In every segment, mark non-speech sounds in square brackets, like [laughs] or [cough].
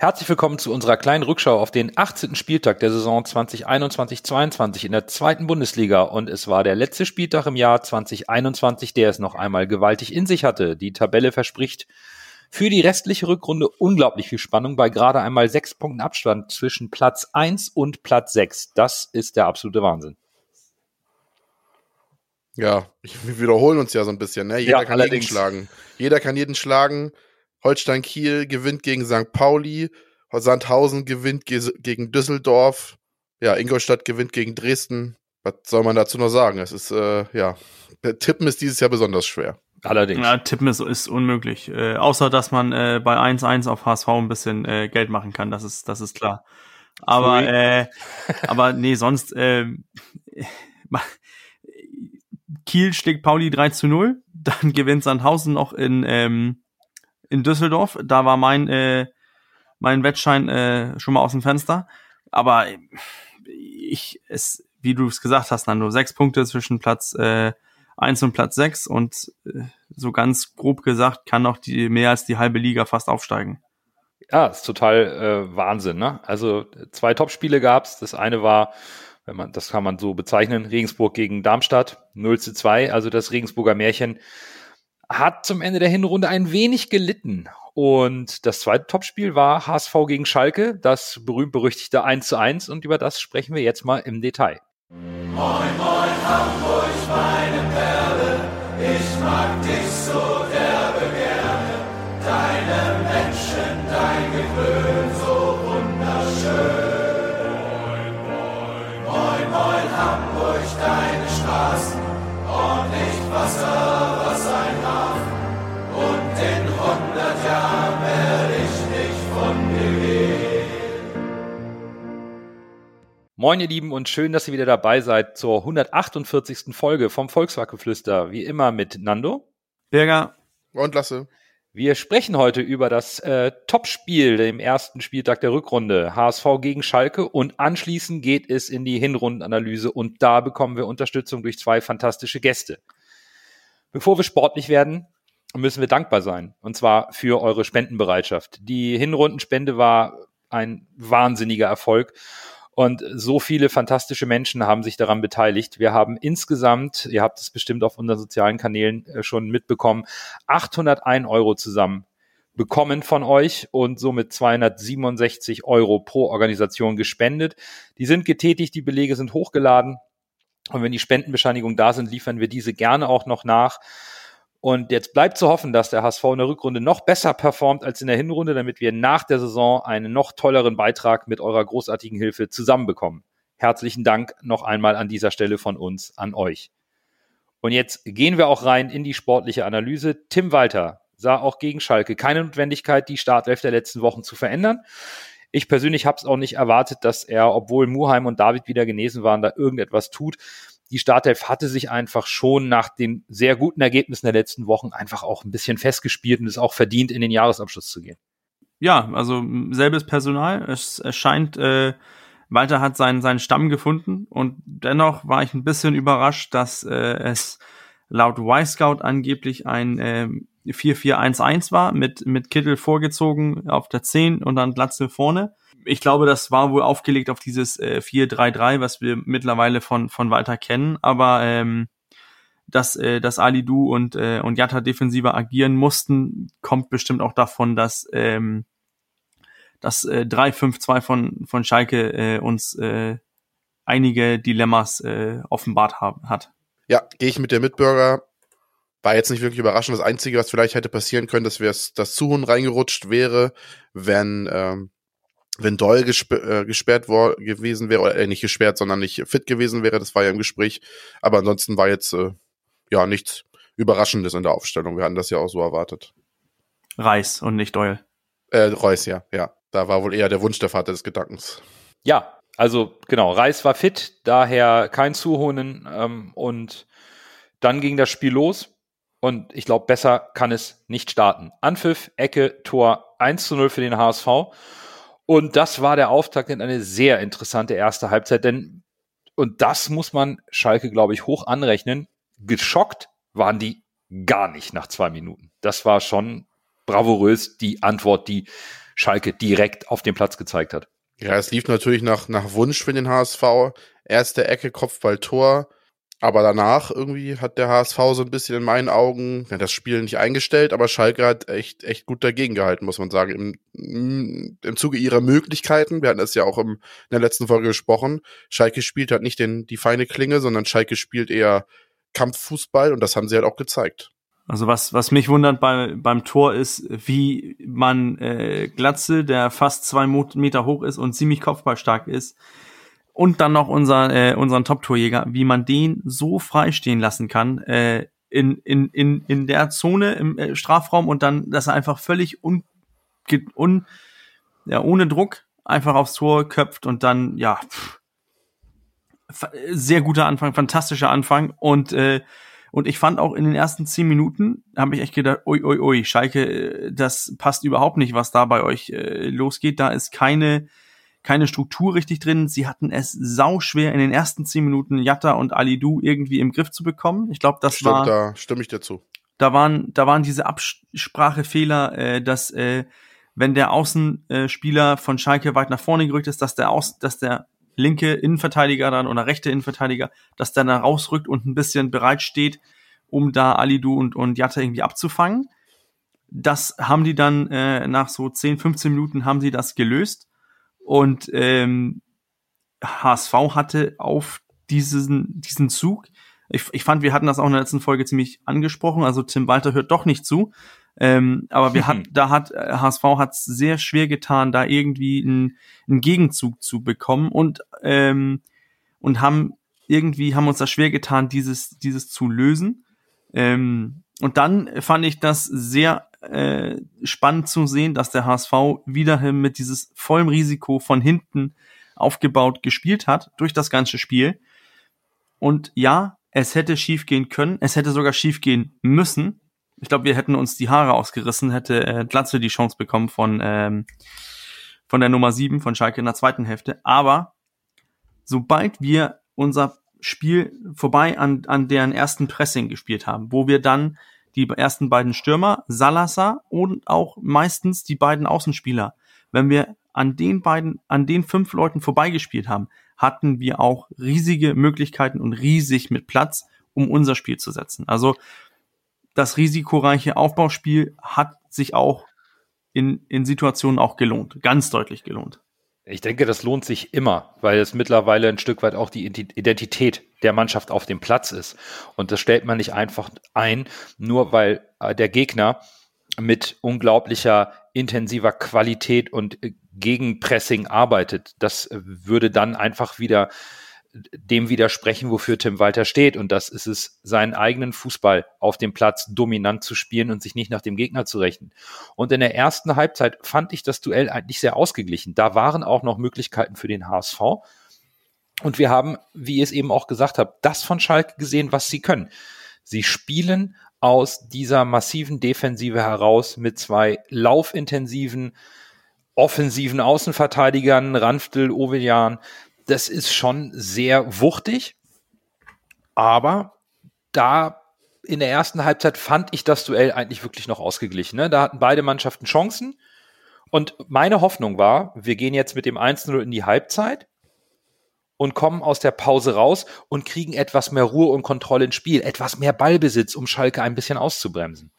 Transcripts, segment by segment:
Herzlich willkommen zu unserer kleinen Rückschau auf den 18. Spieltag der Saison 2021-22 in der zweiten Bundesliga. Und es war der letzte Spieltag im Jahr 2021, der es noch einmal gewaltig in sich hatte. Die Tabelle verspricht für die restliche Rückrunde unglaublich viel Spannung bei gerade einmal sechs Punkten Abstand zwischen Platz eins und Platz sechs. Das ist der absolute Wahnsinn. Ja, wir wiederholen uns ja so ein bisschen. Ne? Jeder ja, kann allerdings. jeden schlagen. Jeder kann jeden schlagen. Holstein Kiel gewinnt gegen St. Pauli, Sandhausen gewinnt ge gegen Düsseldorf, ja, Ingolstadt gewinnt gegen Dresden. Was soll man dazu noch sagen? Es ist, äh, ja, Tippen ist dieses Jahr besonders schwer. Allerdings. Ja, Tippen ist, ist unmöglich. Äh, außer, dass man äh, bei 1-1 auf HSV ein bisschen äh, Geld machen kann, das ist, das ist klar. Aber, äh, aber nee, sonst, äh, [laughs] Kiel schlägt Pauli 3 zu 0, dann gewinnt Sandhausen noch in, ähm, in Düsseldorf. Da war mein, äh, mein Wettschein äh, schon mal aus dem Fenster. Aber ich, es, wie du es gesagt hast, Nando, sechs Punkte zwischen Platz äh, eins und Platz sechs und äh, so ganz grob gesagt kann noch die mehr als die halbe Liga fast aufsteigen. Ja, ist total äh, Wahnsinn. Ne? Also zwei Topspiele gab's. Das eine war, wenn man, das kann man so bezeichnen, Regensburg gegen Darmstadt, 0 zu 2. Also das Regensburger Märchen hat zum Ende der Hinrunde ein wenig gelitten. Und das zweite Topspiel war HSV gegen Schalke, das berühmt-berüchtigte 1 zu 1. Und über das sprechen wir jetzt mal im Detail. Moin, moin, Hamburg, meine Perle, ich mag dich so derbe gerne. Deine Menschen, dein Gewöhn, so wunderschön. Moin, moin, moin, moin, Hamburg, deine Straßen, ordentlich Wasser, Moin, ihr Lieben, und schön, dass ihr wieder dabei seid zur 148. Folge vom Volkswackengeflüster. Wie immer mit Nando. Berger. Und Lasse. Wir sprechen heute über das äh, Topspiel im ersten Spieltag der Rückrunde. HSV gegen Schalke. Und anschließend geht es in die Hinrundenanalyse. Und da bekommen wir Unterstützung durch zwei fantastische Gäste. Bevor wir sportlich werden, müssen wir dankbar sein. Und zwar für eure Spendenbereitschaft. Die Hinrundenspende war ein wahnsinniger Erfolg. Und so viele fantastische Menschen haben sich daran beteiligt. Wir haben insgesamt, ihr habt es bestimmt auf unseren sozialen Kanälen äh, schon mitbekommen, 801 Euro zusammen bekommen von euch und somit 267 Euro pro Organisation gespendet. Die sind getätigt, die Belege sind hochgeladen. Und wenn die Spendenbescheinigungen da sind, liefern wir diese gerne auch noch nach. Und jetzt bleibt zu hoffen, dass der HSV in der Rückrunde noch besser performt als in der Hinrunde, damit wir nach der Saison einen noch tolleren Beitrag mit eurer großartigen Hilfe zusammenbekommen. Herzlichen Dank noch einmal an dieser Stelle von uns an euch. Und jetzt gehen wir auch rein in die sportliche Analyse. Tim Walter sah auch gegen Schalke keine Notwendigkeit, die Startelf der letzten Wochen zu verändern. Ich persönlich habe es auch nicht erwartet, dass er, obwohl Muheim und David wieder genesen waren, da irgendetwas tut die Startelf hatte sich einfach schon nach den sehr guten Ergebnissen der letzten Wochen einfach auch ein bisschen festgespielt und es auch verdient, in den Jahresabschluss zu gehen. Ja, also selbes Personal. Es, es scheint, äh, Walter hat seinen, seinen Stamm gefunden und dennoch war ich ein bisschen überrascht, dass äh, es laut Y-Scout angeblich ein äh, 4-4-1-1 war, mit, mit Kittel vorgezogen auf der 10 und dann Glatze vorne ich glaube, das war wohl aufgelegt auf dieses äh, 4-3-3, was wir mittlerweile von, von Walter kennen, aber ähm, dass, äh, dass Ali Du und, äh, und Jatta defensiver agieren mussten, kommt bestimmt auch davon, dass ähm, das äh, 3-5-2 von, von Schalke äh, uns äh, einige Dilemmas äh, offenbart haben, hat. Ja, gehe ich mit der Mitbürger. War jetzt nicht wirklich überraschend. Das Einzige, was vielleicht hätte passieren können, dass wir das Zuhun reingerutscht wäre, wenn ähm, wenn Doyle gesp äh, gesperrt war, gewesen wäre, oder äh, nicht gesperrt, sondern nicht fit gewesen wäre, das war ja im Gespräch. Aber ansonsten war jetzt äh, ja nichts Überraschendes in der Aufstellung. Wir hatten das ja auch so erwartet. Reis und nicht Doyle. Äh, Reus, ja, ja. Da war wohl eher der Wunsch der Vater des Gedankens. Ja, also genau, Reis war fit, daher kein Zuhonen ähm, und dann ging das Spiel los. Und ich glaube, besser kann es nicht starten. Anpfiff, Ecke, Tor 1 zu 0 für den HSV. Und das war der Auftakt in eine sehr interessante erste Halbzeit, denn, und das muss man Schalke, glaube ich, hoch anrechnen, geschockt waren die gar nicht nach zwei Minuten. Das war schon bravourös die Antwort, die Schalke direkt auf dem Platz gezeigt hat. Ja, es lief natürlich nach, nach Wunsch für den HSV. Erste Ecke, Kopfball, Tor. Aber danach irgendwie hat der HSV so ein bisschen in meinen Augen ja, das Spiel nicht eingestellt, aber Schalke hat echt, echt gut dagegen gehalten, muss man sagen. Im, Im Zuge ihrer Möglichkeiten, wir hatten das ja auch im, in der letzten Folge gesprochen, Schalke spielt halt nicht den, die feine Klinge, sondern Schalke spielt eher Kampffußball und das haben sie halt auch gezeigt. Also was, was mich wundert bei, beim Tor ist, wie man äh, Glatze, der fast zwei Meter hoch ist und ziemlich kopfballstark ist, und dann noch unser, äh, unseren Top-Torjäger, wie man den so freistehen lassen kann äh, in, in, in, in der Zone im äh, Strafraum und dann, dass er einfach völlig un, un, ja, ohne Druck einfach aufs Tor köpft und dann, ja, pff, sehr guter Anfang, fantastischer Anfang und äh, und ich fand auch in den ersten zehn Minuten, habe ich echt gedacht, ui, ui, ui, Schalke, äh, das passt überhaupt nicht, was da bei euch äh, losgeht. Da ist keine, keine Struktur richtig drin. Sie hatten es sau schwer in den ersten zehn Minuten Jatta und Alidu irgendwie im Griff zu bekommen. Ich glaube, das Stimmt, war. Da stimme ich dir zu. Da waren, da waren diese Absprachefehler, äh, dass äh, wenn der Außenspieler von Schalke weit nach vorne gerückt ist, dass der Außen, dass der linke Innenverteidiger dann oder rechte Innenverteidiger, dass der dann rausrückt und ein bisschen bereit steht, um da Alidu und, und Jatta irgendwie abzufangen. Das haben die dann äh, nach so 10, 15 Minuten haben sie das gelöst. Und ähm, HSV hatte auf diesen, diesen Zug, ich, ich fand, wir hatten das auch in der letzten Folge ziemlich angesprochen, also Tim Walter hört doch nicht zu, ähm, aber wir [laughs] hat, da hat HSV hat es sehr schwer getan, da irgendwie einen, einen Gegenzug zu bekommen und ähm, und haben irgendwie haben uns das schwer getan, dieses dieses zu lösen. Ähm, und dann fand ich das sehr äh, spannend zu sehen, dass der HSV wiederhin mit dieses vollem Risiko von hinten aufgebaut gespielt hat durch das ganze Spiel. Und ja, es hätte schief gehen können, es hätte sogar schief gehen müssen, ich glaube, wir hätten uns die Haare ausgerissen, hätte äh, Glatze die Chance bekommen von, ähm, von der Nummer 7 von Schalke in der zweiten Hälfte. Aber sobald wir unser Spiel vorbei an, an deren ersten Pressing gespielt haben, wo wir dann die ersten beiden Stürmer, Salazar und auch meistens die beiden Außenspieler, wenn wir an den beiden, an den fünf Leuten vorbeigespielt haben, hatten wir auch riesige Möglichkeiten und riesig mit Platz, um unser Spiel zu setzen. Also das risikoreiche Aufbauspiel hat sich auch in, in Situationen auch gelohnt, ganz deutlich gelohnt. Ich denke, das lohnt sich immer, weil es mittlerweile ein Stück weit auch die Identität der Mannschaft auf dem Platz ist. Und das stellt man nicht einfach ein, nur weil äh, der Gegner mit unglaublicher intensiver Qualität und äh, Gegenpressing arbeitet. Das äh, würde dann einfach wieder dem widersprechen, wofür Tim Walter steht. Und das ist es, seinen eigenen Fußball auf dem Platz dominant zu spielen und sich nicht nach dem Gegner zu rechnen. Und in der ersten Halbzeit fand ich das Duell eigentlich sehr ausgeglichen. Da waren auch noch Möglichkeiten für den HSV. Und wir haben, wie ihr es eben auch gesagt habt, das von Schalke gesehen, was sie können. Sie spielen aus dieser massiven Defensive heraus mit zwei laufintensiven, offensiven Außenverteidigern, Ranftel, Oveljan, das ist schon sehr wuchtig, aber da in der ersten Halbzeit fand ich das Duell eigentlich wirklich noch ausgeglichen. Ne? Da hatten beide Mannschaften Chancen. Und meine Hoffnung war, wir gehen jetzt mit dem 1-0 in die Halbzeit und kommen aus der Pause raus und kriegen etwas mehr Ruhe und Kontrolle ins Spiel, etwas mehr Ballbesitz, um Schalke ein bisschen auszubremsen.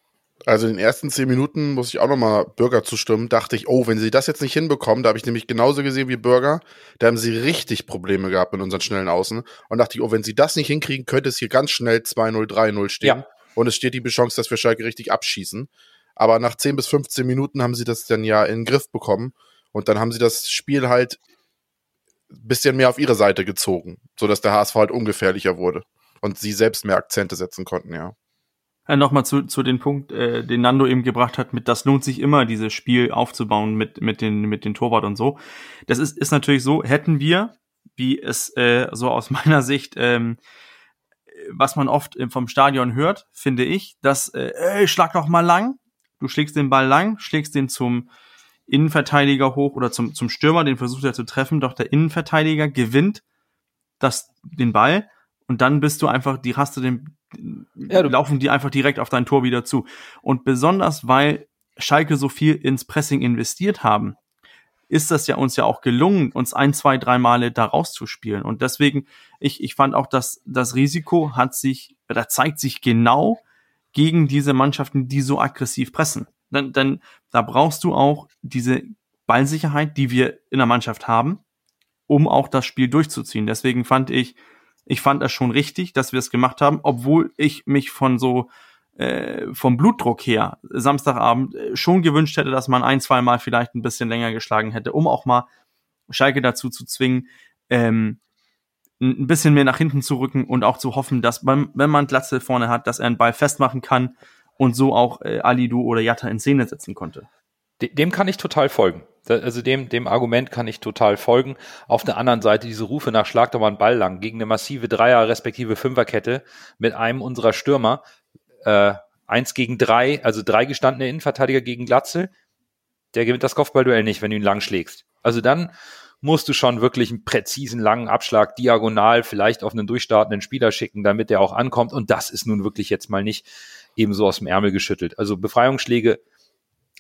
Also in den ersten zehn Minuten muss ich auch nochmal Bürger zustimmen. Dachte ich, oh, wenn sie das jetzt nicht hinbekommen, da habe ich nämlich genauso gesehen wie Bürger, da haben sie richtig Probleme gehabt mit unseren schnellen Außen. Und dachte ich, oh, wenn sie das nicht hinkriegen, könnte es hier ganz schnell 2-0, 3-0 stehen. Ja. Und es steht die Chance, dass wir Schalke richtig abschießen. Aber nach 10 bis 15 Minuten haben sie das dann ja in den Griff bekommen. Und dann haben sie das Spiel halt bisschen mehr auf ihre Seite gezogen, sodass der HSV halt ungefährlicher wurde. Und sie selbst mehr Akzente setzen konnten, ja. Äh, Nochmal zu, zu dem Punkt, äh, den Nando eben gebracht hat, mit das lohnt sich immer, dieses Spiel aufzubauen mit, mit, den, mit den Torwart und so. Das ist, ist natürlich so, hätten wir, wie es äh, so aus [laughs] meiner Sicht, ähm, was man oft vom Stadion hört, finde ich, dass, äh, ey, schlag doch mal lang, du schlägst den Ball lang, schlägst den zum Innenverteidiger hoch oder zum, zum Stürmer, den versucht er zu treffen, doch der Innenverteidiger gewinnt das, den Ball und dann bist du einfach, die hast du den, ja, du laufen die einfach direkt auf dein Tor wieder zu. Und besonders, weil Schalke so viel ins Pressing investiert haben, ist das ja uns ja auch gelungen, uns ein, zwei, drei Male da rauszuspielen. Und deswegen, ich, ich fand auch, dass das Risiko hat sich, da zeigt sich genau gegen diese Mannschaften, die so aggressiv pressen. Denn, denn da brauchst du auch diese Ballsicherheit, die wir in der Mannschaft haben, um auch das Spiel durchzuziehen. Deswegen fand ich, ich fand das schon richtig, dass wir es gemacht haben, obwohl ich mich von so äh, vom Blutdruck her Samstagabend äh, schon gewünscht hätte, dass man ein, zwei Mal vielleicht ein bisschen länger geschlagen hätte, um auch mal Schalke dazu zu zwingen, ähm, ein bisschen mehr nach hinten zu rücken und auch zu hoffen, dass man, wenn man Glatze vorne hat, dass er einen Ball festmachen kann und so auch äh, Alidu oder Jatta in Szene setzen konnte. Dem kann ich total folgen. Also dem, dem Argument kann ich total folgen. Auf der anderen Seite diese Rufe nach Schlag doch mal einen Ball lang gegen eine massive Dreier- respektive Fünferkette mit einem unserer Stürmer. Äh, eins gegen drei, also drei gestandene Innenverteidiger gegen Glatzel. Der gewinnt das Kopfballduell nicht, wenn du ihn lang schlägst. Also dann musst du schon wirklich einen präzisen langen Abschlag diagonal vielleicht auf einen durchstartenden Spieler schicken, damit der auch ankommt. Und das ist nun wirklich jetzt mal nicht ebenso aus dem Ärmel geschüttelt. Also Befreiungsschläge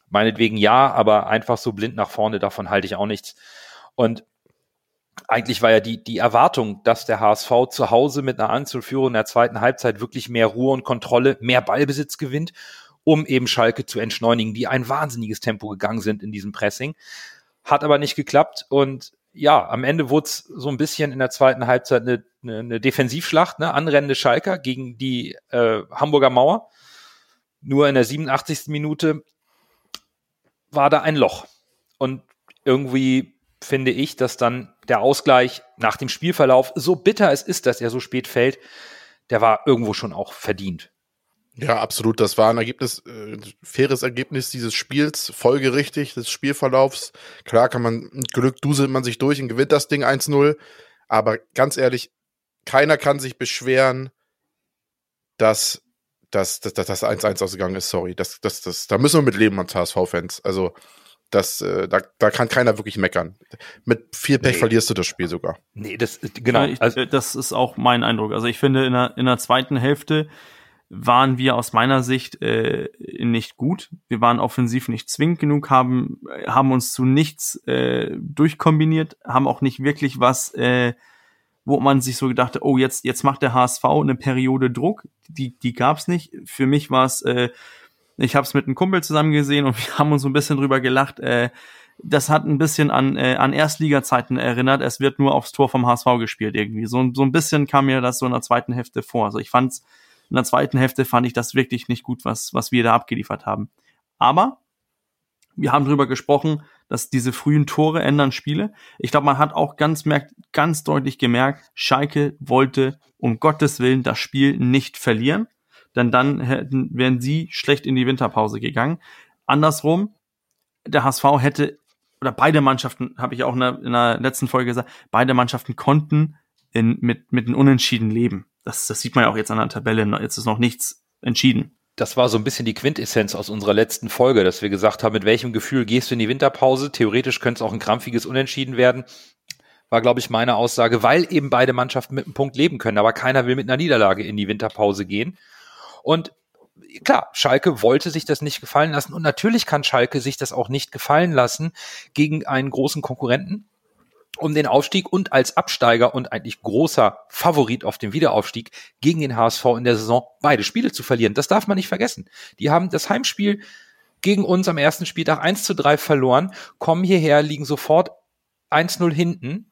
meinetwegen ja, aber einfach so blind nach vorne, davon halte ich auch nichts. Und eigentlich war ja die, die Erwartung, dass der HSV zu Hause mit einer Anzulführung in der zweiten Halbzeit wirklich mehr Ruhe und Kontrolle, mehr Ballbesitz gewinnt, um eben Schalke zu entschleunigen, die ein wahnsinniges Tempo gegangen sind in diesem Pressing. Hat aber nicht geklappt und ja, am Ende wurde es so ein bisschen in der zweiten Halbzeit eine, eine, eine Defensivschlacht, ne? anrennende Schalker gegen die äh, Hamburger Mauer. Nur in der 87. Minute war da ein Loch. Und irgendwie finde ich, dass dann der Ausgleich nach dem Spielverlauf, so bitter es ist, dass er so spät fällt, der war irgendwo schon auch verdient. Ja, absolut. Das war ein Ergebnis, äh, faires Ergebnis dieses Spiels, folgerichtig des Spielverlaufs. Klar kann man, mit Glück duselt man sich durch und gewinnt das Ding 1-0. Aber ganz ehrlich, keiner kann sich beschweren, dass dass das 1-1 ausgegangen ist, sorry. Das, das, das, da müssen wir mit leben als HSV-Fans. Also, das, äh, da, da kann keiner wirklich meckern. Mit viel Pech nee. verlierst du das Spiel sogar. Nee, das, genau. Ich, also, das ist auch mein Eindruck. Also, ich finde, in der, in der zweiten Hälfte waren wir aus meiner Sicht äh, nicht gut. Wir waren offensiv nicht zwingend genug, haben, haben uns zu nichts äh, durchkombiniert, haben auch nicht wirklich was äh, wo man sich so gedacht hat, oh, jetzt, jetzt macht der HSV eine Periode Druck. Die, die gab's nicht. Für mich war es, äh, ich habe es mit einem Kumpel zusammen gesehen und [laughs] wir haben uns so ein bisschen drüber gelacht. Äh, das hat ein bisschen an, äh, an Erstliga-Zeiten erinnert. Es wird nur aufs Tor vom HSV gespielt irgendwie. So, so ein bisschen kam mir das so in der zweiten Hälfte vor. Also ich fand's, in der zweiten Hälfte fand ich das wirklich nicht gut, was, was wir da abgeliefert haben. Aber wir haben drüber gesprochen, dass diese frühen Tore ändern Spiele. Ich glaube, man hat auch ganz, merkt, ganz deutlich gemerkt, Schalke wollte um Gottes Willen das Spiel nicht verlieren, denn dann hätten, wären sie schlecht in die Winterpause gegangen. Andersrum, der HSV hätte, oder beide Mannschaften, habe ich auch in der, in der, letzten Folge gesagt, beide Mannschaften konnten in, mit, mit einem Unentschieden leben. Das, das sieht man ja auch jetzt an der Tabelle. Jetzt ist noch nichts entschieden das war so ein bisschen die Quintessenz aus unserer letzten Folge, dass wir gesagt haben, mit welchem Gefühl gehst du in die Winterpause? Theoretisch könnte es auch ein krampfiges Unentschieden werden. War, glaube ich, meine Aussage, weil eben beide Mannschaften mit einem Punkt leben können, aber keiner will mit einer Niederlage in die Winterpause gehen. Und klar, Schalke wollte sich das nicht gefallen lassen und natürlich kann Schalke sich das auch nicht gefallen lassen gegen einen großen Konkurrenten um den Aufstieg und als Absteiger und eigentlich großer Favorit auf den Wiederaufstieg gegen den HSV in der Saison beide Spiele zu verlieren. Das darf man nicht vergessen. Die haben das Heimspiel gegen uns am ersten Spieltag 1 zu 3 verloren, kommen hierher, liegen sofort 1-0 hinten.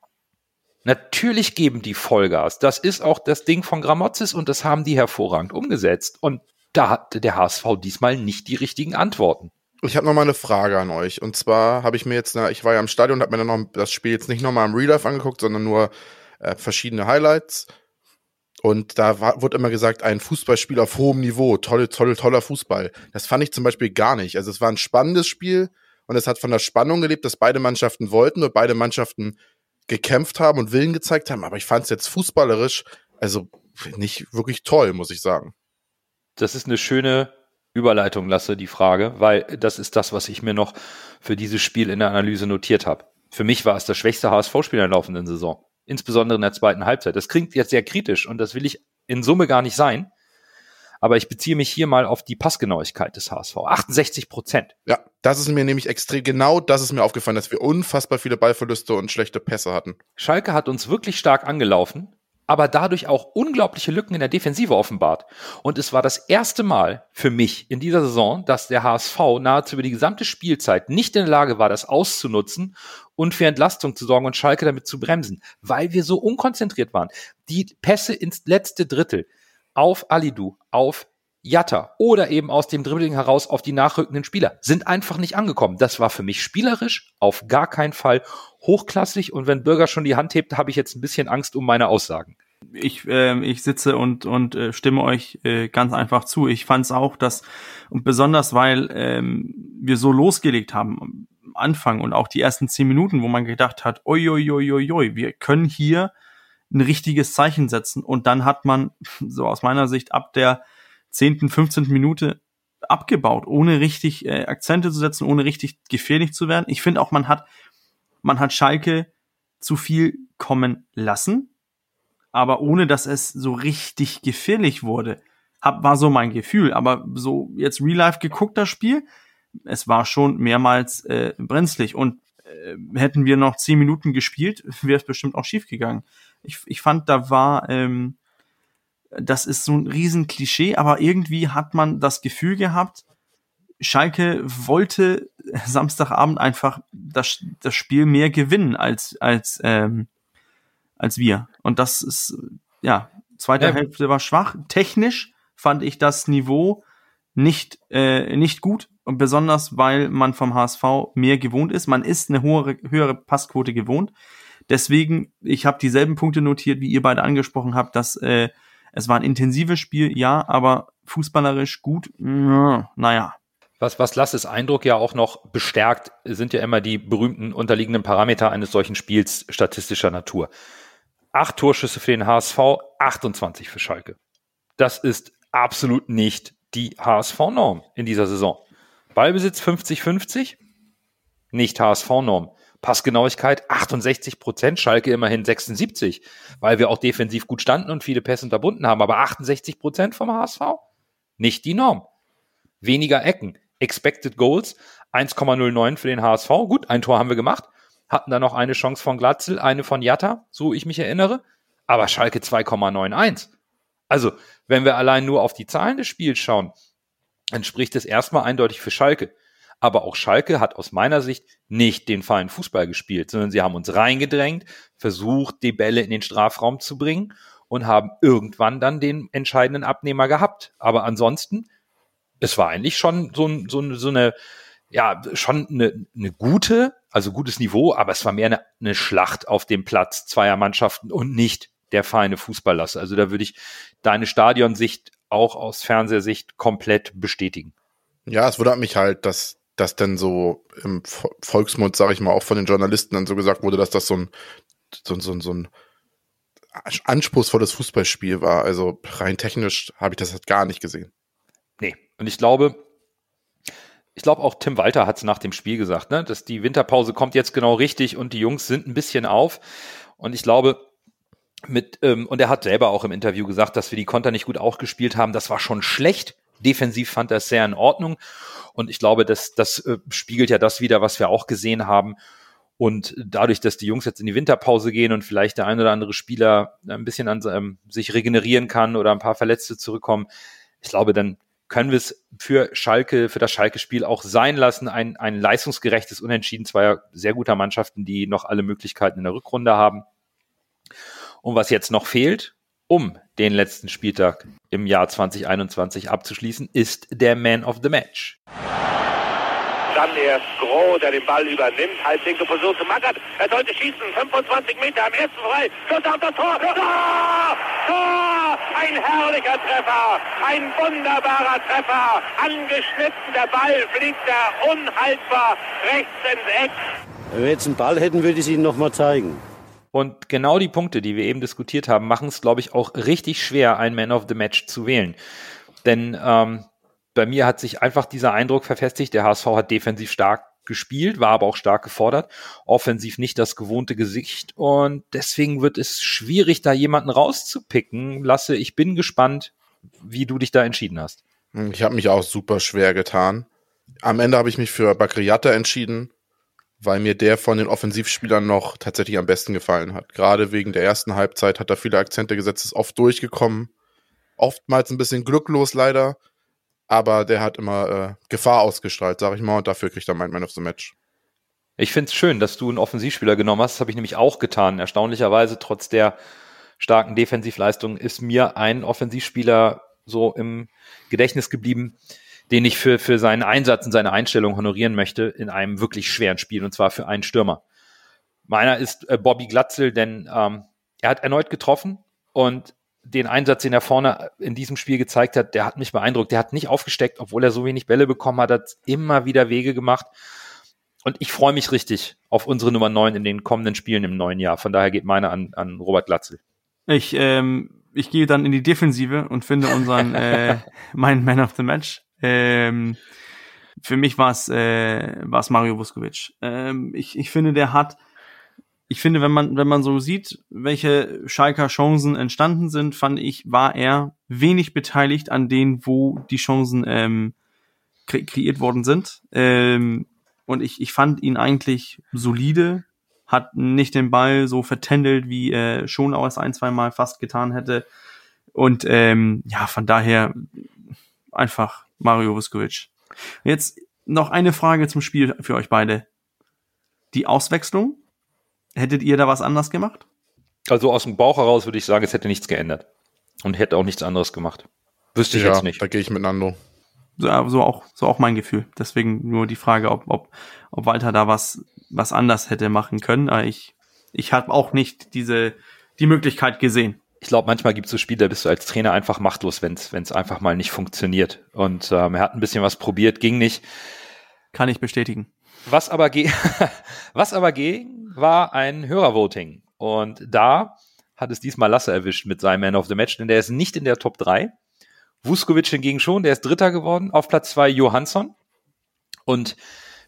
Natürlich geben die Vollgas. Das ist auch das Ding von Gramozis und das haben die hervorragend umgesetzt. Und da hatte der HSV diesmal nicht die richtigen Antworten. Ich habe noch mal eine Frage an euch. Und zwar habe ich mir jetzt, ich war ja im Stadion und habe mir dann noch das Spiel jetzt nicht nochmal im Real Life angeguckt, sondern nur äh, verschiedene Highlights. Und da war, wurde immer gesagt, ein Fußballspiel auf hohem Niveau, tolle, tolle, toller Fußball. Das fand ich zum Beispiel gar nicht. Also es war ein spannendes Spiel und es hat von der Spannung gelebt, dass beide Mannschaften wollten und beide Mannschaften gekämpft haben und Willen gezeigt haben. Aber ich fand es jetzt fußballerisch, also nicht wirklich toll, muss ich sagen. Das ist eine schöne Überleitung lasse, die Frage, weil das ist das, was ich mir noch für dieses Spiel in der Analyse notiert habe. Für mich war es das schwächste HSV-Spiel in der laufenden Saison. Insbesondere in der zweiten Halbzeit. Das klingt jetzt sehr kritisch und das will ich in Summe gar nicht sein. Aber ich beziehe mich hier mal auf die Passgenauigkeit des HSV. 68 Prozent. Ja, das ist mir nämlich extrem, genau das ist mir aufgefallen, dass wir unfassbar viele Ballverluste und schlechte Pässe hatten. Schalke hat uns wirklich stark angelaufen, aber dadurch auch unglaubliche Lücken in der Defensive offenbart. Und es war das erste Mal für mich in dieser Saison, dass der HSV nahezu über die gesamte Spielzeit nicht in der Lage war, das auszunutzen und für Entlastung zu sorgen und Schalke damit zu bremsen, weil wir so unkonzentriert waren. Die Pässe ins letzte Drittel auf Alidu, auf Jatta oder eben aus dem Dribbling heraus auf die nachrückenden Spieler sind einfach nicht angekommen. Das war für mich spielerisch auf gar keinen Fall hochklassig und wenn Bürger schon die Hand hebt, habe ich jetzt ein bisschen Angst um meine Aussagen. Ich, äh, ich sitze und, und äh, stimme euch äh, ganz einfach zu. Ich fand es auch, dass, und besonders weil ähm, wir so losgelegt haben am Anfang und auch die ersten zehn Minuten, wo man gedacht hat, oi, wir können hier ein richtiges Zeichen setzen. Und dann hat man, [laughs] so aus meiner Sicht, ab der 10., 15. Minute abgebaut, ohne richtig äh, Akzente zu setzen, ohne richtig gefährlich zu werden. Ich finde auch, man hat, man hat Schalke zu viel kommen lassen, aber ohne dass es so richtig gefährlich wurde. Hab, war so mein Gefühl. Aber so jetzt Real Life geguckt, das Spiel, es war schon mehrmals äh, brenzlig. Und äh, hätten wir noch zehn Minuten gespielt, [laughs] wäre es bestimmt auch schief gegangen. Ich, ich fand, da war, ähm, das ist so ein riesen Klischee, aber irgendwie hat man das Gefühl gehabt, Schalke wollte [laughs] Samstagabend einfach das, das Spiel mehr gewinnen als, als, ähm, als wir. Und das ist, ja, zweite ja. Hälfte war schwach. Technisch fand ich das Niveau nicht, äh, nicht gut. Und besonders, weil man vom HSV mehr gewohnt ist. Man ist eine höhere, höhere Passquote gewohnt. Deswegen, ich habe dieselben Punkte notiert, wie ihr beide angesprochen habt, dass äh, es war ein intensives Spiel, ja, aber fußballerisch gut, naja. Was, was Lasses Eindruck ja auch noch bestärkt, sind ja immer die berühmten unterliegenden Parameter eines solchen Spiels statistischer Natur. Acht Torschüsse für den HSV, 28 für Schalke. Das ist absolut nicht die HSV-Norm in dieser Saison. Ballbesitz 50-50, nicht HSV-Norm. Passgenauigkeit 68 Prozent, Schalke immerhin 76, weil wir auch defensiv gut standen und viele Pässe unterbunden haben. Aber 68 Prozent vom HSV? Nicht die Norm. Weniger Ecken. Expected Goals 1,09 für den HSV. Gut, ein Tor haben wir gemacht. Hatten dann noch eine Chance von Glatzel, eine von Jatta, so ich mich erinnere. Aber Schalke 2,91. Also, wenn wir allein nur auf die Zahlen des Spiels schauen, dann spricht es erstmal eindeutig für Schalke. Aber auch Schalke hat aus meiner Sicht nicht den feinen Fußball gespielt, sondern sie haben uns reingedrängt, versucht, die Bälle in den Strafraum zu bringen und haben irgendwann dann den entscheidenden Abnehmer gehabt. Aber ansonsten, es war eigentlich schon so, so, so eine, ja, schon eine, eine gute, also gutes Niveau, aber es war mehr eine, eine Schlacht auf dem Platz zweier Mannschaften und nicht der feine Fußballlasse. Also da würde ich deine Stadionsicht auch aus Fernsehsicht komplett bestätigen. Ja, es wundert mich halt, dass dass denn so im Volksmund, sage ich mal, auch von den Journalisten dann so gesagt wurde, dass das so ein, so, so, so ein anspruchsvolles Fußballspiel war. Also rein technisch habe ich das halt gar nicht gesehen. Nee, und ich glaube, ich glaube auch Tim Walter hat es nach dem Spiel gesagt, ne, dass die Winterpause kommt jetzt genau richtig und die Jungs sind ein bisschen auf. Und ich glaube, mit, ähm, und er hat selber auch im Interview gesagt, dass wir die Konter nicht gut auch gespielt haben. Das war schon schlecht. Defensiv fand er es sehr in Ordnung. Und ich glaube, das, das äh, spiegelt ja das wieder, was wir auch gesehen haben. Und dadurch, dass die Jungs jetzt in die Winterpause gehen und vielleicht der ein oder andere Spieler ein bisschen an ähm, sich regenerieren kann oder ein paar Verletzte zurückkommen, ich glaube, dann können wir es für Schalke, für das Schalke-Spiel auch sein lassen. Ein, ein leistungsgerechtes Unentschieden zweier sehr guter Mannschaften, die noch alle Möglichkeiten in der Rückrunde haben. Und was jetzt noch fehlt, um den letzten Spieltag im Jahr 2021 abzuschließen, ist der Man of the Match. Dann erst Groh, der den Ball übernimmt, halblinke Position zu Mackert. Er sollte schießen, 25 Meter am ersten frei. Schuss auf das Tor. Tor! Tor! Ein herrlicher Treffer, ein wunderbarer Treffer. Angeschnitten, der Ball fliegt er unhaltbar rechts ins Eck. Wenn wir jetzt einen Ball hätten, würde ich es Ihnen nochmal zeigen. Und genau die Punkte, die wir eben diskutiert haben, machen es, glaube ich, auch richtig schwer, einen Man of the Match zu wählen. Denn ähm, bei mir hat sich einfach dieser Eindruck verfestigt, der HSV hat defensiv stark gespielt, war aber auch stark gefordert, offensiv nicht das gewohnte Gesicht und deswegen wird es schwierig, da jemanden rauszupicken. Lasse, ich bin gespannt, wie du dich da entschieden hast. Ich habe mich auch super schwer getan. Am Ende habe ich mich für Bakriata entschieden, weil mir der von den Offensivspielern noch tatsächlich am besten gefallen hat. Gerade wegen der ersten Halbzeit hat er viele Akzente gesetzt, ist oft durchgekommen. Oftmals ein bisschen glücklos leider, aber der hat immer äh, Gefahr ausgestrahlt, sag ich mal, und dafür kriegt er mein Man of the Match. Ich finde es schön, dass du einen Offensivspieler genommen hast. Das habe ich nämlich auch getan. Erstaunlicherweise, trotz der starken Defensivleistung, ist mir ein Offensivspieler so im Gedächtnis geblieben, den ich für, für seinen Einsatz und seine Einstellung honorieren möchte in einem wirklich schweren Spiel, und zwar für einen Stürmer. Meiner ist äh, Bobby Glatzel, denn ähm, er hat erneut getroffen und den Einsatz, den er vorne in diesem Spiel gezeigt hat, der hat mich beeindruckt. Der hat nicht aufgesteckt, obwohl er so wenig Bälle bekommen hat, hat immer wieder Wege gemacht. Und ich freue mich richtig auf unsere Nummer 9 in den kommenden Spielen im neuen Jahr. Von daher geht meine an, an Robert Glatzel. Ich, ähm, ich gehe dann in die Defensive und finde unseren, [laughs] äh, mein Man of the Match. Ähm, für mich war es äh, war's Mario Vuskovic. Ähm, ich, ich finde, der hat ich finde, wenn man, wenn man so sieht, welche Schalker Chancen entstanden sind, fand ich, war er wenig beteiligt an denen, wo die Chancen ähm, kre kreiert worden sind. Ähm, und ich, ich fand ihn eigentlich solide, hat nicht den Ball so vertändelt, wie er schon es ein, zwei Mal fast getan hätte. Und ähm, ja, von daher einfach Mario Vuskovic. Jetzt noch eine Frage zum Spiel für euch beide. Die Auswechslung Hättet ihr da was anders gemacht? Also aus dem Bauch heraus würde ich sagen, es hätte nichts geändert. Und hätte auch nichts anderes gemacht. Wüsste ich ja, jetzt nicht. Da gehe ich mit Nando. So, so, auch, so auch mein Gefühl. Deswegen nur die Frage, ob, ob, ob Walter da was, was anders hätte machen können. Aber ich, ich habe auch nicht diese, die Möglichkeit gesehen. Ich glaube, manchmal gibt es so Spiele, da bist du als Trainer einfach machtlos, wenn es einfach mal nicht funktioniert. Und ähm, er hat ein bisschen was probiert, ging nicht. Kann ich bestätigen. Was aber, ge [laughs] was aber ging, war ein Hörervoting. Und da hat es diesmal Lasse erwischt mit seinem Man of the Match, denn der ist nicht in der Top 3. Vuskovic hingegen schon, der ist Dritter geworden. Auf Platz 2 Johansson. Und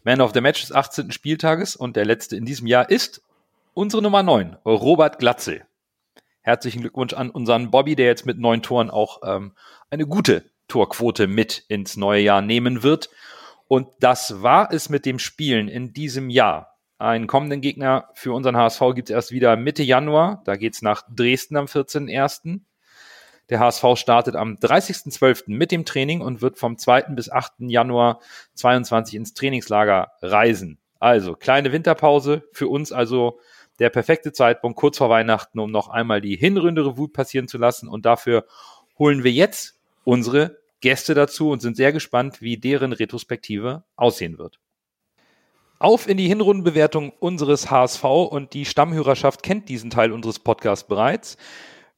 Man of the Match des 18. Spieltages und der letzte in diesem Jahr ist unsere Nummer 9, Robert Glatzel. Herzlichen Glückwunsch an unseren Bobby, der jetzt mit neun Toren auch ähm, eine gute Torquote mit ins neue Jahr nehmen wird. Und das war es mit dem Spielen in diesem Jahr. Einen kommenden Gegner für unseren HSV gibt es erst wieder Mitte Januar. Da geht's nach Dresden am 14.01. Der HSV startet am 30.12. mit dem Training und wird vom 2. bis 8. Januar 22 ins Trainingslager reisen. Also kleine Winterpause für uns also der perfekte Zeitpunkt kurz vor Weihnachten, um noch einmal die Hinrunde Revue passieren zu lassen. Und dafür holen wir jetzt unsere Gäste dazu und sind sehr gespannt, wie deren Retrospektive aussehen wird. Auf in die Hinrundenbewertung unseres HSV und die Stammhörerschaft kennt diesen Teil unseres Podcasts bereits.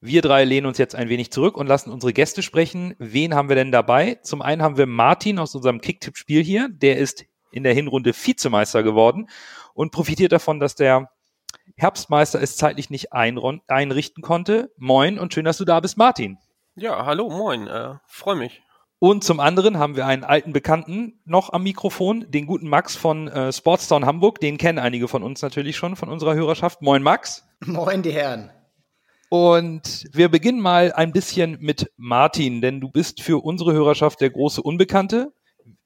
Wir drei lehnen uns jetzt ein wenig zurück und lassen unsere Gäste sprechen. Wen haben wir denn dabei? Zum einen haben wir Martin aus unserem Kicktipp-Spiel hier. Der ist in der Hinrunde Vizemeister geworden und profitiert davon, dass der Herbstmeister es zeitlich nicht einrichten konnte. Moin und schön, dass du da bist, Martin. Ja, hallo, moin. Äh, Freue mich. Und zum anderen haben wir einen alten Bekannten noch am Mikrofon, den guten Max von äh, Sportstown Hamburg. Den kennen einige von uns natürlich schon, von unserer Hörerschaft. Moin Max. Moin die Herren. Und wir beginnen mal ein bisschen mit Martin, denn du bist für unsere Hörerschaft der große Unbekannte.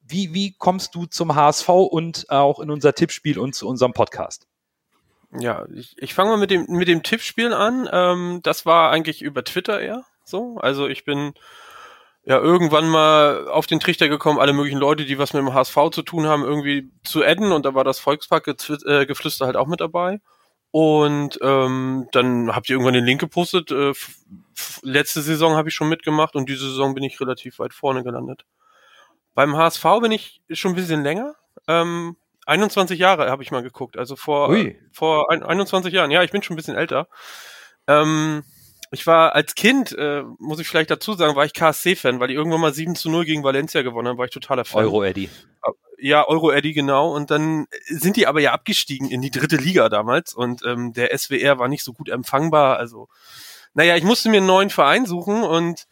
Wie, wie kommst du zum HSV und auch in unser Tippspiel und zu unserem Podcast? Ja, ich, ich fange mal mit dem, mit dem Tippspiel an. Ähm, das war eigentlich über Twitter eher so. Also ich bin ja irgendwann mal auf den Trichter gekommen, alle möglichen Leute, die was mit dem HSV zu tun haben, irgendwie zu adden und da war das Volkspark-Geflüster äh, halt auch mit dabei. Und ähm, dann habt ihr irgendwann den Link gepostet. Äh, letzte Saison habe ich schon mitgemacht und diese Saison bin ich relativ weit vorne gelandet. Beim HSV bin ich schon ein bisschen länger. Ähm, 21 Jahre habe ich mal geguckt, also vor, Ui. vor ein, 21 Jahren. Ja, ich bin schon ein bisschen älter. Ähm, ich war als Kind, äh, muss ich vielleicht dazu sagen, war ich KSC-Fan, weil die irgendwann mal 7 zu 0 gegen Valencia gewonnen haben, war ich totaler Fan. Euro-Eddy. Ja, Euro-Eddy, genau. Und dann sind die aber ja abgestiegen in die dritte Liga damals und ähm, der SWR war nicht so gut empfangbar. Also, naja, ich musste mir einen neuen Verein suchen und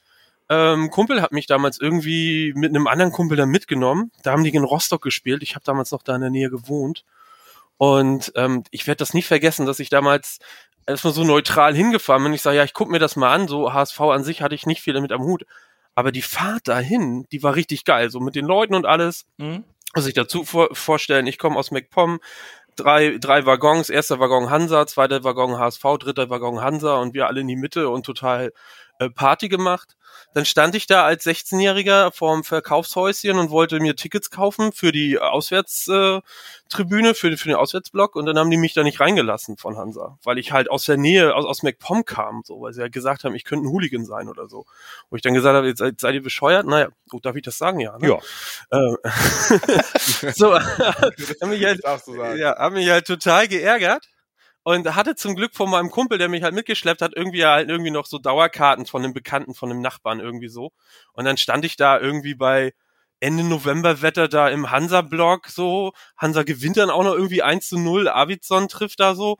ähm, Kumpel hat mich damals irgendwie mit einem anderen Kumpel dann mitgenommen. Da haben die in Rostock gespielt. Ich habe damals noch da in der Nähe gewohnt. Und ähm, ich werde das nicht vergessen, dass ich damals erstmal so neutral hingefahren bin. Ich sage, ja, ich guck mir das mal an. So HSV an sich hatte ich nicht viel damit am Hut. Aber die Fahrt dahin, die war richtig geil, so mit den Leuten und alles. Mhm. Muss ich dazu vor vorstellen, ich komme aus MacPom, drei, drei Waggons, erster Waggon Hansa, zweiter Waggon HSV, dritter Waggon Hansa und wir alle in die Mitte und total äh, Party gemacht. Dann stand ich da als 16-Jähriger vorm Verkaufshäuschen und wollte mir Tickets kaufen für die Auswärtstribüne, äh, für, für den Auswärtsblock und dann haben die mich da nicht reingelassen von Hansa, weil ich halt aus der Nähe, aus, aus MacPom kam, so, weil sie halt gesagt haben, ich könnte ein Hooligan sein oder so. Wo ich dann gesagt habe, jetzt seid, seid ihr bescheuert? Naja, gut, darf ich das sagen? Ja. Ne? Ja. Äh, [laughs] so, [laughs] [laughs] haben mich halt, ja, haben mich halt total geärgert und hatte zum Glück von meinem Kumpel, der mich halt mitgeschleppt hat, irgendwie halt irgendwie noch so Dauerkarten von einem Bekannten, von einem Nachbarn irgendwie so. Und dann stand ich da irgendwie bei Ende November Wetter da im Hansa-Block so. Hansa gewinnt dann auch noch irgendwie 1 zu 0. Avidsson trifft da so.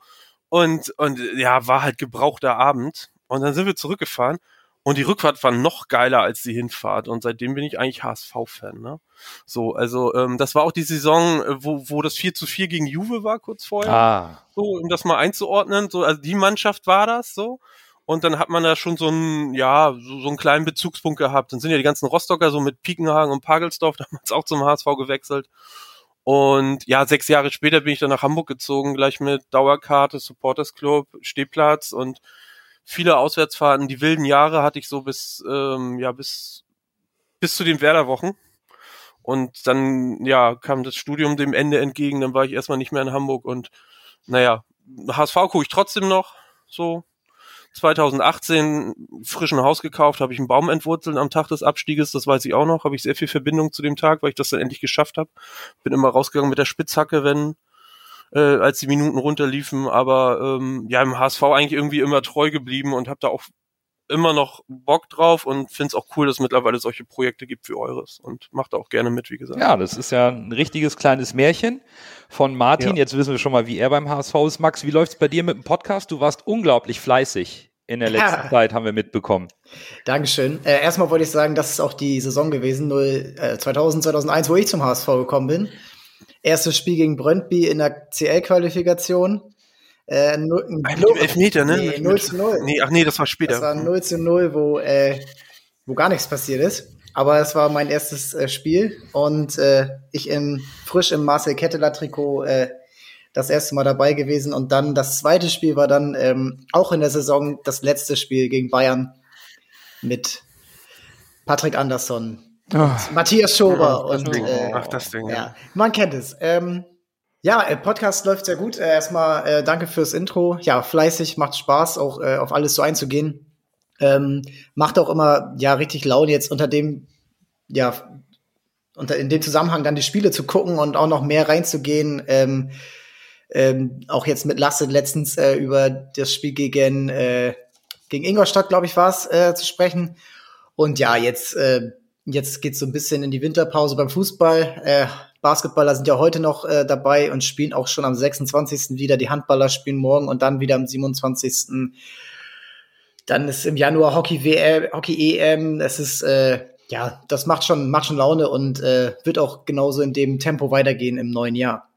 Und, und ja, war halt gebrauchter Abend. Und dann sind wir zurückgefahren. Und die Rückfahrt war noch geiler als die Hinfahrt. Und seitdem bin ich eigentlich HSV-Fan. Ne? So, also ähm, das war auch die Saison, äh, wo, wo das 4 zu 4 gegen Juve war, kurz vorher Ah. so, um das mal einzuordnen, so, also die Mannschaft war das, so. Und dann hat man da schon so einen, ja, so, so einen kleinen Bezugspunkt gehabt. Dann sind ja die ganzen Rostocker so mit Piekenhagen und Pagelsdorf [laughs] damals auch zum HSV gewechselt. Und ja, sechs Jahre später bin ich dann nach Hamburg gezogen, gleich mit Dauerkarte, Supporters Club, Stehplatz und viele Auswärtsfahrten. Die wilden Jahre hatte ich so bis, ähm, ja, bis, bis zu den Werderwochen. Und dann, ja, kam das Studium dem Ende entgegen, dann war ich erstmal nicht mehr in Hamburg und naja, HSV gucke ich trotzdem noch so. 2018 frischen Haus gekauft, habe ich einen Baum entwurzelt am Tag des Abstieges, das weiß ich auch noch, habe ich sehr viel Verbindung zu dem Tag, weil ich das dann endlich geschafft habe. Bin immer rausgegangen mit der Spitzhacke, wenn äh, als die Minuten runterliefen, aber ähm, ja, im HSV eigentlich irgendwie immer treu geblieben und habe da auch immer noch Bock drauf und finde es auch cool, dass es mittlerweile solche Projekte gibt wie eures und macht da auch gerne mit, wie gesagt. Ja, das ist ja ein richtiges kleines Märchen von Martin. Ja. Jetzt wissen wir schon mal, wie er beim HSV ist. Max, wie läuft's bei dir mit dem Podcast? Du warst unglaublich fleißig in der [laughs] letzten Ja. Zeit, haben wir mitbekommen. Dankeschön. Äh, erstmal wollte ich sagen, das ist auch die Saison gewesen, 0, äh, 2000, 2001, wo ich zum HSV gekommen bin. Erstes Spiel gegen Brøndby in der CL-Qualifikation. Äh, null- ein Ein Blo- Elfmeter, ne? Nee, Mit- 0 zu 0. Nee, ach nee, das war später. Das war 0 zu 0, wo, äh, wo gar nichts passiert ist. Aber es war mein erstes äh, Spiel und äh, ich im, frisch im Marcel Ketteler Trikot äh, das erste Mal dabei gewesen. Und dann das zweite Spiel war dann ähm, auch in der Saison das letzte Spiel gegen Bayern mit Patrick Andersson, Matthias Schober das und äh, Ach, das Ding, ja. ja, man kennt es. Ähm, ja, äh, Podcast läuft sehr gut. Äh, erstmal äh, danke fürs Intro. Ja, fleißig, macht Spaß, auch äh, auf alles so einzugehen. Ähm, macht auch immer ja richtig Laune jetzt unter dem ja unter in dem Zusammenhang dann die Spiele zu gucken und auch noch mehr reinzugehen. Ähm, ähm, auch jetzt mit Lasse letztens äh, über das Spiel gegen äh, gegen Ingolstadt, glaube ich, war es äh, zu sprechen. Und ja, jetzt äh, jetzt geht's so ein bisschen in die Winterpause beim Fußball. Äh, Basketballer sind ja heute noch äh, dabei und spielen auch schon am 26. wieder. Die Handballer spielen morgen und dann wieder am 27. Dann ist im Januar Hockey WM, Hockey EM. Es ist äh, ja, das macht schon macht schon Laune und äh, wird auch genauso in dem Tempo weitergehen im neuen Jahr.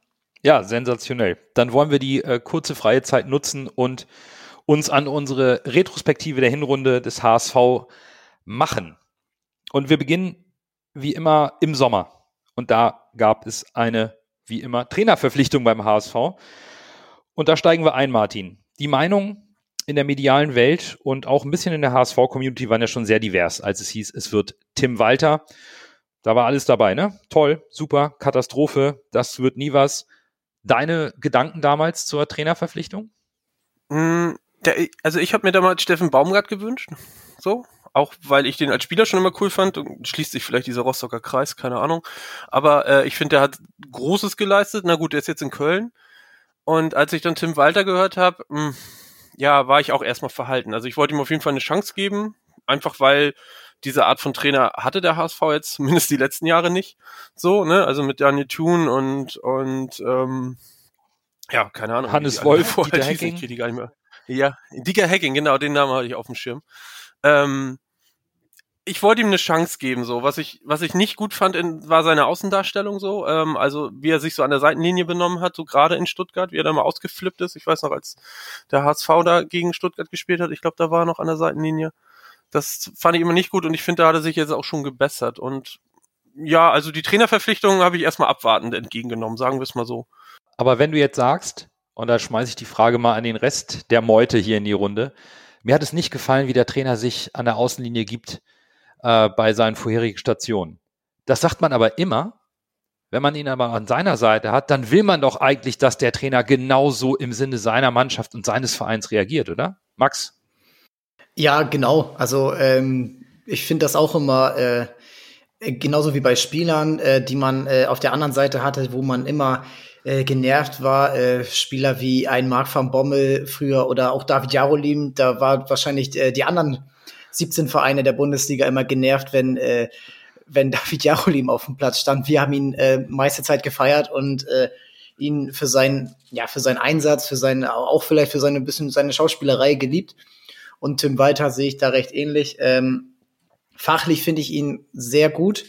Ja, sensationell. Dann wollen wir die äh, kurze freie Zeit nutzen und uns an unsere Retrospektive der Hinrunde des HSV machen. Und wir beginnen wie immer im Sommer. Und da gab es eine, wie immer, Trainerverpflichtung beim HSV. Und da steigen wir ein, Martin. Die Meinungen in der medialen Welt und auch ein bisschen in der HSV-Community waren ja schon sehr divers, als es hieß, es wird Tim Walter. Da war alles dabei, ne? Toll, super, Katastrophe, das wird nie was. Deine Gedanken damals zur Trainerverpflichtung? Mm, also ich habe mir damals Steffen Baumgart gewünscht, so, auch weil ich den als Spieler schon immer cool fand und schließt sich vielleicht dieser Rostocker Kreis, keine Ahnung. Aber äh, ich finde, der hat Großes geleistet. Na gut, der ist jetzt in Köln. Und als ich dann Tim Walter gehört habe, ja, war ich auch erstmal verhalten. Also ich wollte ihm auf jeden Fall eine Chance geben, einfach weil diese Art von Trainer hatte der HSV jetzt [laughs] zumindest die letzten Jahre nicht. So, ne? Also mit Daniel Thun und und ähm, ja, keine Ahnung. Hannes die Wolf, vorher Dieter krieg die gar nicht mehr. Ja, Dieter Hacking, genau, den Namen hatte ich auf dem Schirm. Ähm, ich wollte ihm eine Chance geben, so. Was ich, was ich nicht gut fand, in, war seine Außendarstellung so. Ähm, also, wie er sich so an der Seitenlinie benommen hat, so gerade in Stuttgart, wie er da mal ausgeflippt ist. Ich weiß noch, als der HSV da gegen Stuttgart gespielt hat, ich glaube, da war er noch an der Seitenlinie. Das fand ich immer nicht gut und ich finde, da hat er sich jetzt auch schon gebessert. Und ja, also die Trainerverpflichtungen habe ich erstmal abwartend entgegengenommen, sagen wir es mal so. Aber wenn du jetzt sagst, und da schmeiße ich die Frage mal an den Rest der Meute hier in die Runde, mir hat es nicht gefallen, wie der Trainer sich an der Außenlinie gibt äh, bei seinen vorherigen Stationen. Das sagt man aber immer. Wenn man ihn aber an seiner Seite hat, dann will man doch eigentlich, dass der Trainer genauso im Sinne seiner Mannschaft und seines Vereins reagiert, oder? Max? Ja, genau. Also ähm, ich finde das auch immer äh, genauso wie bei Spielern, äh, die man äh, auf der anderen Seite hatte, wo man immer äh, genervt war. Äh, Spieler wie ein Marc van Bommel früher oder auch David Jarolim, da war wahrscheinlich äh, die anderen 17 Vereine der Bundesliga immer genervt, wenn äh, wenn [laughs] David Jarolim auf dem Platz stand. Wir haben ihn äh, meiste Zeit gefeiert und äh, ihn für seinen, ja, für seinen Einsatz, für seinen, auch vielleicht für seine bisschen seine Schauspielerei geliebt. Und Tim Walter sehe ich da recht ähnlich. Ähm, fachlich finde ich ihn sehr gut.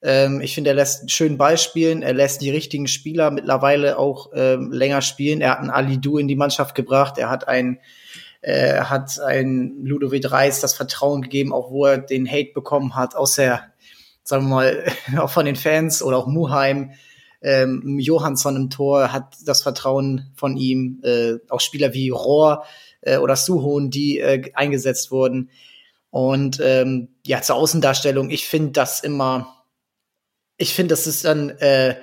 Ähm, ich finde, er lässt einen schönen Ball spielen. Er lässt die richtigen Spieler mittlerweile auch ähm, länger spielen. Er hat einen Ali Du in die Mannschaft gebracht. Er hat einen äh, hat ein Ludovic Reis das Vertrauen gegeben, auch wo er den Hate bekommen hat, aus der, sagen wir mal, [laughs] auch von den Fans oder auch Muheim. Ähm, Johansson im Tor hat das Vertrauen von ihm, äh, auch Spieler wie Rohr äh, oder Suhon, die äh, eingesetzt wurden. Und ähm, ja, zur Außendarstellung, ich finde das immer, ich finde, das ist dann, äh,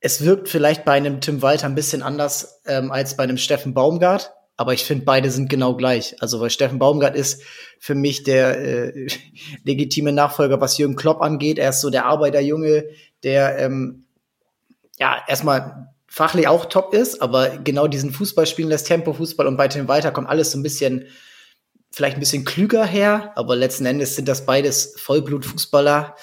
es wirkt vielleicht bei einem Tim Walter ein bisschen anders ähm, als bei einem Steffen Baumgart, aber ich finde, beide sind genau gleich. Also, weil Steffen Baumgart ist für mich der äh, [laughs] legitime Nachfolger, was Jürgen Klopp angeht. Er ist so der Arbeiterjunge, der ähm, ja erstmal fachlich auch top ist, aber genau diesen Fußball spielen lässt, Tempo-Fußball und bei Tim Walter kommt alles so ein bisschen, vielleicht ein bisschen klüger her, aber letzten Endes sind das beides Vollblut-Fußballer.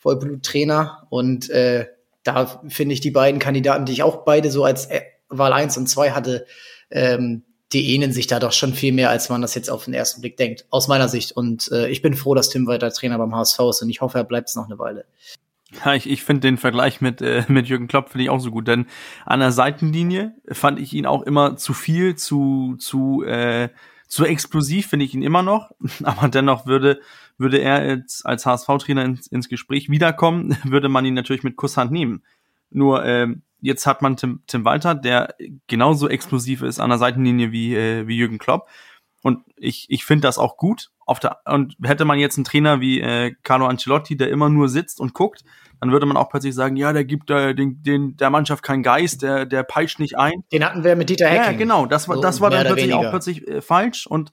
Vollbluttrainer. Und äh, da finde ich die beiden Kandidaten, die ich auch beide so als äh, Wahl 1 und 2 hatte, ähm, die ähneln sich da doch schon viel mehr, als man das jetzt auf den ersten Blick denkt, aus meiner Sicht. Und äh, ich bin froh, dass Tim weiter Trainer beim HSV ist und ich hoffe, er bleibt es noch eine Weile. Ja, ich, ich finde den Vergleich mit, äh, mit Jürgen Klopp finde ich auch so gut, denn an der Seitenlinie fand ich ihn auch immer zu viel, zu, zu, äh, zu explosiv finde ich ihn immer noch, [laughs] aber dennoch würde, würde er jetzt als HSV-Trainer ins, ins Gespräch wiederkommen, [laughs] würde man ihn natürlich mit Kusshand nehmen. Nur ähm, jetzt hat man Tim, Tim Walter, der genauso explosiv ist an der Seitenlinie wie, äh, wie Jürgen Klopp. Und ich, ich finde das auch gut. Auf der, und hätte man jetzt einen Trainer wie äh, Carlo Ancelotti, der immer nur sitzt und guckt, dann würde man auch plötzlich sagen, ja, der gibt äh, den, den, der Mannschaft keinen Geist, der, der peitscht nicht ein. Den hatten wir mit Dieter Hecking. Ja, genau. Das war, das war dann plötzlich auch plötzlich äh, falsch. Und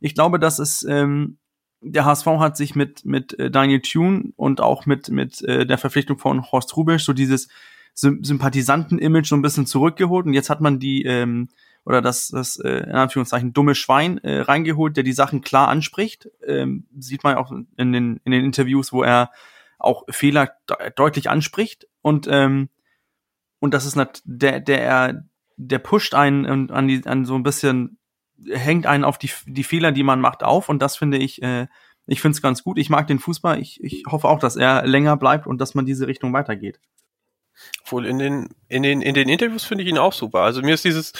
ich glaube, dass es ähm, der HSV hat sich mit mit äh, Daniel Thune und auch mit mit äh, der Verpflichtung von Horst Rubisch so dieses Sympathisanten-Image so ein bisschen zurückgeholt und jetzt hat man die ähm, oder das das äh, in Anführungszeichen dumme Schwein äh, reingeholt, der die Sachen klar anspricht. Ähm, sieht man auch in den in den Interviews, wo er auch Fehler de deutlich anspricht und ähm, und das ist der der der pusht einen an die an so ein bisschen hängt einen auf die, die Fehler, die man macht, auf und das finde ich, äh, ich finde es ganz gut. Ich mag den Fußball. Ich, ich hoffe auch, dass er länger bleibt und dass man diese Richtung weitergeht. Wohl in den, in den, in den Interviews finde ich ihn auch super. Also mir ist dieses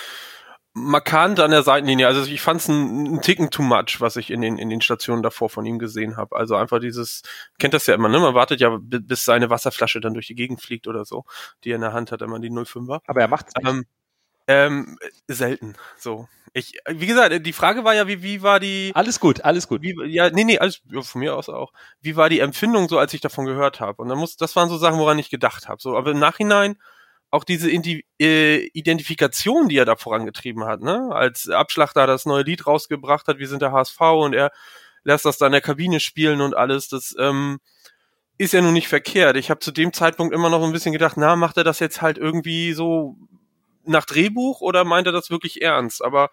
markant an der Seitenlinie. Also ich fand es ein, Ticken too much, was ich in den, in den Stationen davor von ihm gesehen habe. Also einfach dieses, kennt das ja immer, ne? Man wartet ja, bis seine Wasserflasche dann durch die Gegend fliegt oder so, die er in der Hand hat, immer die 05er. Aber er macht's nicht. Ähm, ähm, selten. So. Ich, wie gesagt, die Frage war ja, wie, wie war die. Alles gut, alles gut. Wie, ja, nee, nee, alles, ja, von mir aus auch. Wie war die Empfindung so, als ich davon gehört habe? Und dann muss, das waren so Sachen, woran ich gedacht habe. So, aber im Nachhinein auch diese Indi äh, Identifikation, die er da vorangetrieben hat, ne? Als Abschlachter das neue Lied rausgebracht hat, wir sind der HSV und er lässt das da in der Kabine spielen und alles, das ähm, ist ja nun nicht verkehrt. Ich habe zu dem Zeitpunkt immer noch ein bisschen gedacht, na, macht er das jetzt halt irgendwie so nach Drehbuch oder meint er das wirklich ernst? Aber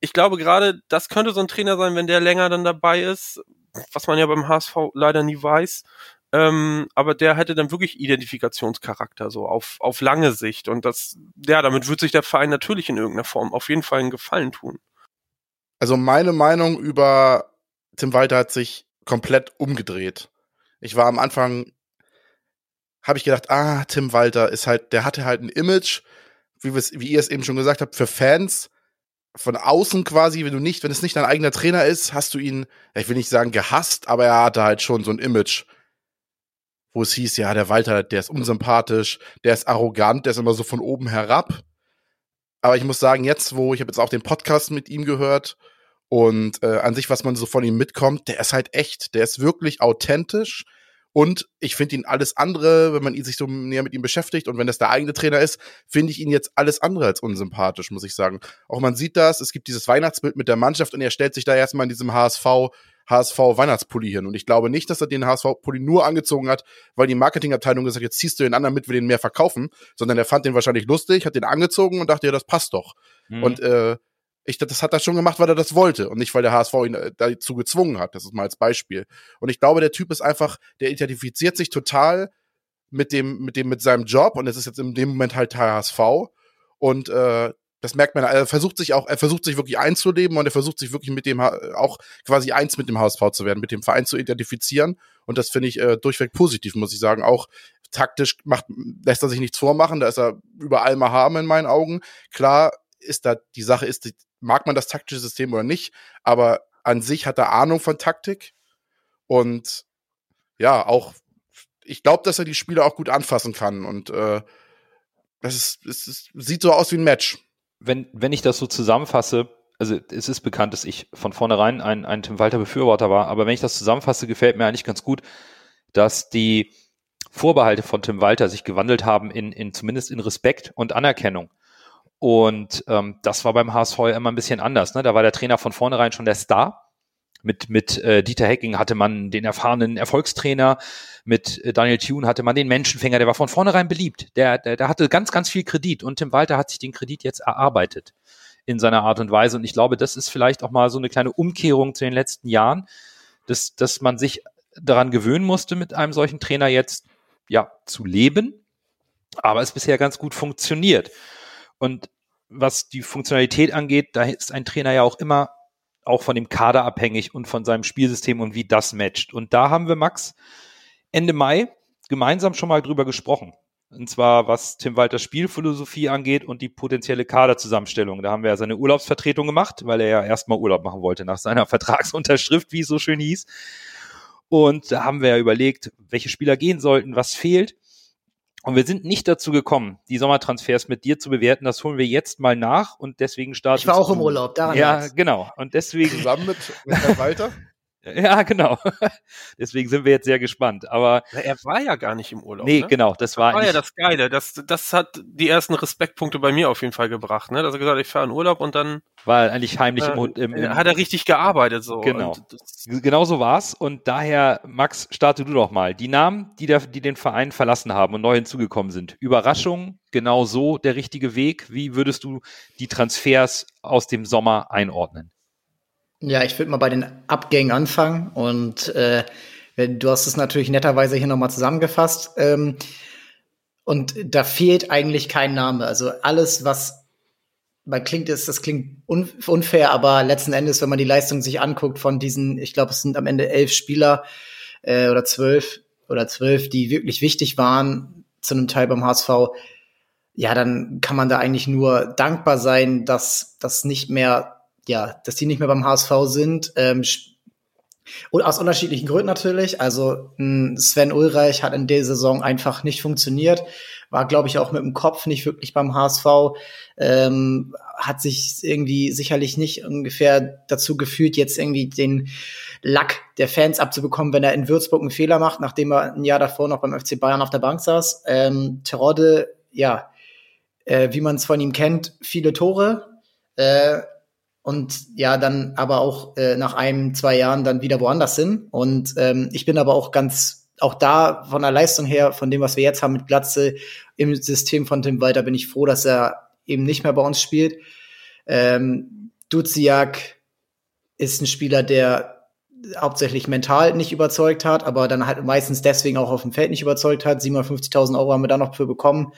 ich glaube gerade, das könnte so ein Trainer sein, wenn der länger dann dabei ist, was man ja beim HSV leider nie weiß. Ähm, aber der hätte dann wirklich Identifikationscharakter, so auf, auf lange Sicht. Und das, ja, damit wird sich der Verein natürlich in irgendeiner Form auf jeden Fall einen Gefallen tun. Also meine Meinung über Tim Walter hat sich komplett umgedreht. Ich war am Anfang, habe ich gedacht, ah, Tim Walter ist halt, der hatte halt ein Image, wie, wie ihr es eben schon gesagt habt, für Fans von außen quasi, wenn du nicht, wenn es nicht dein eigener Trainer ist, hast du ihn, ich will nicht sagen gehasst, aber er hatte halt schon so ein Image, wo es hieß, ja, der Walter, der ist unsympathisch, der ist arrogant, der ist immer so von oben herab. Aber ich muss sagen, jetzt, wo ich habe jetzt auch den Podcast mit ihm gehört und äh, an sich, was man so von ihm mitkommt, der ist halt echt, der ist wirklich authentisch. Und ich finde ihn alles andere, wenn man ihn sich so näher mit ihm beschäftigt und wenn das der eigene Trainer ist, finde ich ihn jetzt alles andere als unsympathisch, muss ich sagen. Auch man sieht das, es gibt dieses Weihnachtsbild mit der Mannschaft und er stellt sich da erstmal in diesem HSV HSV Weihnachtspulli hin. Und ich glaube nicht, dass er den HSV-Pulli nur angezogen hat, weil die Marketingabteilung gesagt hat, jetzt ziehst du den anderen mit, wir den mehr verkaufen, sondern er fand den wahrscheinlich lustig, hat den angezogen und dachte, ja, das passt doch. Mhm. Und äh, ich, das hat er schon gemacht, weil er das wollte und nicht, weil der HSV ihn äh, dazu gezwungen hat. Das ist mal als Beispiel. Und ich glaube, der Typ ist einfach, der identifiziert sich total mit dem, mit dem, mit seinem Job und es ist jetzt in dem Moment halt HSV. Und äh, das merkt man, er versucht sich auch, er versucht sich wirklich einzuleben und er versucht sich wirklich mit dem auch quasi eins mit dem HSV zu werden, mit dem Verein zu identifizieren. Und das finde ich äh, durchweg positiv, muss ich sagen. Auch taktisch macht, lässt er sich nichts vormachen, da ist er überall mal haben in meinen Augen. Klar ist da, die Sache ist, mag man das taktische System oder nicht, aber an sich hat er Ahnung von Taktik und ja, auch, ich glaube, dass er die Spieler auch gut anfassen kann und äh, das ist, es ist, sieht so aus wie ein Match wenn, wenn ich das so zusammenfasse, also es ist bekannt, dass ich von vornherein ein, ein Tim Walter Befürworter war, aber wenn ich das zusammenfasse, gefällt mir eigentlich ganz gut, dass die Vorbehalte von Tim Walter sich gewandelt haben in, in zumindest in Respekt und Anerkennung. Und ähm, das war beim HSV immer ein bisschen anders. Ne? Da war der Trainer von vornherein schon der Star mit, mit äh, Dieter Hecking hatte man den erfahrenen Erfolgstrainer, mit äh, Daniel Thune hatte man den Menschenfänger, der war von vornherein beliebt. Der, der, der hatte ganz, ganz viel Kredit und Tim Walter hat sich den Kredit jetzt erarbeitet in seiner Art und Weise. Und ich glaube, das ist vielleicht auch mal so eine kleine Umkehrung zu den letzten Jahren, dass, dass man sich daran gewöhnen musste, mit einem solchen Trainer jetzt ja zu leben, aber es bisher ganz gut funktioniert. Und was die Funktionalität angeht, da ist ein Trainer ja auch immer auch von dem Kader abhängig und von seinem Spielsystem und wie das matcht. Und da haben wir, Max, Ende Mai gemeinsam schon mal drüber gesprochen. Und zwar, was Tim Walters Spielphilosophie angeht und die potenzielle Kaderzusammenstellung. Da haben wir ja seine Urlaubsvertretung gemacht, weil er ja erstmal Urlaub machen wollte nach seiner [laughs] Vertragsunterschrift, wie es so schön hieß. Und da haben wir ja überlegt, welche Spieler gehen sollten, was fehlt. Und wir sind nicht dazu gekommen, die Sommertransfers mit dir zu bewerten. Das holen wir jetzt mal nach und deswegen starten. Ich war auch im Urlaub, daran. Ja, genau. Und deswegen. Zusammen mit, mit Herrn Walter? [laughs] Ja, genau. [laughs] Deswegen sind wir jetzt sehr gespannt. Aber ja, er war ja gar nicht im Urlaub. Nee, ne? genau, das war, das war ja das Geile. Das, das hat die ersten Respektpunkte bei mir auf jeden Fall gebracht. Ne? Dass er gesagt hat, ich fahre in Urlaub und dann war eigentlich heimlich äh, im, im, im, hat er richtig gearbeitet so. Genau. genau so war's. Und daher, Max, starte du doch mal. Die Namen, die, der, die den Verein verlassen haben und neu hinzugekommen sind. Überraschung, genau so der richtige Weg. Wie würdest du die Transfers aus dem Sommer einordnen? Ja, ich würde mal bei den Abgängen anfangen und äh, du hast es natürlich netterweise hier nochmal zusammengefasst. Ähm, und da fehlt eigentlich kein Name. Also alles, was man klingt, ist, das klingt unfair, aber letzten Endes, wenn man die Leistung sich anguckt von diesen, ich glaube, es sind am Ende elf Spieler äh, oder zwölf oder zwölf, die wirklich wichtig waren zu einem Teil beim HSV, ja, dann kann man da eigentlich nur dankbar sein, dass das nicht mehr ja, dass die nicht mehr beim HSV sind. Ähm, und aus unterschiedlichen Gründen natürlich. Also Sven Ulreich hat in der Saison einfach nicht funktioniert, war, glaube ich, auch mit dem Kopf nicht wirklich beim HSV, ähm, hat sich irgendwie sicherlich nicht ungefähr dazu gefühlt, jetzt irgendwie den Lack der Fans abzubekommen, wenn er in Würzburg einen Fehler macht, nachdem er ein Jahr davor noch beim FC Bayern auf der Bank saß. Ähm, Terodde, ja, äh, wie man es von ihm kennt, viele Tore. Äh, und ja, dann aber auch äh, nach einem, zwei Jahren dann wieder woanders sind. Und ähm, ich bin aber auch ganz, auch da von der Leistung her, von dem, was wir jetzt haben mit Glatze im System von Tim Walter, bin ich froh, dass er eben nicht mehr bei uns spielt. Ähm, Duziak ist ein Spieler, der hauptsächlich mental nicht überzeugt hat, aber dann halt meistens deswegen auch auf dem Feld nicht überzeugt hat. 750.000 Euro haben wir da noch für bekommen.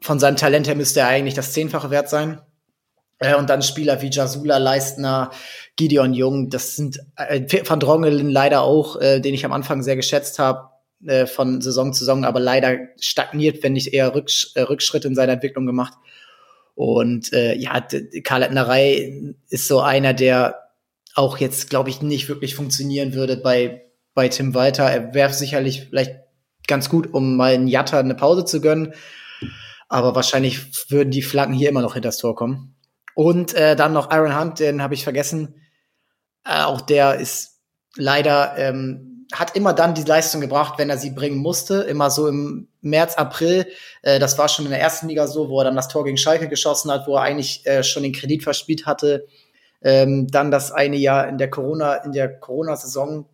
Von seinem Talent her müsste er eigentlich das Zehnfache wert sein. Äh, und dann Spieler wie Jasula Leistner, Gideon Jung, das sind äh, Van Drongelen leider auch, äh, den ich am Anfang sehr geschätzt habe, äh, von Saison zu Saison, aber leider stagniert, wenn nicht eher Rücksch äh, Rückschritt in seiner Entwicklung gemacht. Und äh, ja, Karl Lettnerei ist so einer, der auch jetzt, glaube ich, nicht wirklich funktionieren würde bei, bei Tim Walter. Er wäre sicherlich vielleicht ganz gut, um mal einen Jatta eine Pause zu gönnen. Aber wahrscheinlich würden die Flanken hier immer noch hinter das Tor kommen. Und äh, dann noch Aaron Hunt, den habe ich vergessen. Äh, auch der ist leider, ähm, hat immer dann die Leistung gebracht, wenn er sie bringen musste. Immer so im März, April. Äh, das war schon in der ersten Liga so, wo er dann das Tor gegen Schalke geschossen hat, wo er eigentlich äh, schon den Kredit verspielt hatte. Ähm, dann das eine Jahr in der Corona, in der Corona-Saison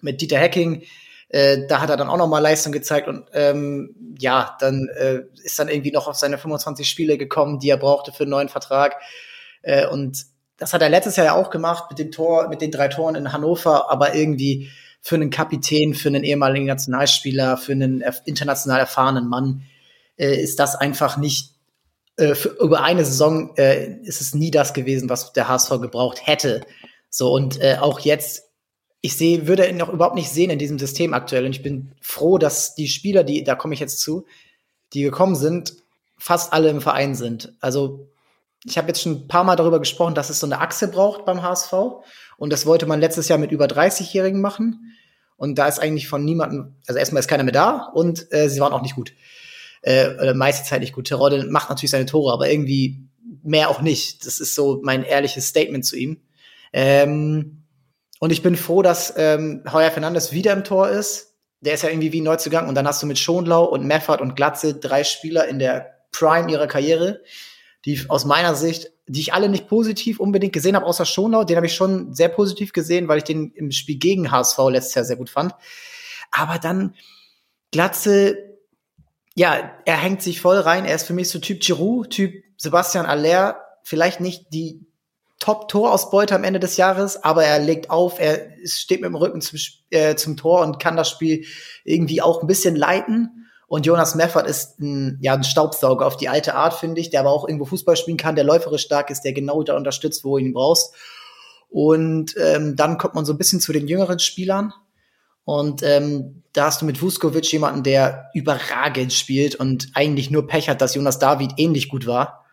mit Dieter Hacking. Äh, da hat er dann auch noch mal Leistung gezeigt und ähm, ja, dann äh, ist dann irgendwie noch auf seine 25 Spiele gekommen, die er brauchte für einen neuen Vertrag. Äh, und das hat er letztes Jahr ja auch gemacht mit dem Tor, mit den drei Toren in Hannover, aber irgendwie für einen Kapitän, für einen ehemaligen Nationalspieler, für einen international erfahrenen Mann äh, ist das einfach nicht äh, für, über eine Saison äh, ist es nie das gewesen, was der HSV gebraucht hätte. So und äh, auch jetzt ich sehe, würde ihn noch überhaupt nicht sehen in diesem System aktuell. Und ich bin froh, dass die Spieler, die, da komme ich jetzt zu, die gekommen sind, fast alle im Verein sind. Also ich habe jetzt schon ein paar Mal darüber gesprochen, dass es so eine Achse braucht beim HSV. Und das wollte man letztes Jahr mit über 30-Jährigen machen. Und da ist eigentlich von niemandem, also erstmal ist keiner mehr da und äh, sie waren auch nicht gut. Äh, meiste Zeit nicht gut. Terodde macht natürlich seine Tore, aber irgendwie mehr auch nicht. Das ist so mein ehrliches Statement zu ihm. Ähm, und ich bin froh, dass ähm, Heuer Fernandes wieder im Tor ist. Der ist ja irgendwie wie Neuzugang. Und dann hast du mit Schonlau und Meffert und Glatze drei Spieler in der Prime ihrer Karriere, die aus meiner Sicht, die ich alle nicht positiv unbedingt gesehen habe, außer Schonlau. Den habe ich schon sehr positiv gesehen, weil ich den im Spiel gegen HSV letztes Jahr sehr gut fand. Aber dann Glatze, ja, er hängt sich voll rein. Er ist für mich so Typ Giroud, Typ Sebastian Aller. Vielleicht nicht die Top-Torausbeute am Ende des Jahres, aber er legt auf, er steht mit dem Rücken zum, äh, zum Tor und kann das Spiel irgendwie auch ein bisschen leiten. Und Jonas Meffert ist ein, ja, ein Staubsauger auf die alte Art, finde ich, der aber auch irgendwo Fußball spielen kann, der läuferisch stark ist, der genau da unterstützt, wo du ihn brauchst. Und ähm, dann kommt man so ein bisschen zu den jüngeren Spielern. Und ähm, da hast du mit Vuskovic jemanden, der überragend spielt und eigentlich nur Pech hat, dass Jonas David ähnlich gut war.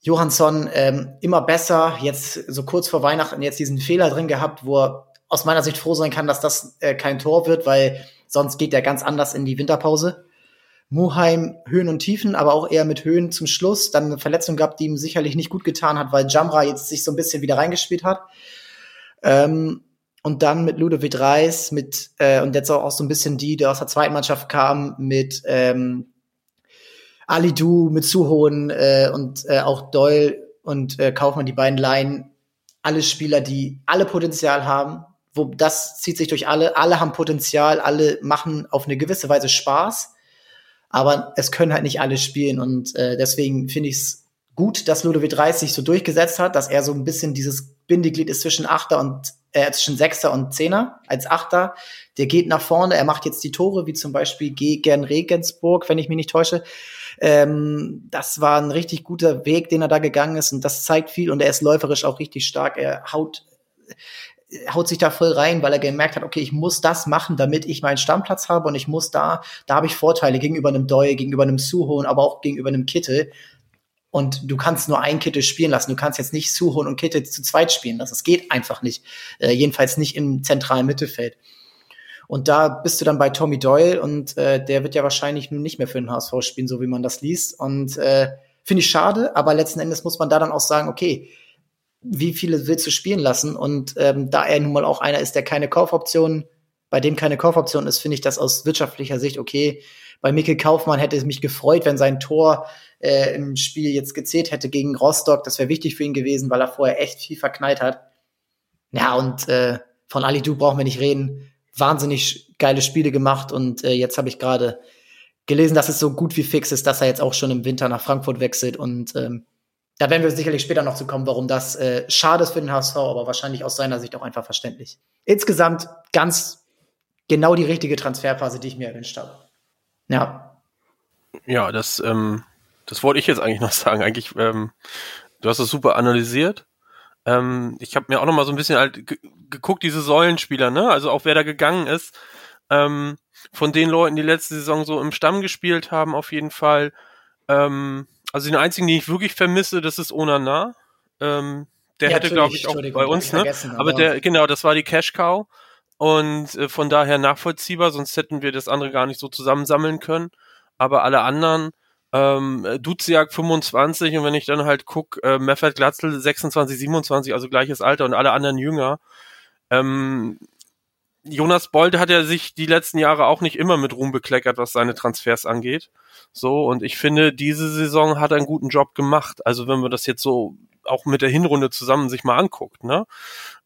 Johansson ähm, immer besser, jetzt so kurz vor Weihnachten jetzt diesen Fehler drin gehabt, wo er aus meiner Sicht froh sein kann, dass das äh, kein Tor wird, weil sonst geht er ganz anders in die Winterpause. Muheim Höhen und Tiefen, aber auch eher mit Höhen zum Schluss. Dann eine Verletzung gehabt, die ihm sicherlich nicht gut getan hat, weil Jamra jetzt sich so ein bisschen wieder reingespielt hat. Ähm, und dann mit Ludovic Reis, mit, äh, und jetzt auch so ein bisschen die, der aus der zweiten Mannschaft kam, mit ähm, Ali Du mit Suhohn äh, und äh, auch Doyle und äh, Kaufmann, die beiden Laien, alle Spieler, die alle Potenzial haben. Wo das zieht sich durch alle. Alle haben Potenzial, alle machen auf eine gewisse Weise Spaß, aber es können halt nicht alle spielen und äh, deswegen finde ich es gut, dass Ludovic Reis sich so durchgesetzt hat, dass er so ein bisschen dieses Bindeglied ist zwischen Achter und äh, zwischen Sechster und Zehner als Achter. Der geht nach vorne, er macht jetzt die Tore, wie zum Beispiel gegen Regensburg, wenn ich mich nicht täusche. Ähm, das war ein richtig guter Weg, den er da gegangen ist und das zeigt viel und er ist läuferisch auch richtig stark. Er haut haut sich da voll rein, weil er gemerkt hat, okay, ich muss das machen, damit ich meinen Stammplatz habe und ich muss da, da habe ich Vorteile gegenüber einem Doi, gegenüber einem Suho und aber auch gegenüber einem Kittel. Und du kannst nur ein Kittel spielen lassen. Du kannst jetzt nicht Suho und Kittel zu zweit spielen lassen. Das geht einfach nicht. Äh, jedenfalls nicht im zentralen Mittelfeld. Und da bist du dann bei Tommy Doyle und äh, der wird ja wahrscheinlich nicht mehr für den HSV spielen, so wie man das liest. Und äh, finde ich schade, aber letzten Endes muss man da dann auch sagen, okay, wie viele willst du spielen lassen? Und ähm, da er nun mal auch einer ist, der keine Kaufoption, bei dem keine Kaufoption ist, finde ich das aus wirtschaftlicher Sicht okay. Bei Mikkel Kaufmann hätte es mich gefreut, wenn sein Tor äh, im Spiel jetzt gezählt hätte gegen Rostock. Das wäre wichtig für ihn gewesen, weil er vorher echt viel verknallt hat. Ja, und äh, von Ali Du brauchen wir nicht reden wahnsinnig geile Spiele gemacht und äh, jetzt habe ich gerade gelesen, dass es so gut wie fix ist, dass er jetzt auch schon im Winter nach Frankfurt wechselt und ähm, da werden wir sicherlich später noch zu kommen, warum das äh, schade ist für den HSV, aber wahrscheinlich aus seiner Sicht auch einfach verständlich. Insgesamt ganz genau die richtige Transferphase, die ich mir erwünscht habe. Ja. Ja, das, ähm, das wollte ich jetzt eigentlich noch [laughs] sagen. Eigentlich, ähm, du hast es super analysiert. Ähm, ich habe mir auch noch mal so ein bisschen halt geguckt, diese Säulenspieler, ne? Also auch wer da gegangen ist. Ähm, von den Leuten, die letzte Saison so im Stamm gespielt haben, auf jeden Fall. Ähm, also den einzigen, den ich wirklich vermisse, das ist Onana. Ähm, der Ja, hätte, glaube ich, auch bei uns, ne? aber- der, genau, das war die Cash Cow. Und äh, von daher nachvollziehbar, sonst hätten wir das andere gar nicht so zusammensammeln können. Aber alle anderen, ähm, Duziak 25 und wenn ich dann halt guck, äh, Meffert Glatzel 26, 27, also gleiches Alter und alle anderen jünger. Ähm, Jonas Bold hat ja sich die letzten Jahre auch nicht immer mit Ruhm bekleckert, was seine Transfers angeht. So, und ich finde, diese Saison hat einen guten Job gemacht. Also wenn man das jetzt so auch mit der Hinrunde zusammen sich mal anguckt, ne?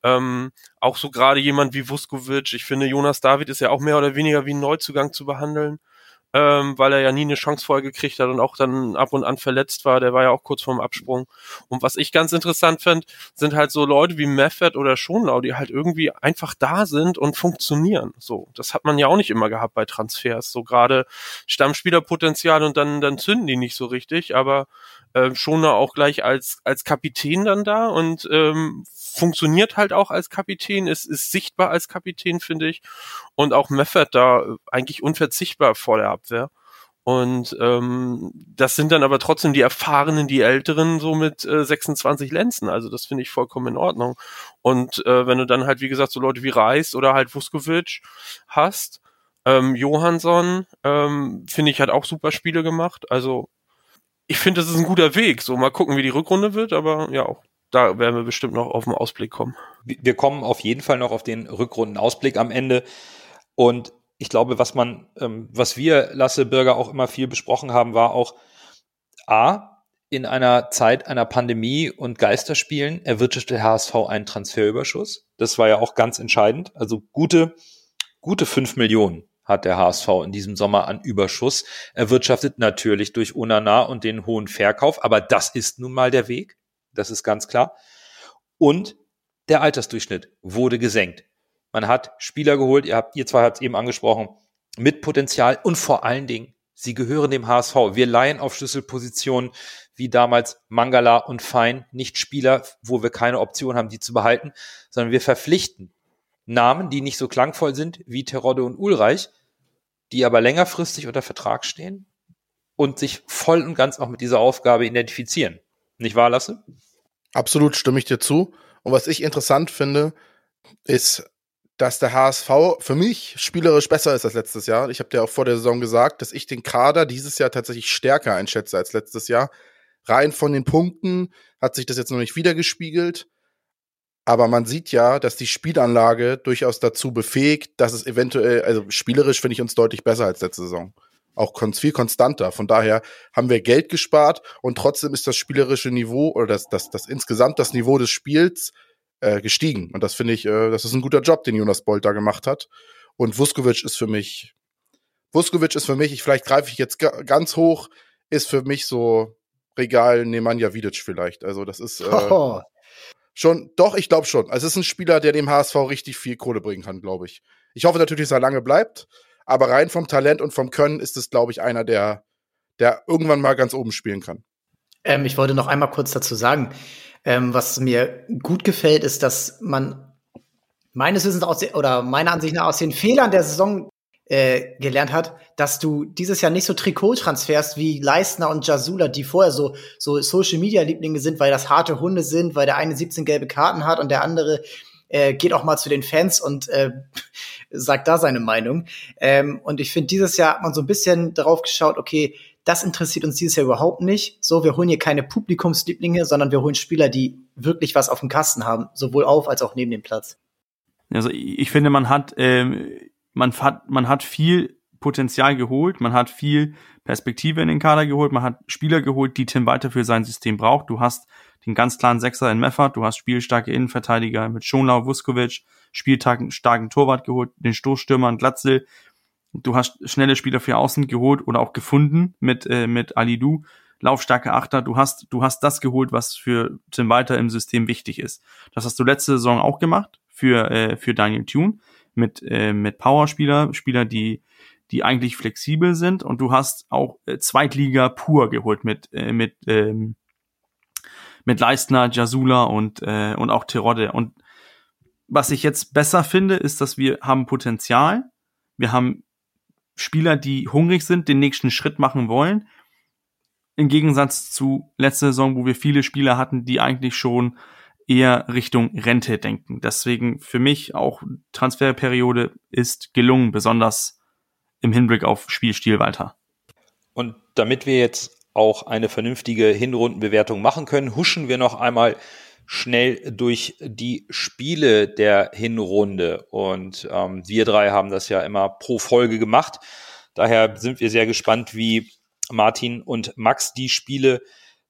Ähm, auch so gerade jemand wie Vuskovic, ich finde, Jonas David ist ja auch mehr oder weniger wie ein Neuzugang zu behandeln, ähm, weil er ja nie eine Chance vorher gekriegt hat und auch dann ab und an verletzt war. Der war ja auch kurz vorm Absprung. Und was ich ganz interessant finde, sind halt so Leute wie Meffert oder Schonlau, die halt irgendwie einfach da sind und funktionieren. So, das hat man ja auch nicht immer gehabt bei Transfers. So gerade Stammspielerpotenzial und dann dann zünden die nicht so richtig, aber äh, Schonlau auch gleich als als Kapitän dann da und ähm, funktioniert halt auch als Kapitän, ist ist sichtbar als Kapitän finde ich und auch Meffert da äh, eigentlich unverzichtbar vor der Abwehr. Und ähm, das sind dann aber trotzdem die Erfahrenen, die Älteren, so mit äh, 26 Lenzen. Also das finde ich vollkommen in Ordnung. Und äh, wenn du dann halt, wie gesagt, so Leute wie Reis oder halt Vuskovic hast, ähm, Johansson, ähm, finde ich, hat auch super Spiele gemacht. Also ich finde, das ist ein guter Weg. So mal gucken, wie die Rückrunde wird, aber ja, auch da werden wir bestimmt noch auf den Ausblick kommen. wir kommen auf jeden Fall noch auf den Rückrundenausblick am Ende. Und ich glaube, was man, ähm, was wir, Lasse Bürger, auch immer viel besprochen haben, war auch A, in einer Zeit einer Pandemie und Geisterspielen erwirtschaftete HSV einen Transferüberschuss. Das war ja auch ganz entscheidend. Also gute, gute fünf Millionen hat der HSV in diesem Sommer an Überschuss erwirtschaftet, natürlich durch Unana und den hohen Verkauf. Aber das ist nun mal der Weg. Das ist ganz klar. Und der Altersdurchschnitt wurde gesenkt. Man hat Spieler geholt, ihr habt, ihr zwei habt es eben angesprochen, mit Potenzial und vor allen Dingen, sie gehören dem HSV. Wir leihen auf Schlüsselpositionen wie damals Mangala und Fein, nicht Spieler, wo wir keine Option haben, die zu behalten, sondern wir verpflichten Namen, die nicht so klangvoll sind wie Terodde und Ulreich, die aber längerfristig unter Vertrag stehen und sich voll und ganz auch mit dieser Aufgabe identifizieren. Nicht wahr, Lasse? Absolut stimme ich dir zu. Und was ich interessant finde, ist, dass der HSV für mich spielerisch besser ist als letztes Jahr. Ich habe dir auch vor der Saison gesagt, dass ich den Kader dieses Jahr tatsächlich stärker einschätze als letztes Jahr. Rein von den Punkten hat sich das jetzt noch nicht wiedergespiegelt. Aber man sieht ja, dass die Spielanlage durchaus dazu befähigt, dass es eventuell, also spielerisch finde ich uns deutlich besser als letzte Saison. Auch viel konstanter. Von daher haben wir Geld gespart und trotzdem ist das spielerische Niveau oder das, das, das insgesamt das Niveau des Spiels äh, gestiegen. Und das finde ich, äh, das ist ein guter Job, den Jonas Bolt da gemacht hat. Und Vuskovic ist für mich, Vuskovic ist für mich, ich, vielleicht greife ich jetzt ga ganz hoch, ist für mich so Regal Nemanja Vidic vielleicht. Also das ist äh, Oh, schon, doch, ich glaube schon. Also es ist ein Spieler, der dem HSV richtig viel Kohle bringen kann, glaube ich. Ich hoffe natürlich, dass er lange bleibt, aber rein vom Talent und vom Können ist es, glaube ich, einer, der, der irgendwann mal ganz oben spielen kann. Ähm, ich wollte noch einmal kurz dazu sagen, ähm, was mir gut gefällt, ist, dass man meines Wissens aus de- oder meiner Ansicht nach aus den Fehlern der Saison äh, gelernt hat, dass du dieses Jahr nicht so Trikottransfers wie Leistner und Jasula, die vorher so, so Social Media Lieblinge sind, weil das harte Hunde sind, weil der eine 17 gelbe Karten hat und der andere äh, geht auch mal zu den Fans und äh, [laughs] sagt da seine Meinung. Ähm, und ich finde, dieses Jahr hat man so ein bisschen darauf geschaut, okay, das interessiert uns dieses Jahr überhaupt nicht. So, wir holen hier keine Publikumslieblinge, sondern wir holen Spieler, die wirklich was auf dem Kasten haben, sowohl auf als auch neben dem Platz. Also ich ich finde, man hat, ähm, man hat, man hat viel Potenzial geholt, man hat viel Perspektive in den Kader geholt, man hat Spieler geholt, die Tim Walter für sein System braucht. Du hast den ganz klaren Sechser in Meffert, du hast spielstarke Innenverteidiger mit Schonlau, Vuskovic, spielstarken starken Torwart geholt, den Stoßstürmer und Glatzel. Du hast schnelle Spieler für Außen geholt oder auch gefunden mit, äh, mit Alidu, laufstarke Achter. Du hast, du hast das geholt, was für Tim Walter im System wichtig ist. Das hast du letzte Saison auch gemacht für, äh, für Daniel Thune mit, äh, mit Powerspieler, Spieler, die, die eigentlich flexibel sind und du hast auch äh, Zweitliga pur geholt mit, äh, mit, ähm, mit Leistner, Jasula und, äh, und auch Terodde. Und was ich jetzt besser finde, ist, dass wir haben Potenzial. Wir haben Spieler, die hungrig sind, den nächsten Schritt machen wollen. im Gegensatz zu letzter Saison, wo wir viele Spieler hatten, die eigentlich schon eher Richtung Rente denken. Deswegen für mich auch Transferperiode ist gelungen, besonders im Hinblick auf Spielstil weiter. Und damit wir jetzt auch eine vernünftige Hinrundenbewertung machen können, huschen wir noch einmal schnell durch die Spiele der Hinrunde. Und ähm, wir drei haben das ja immer pro Folge gemacht. Daher sind wir sehr gespannt, wie Martin und Max die Spiele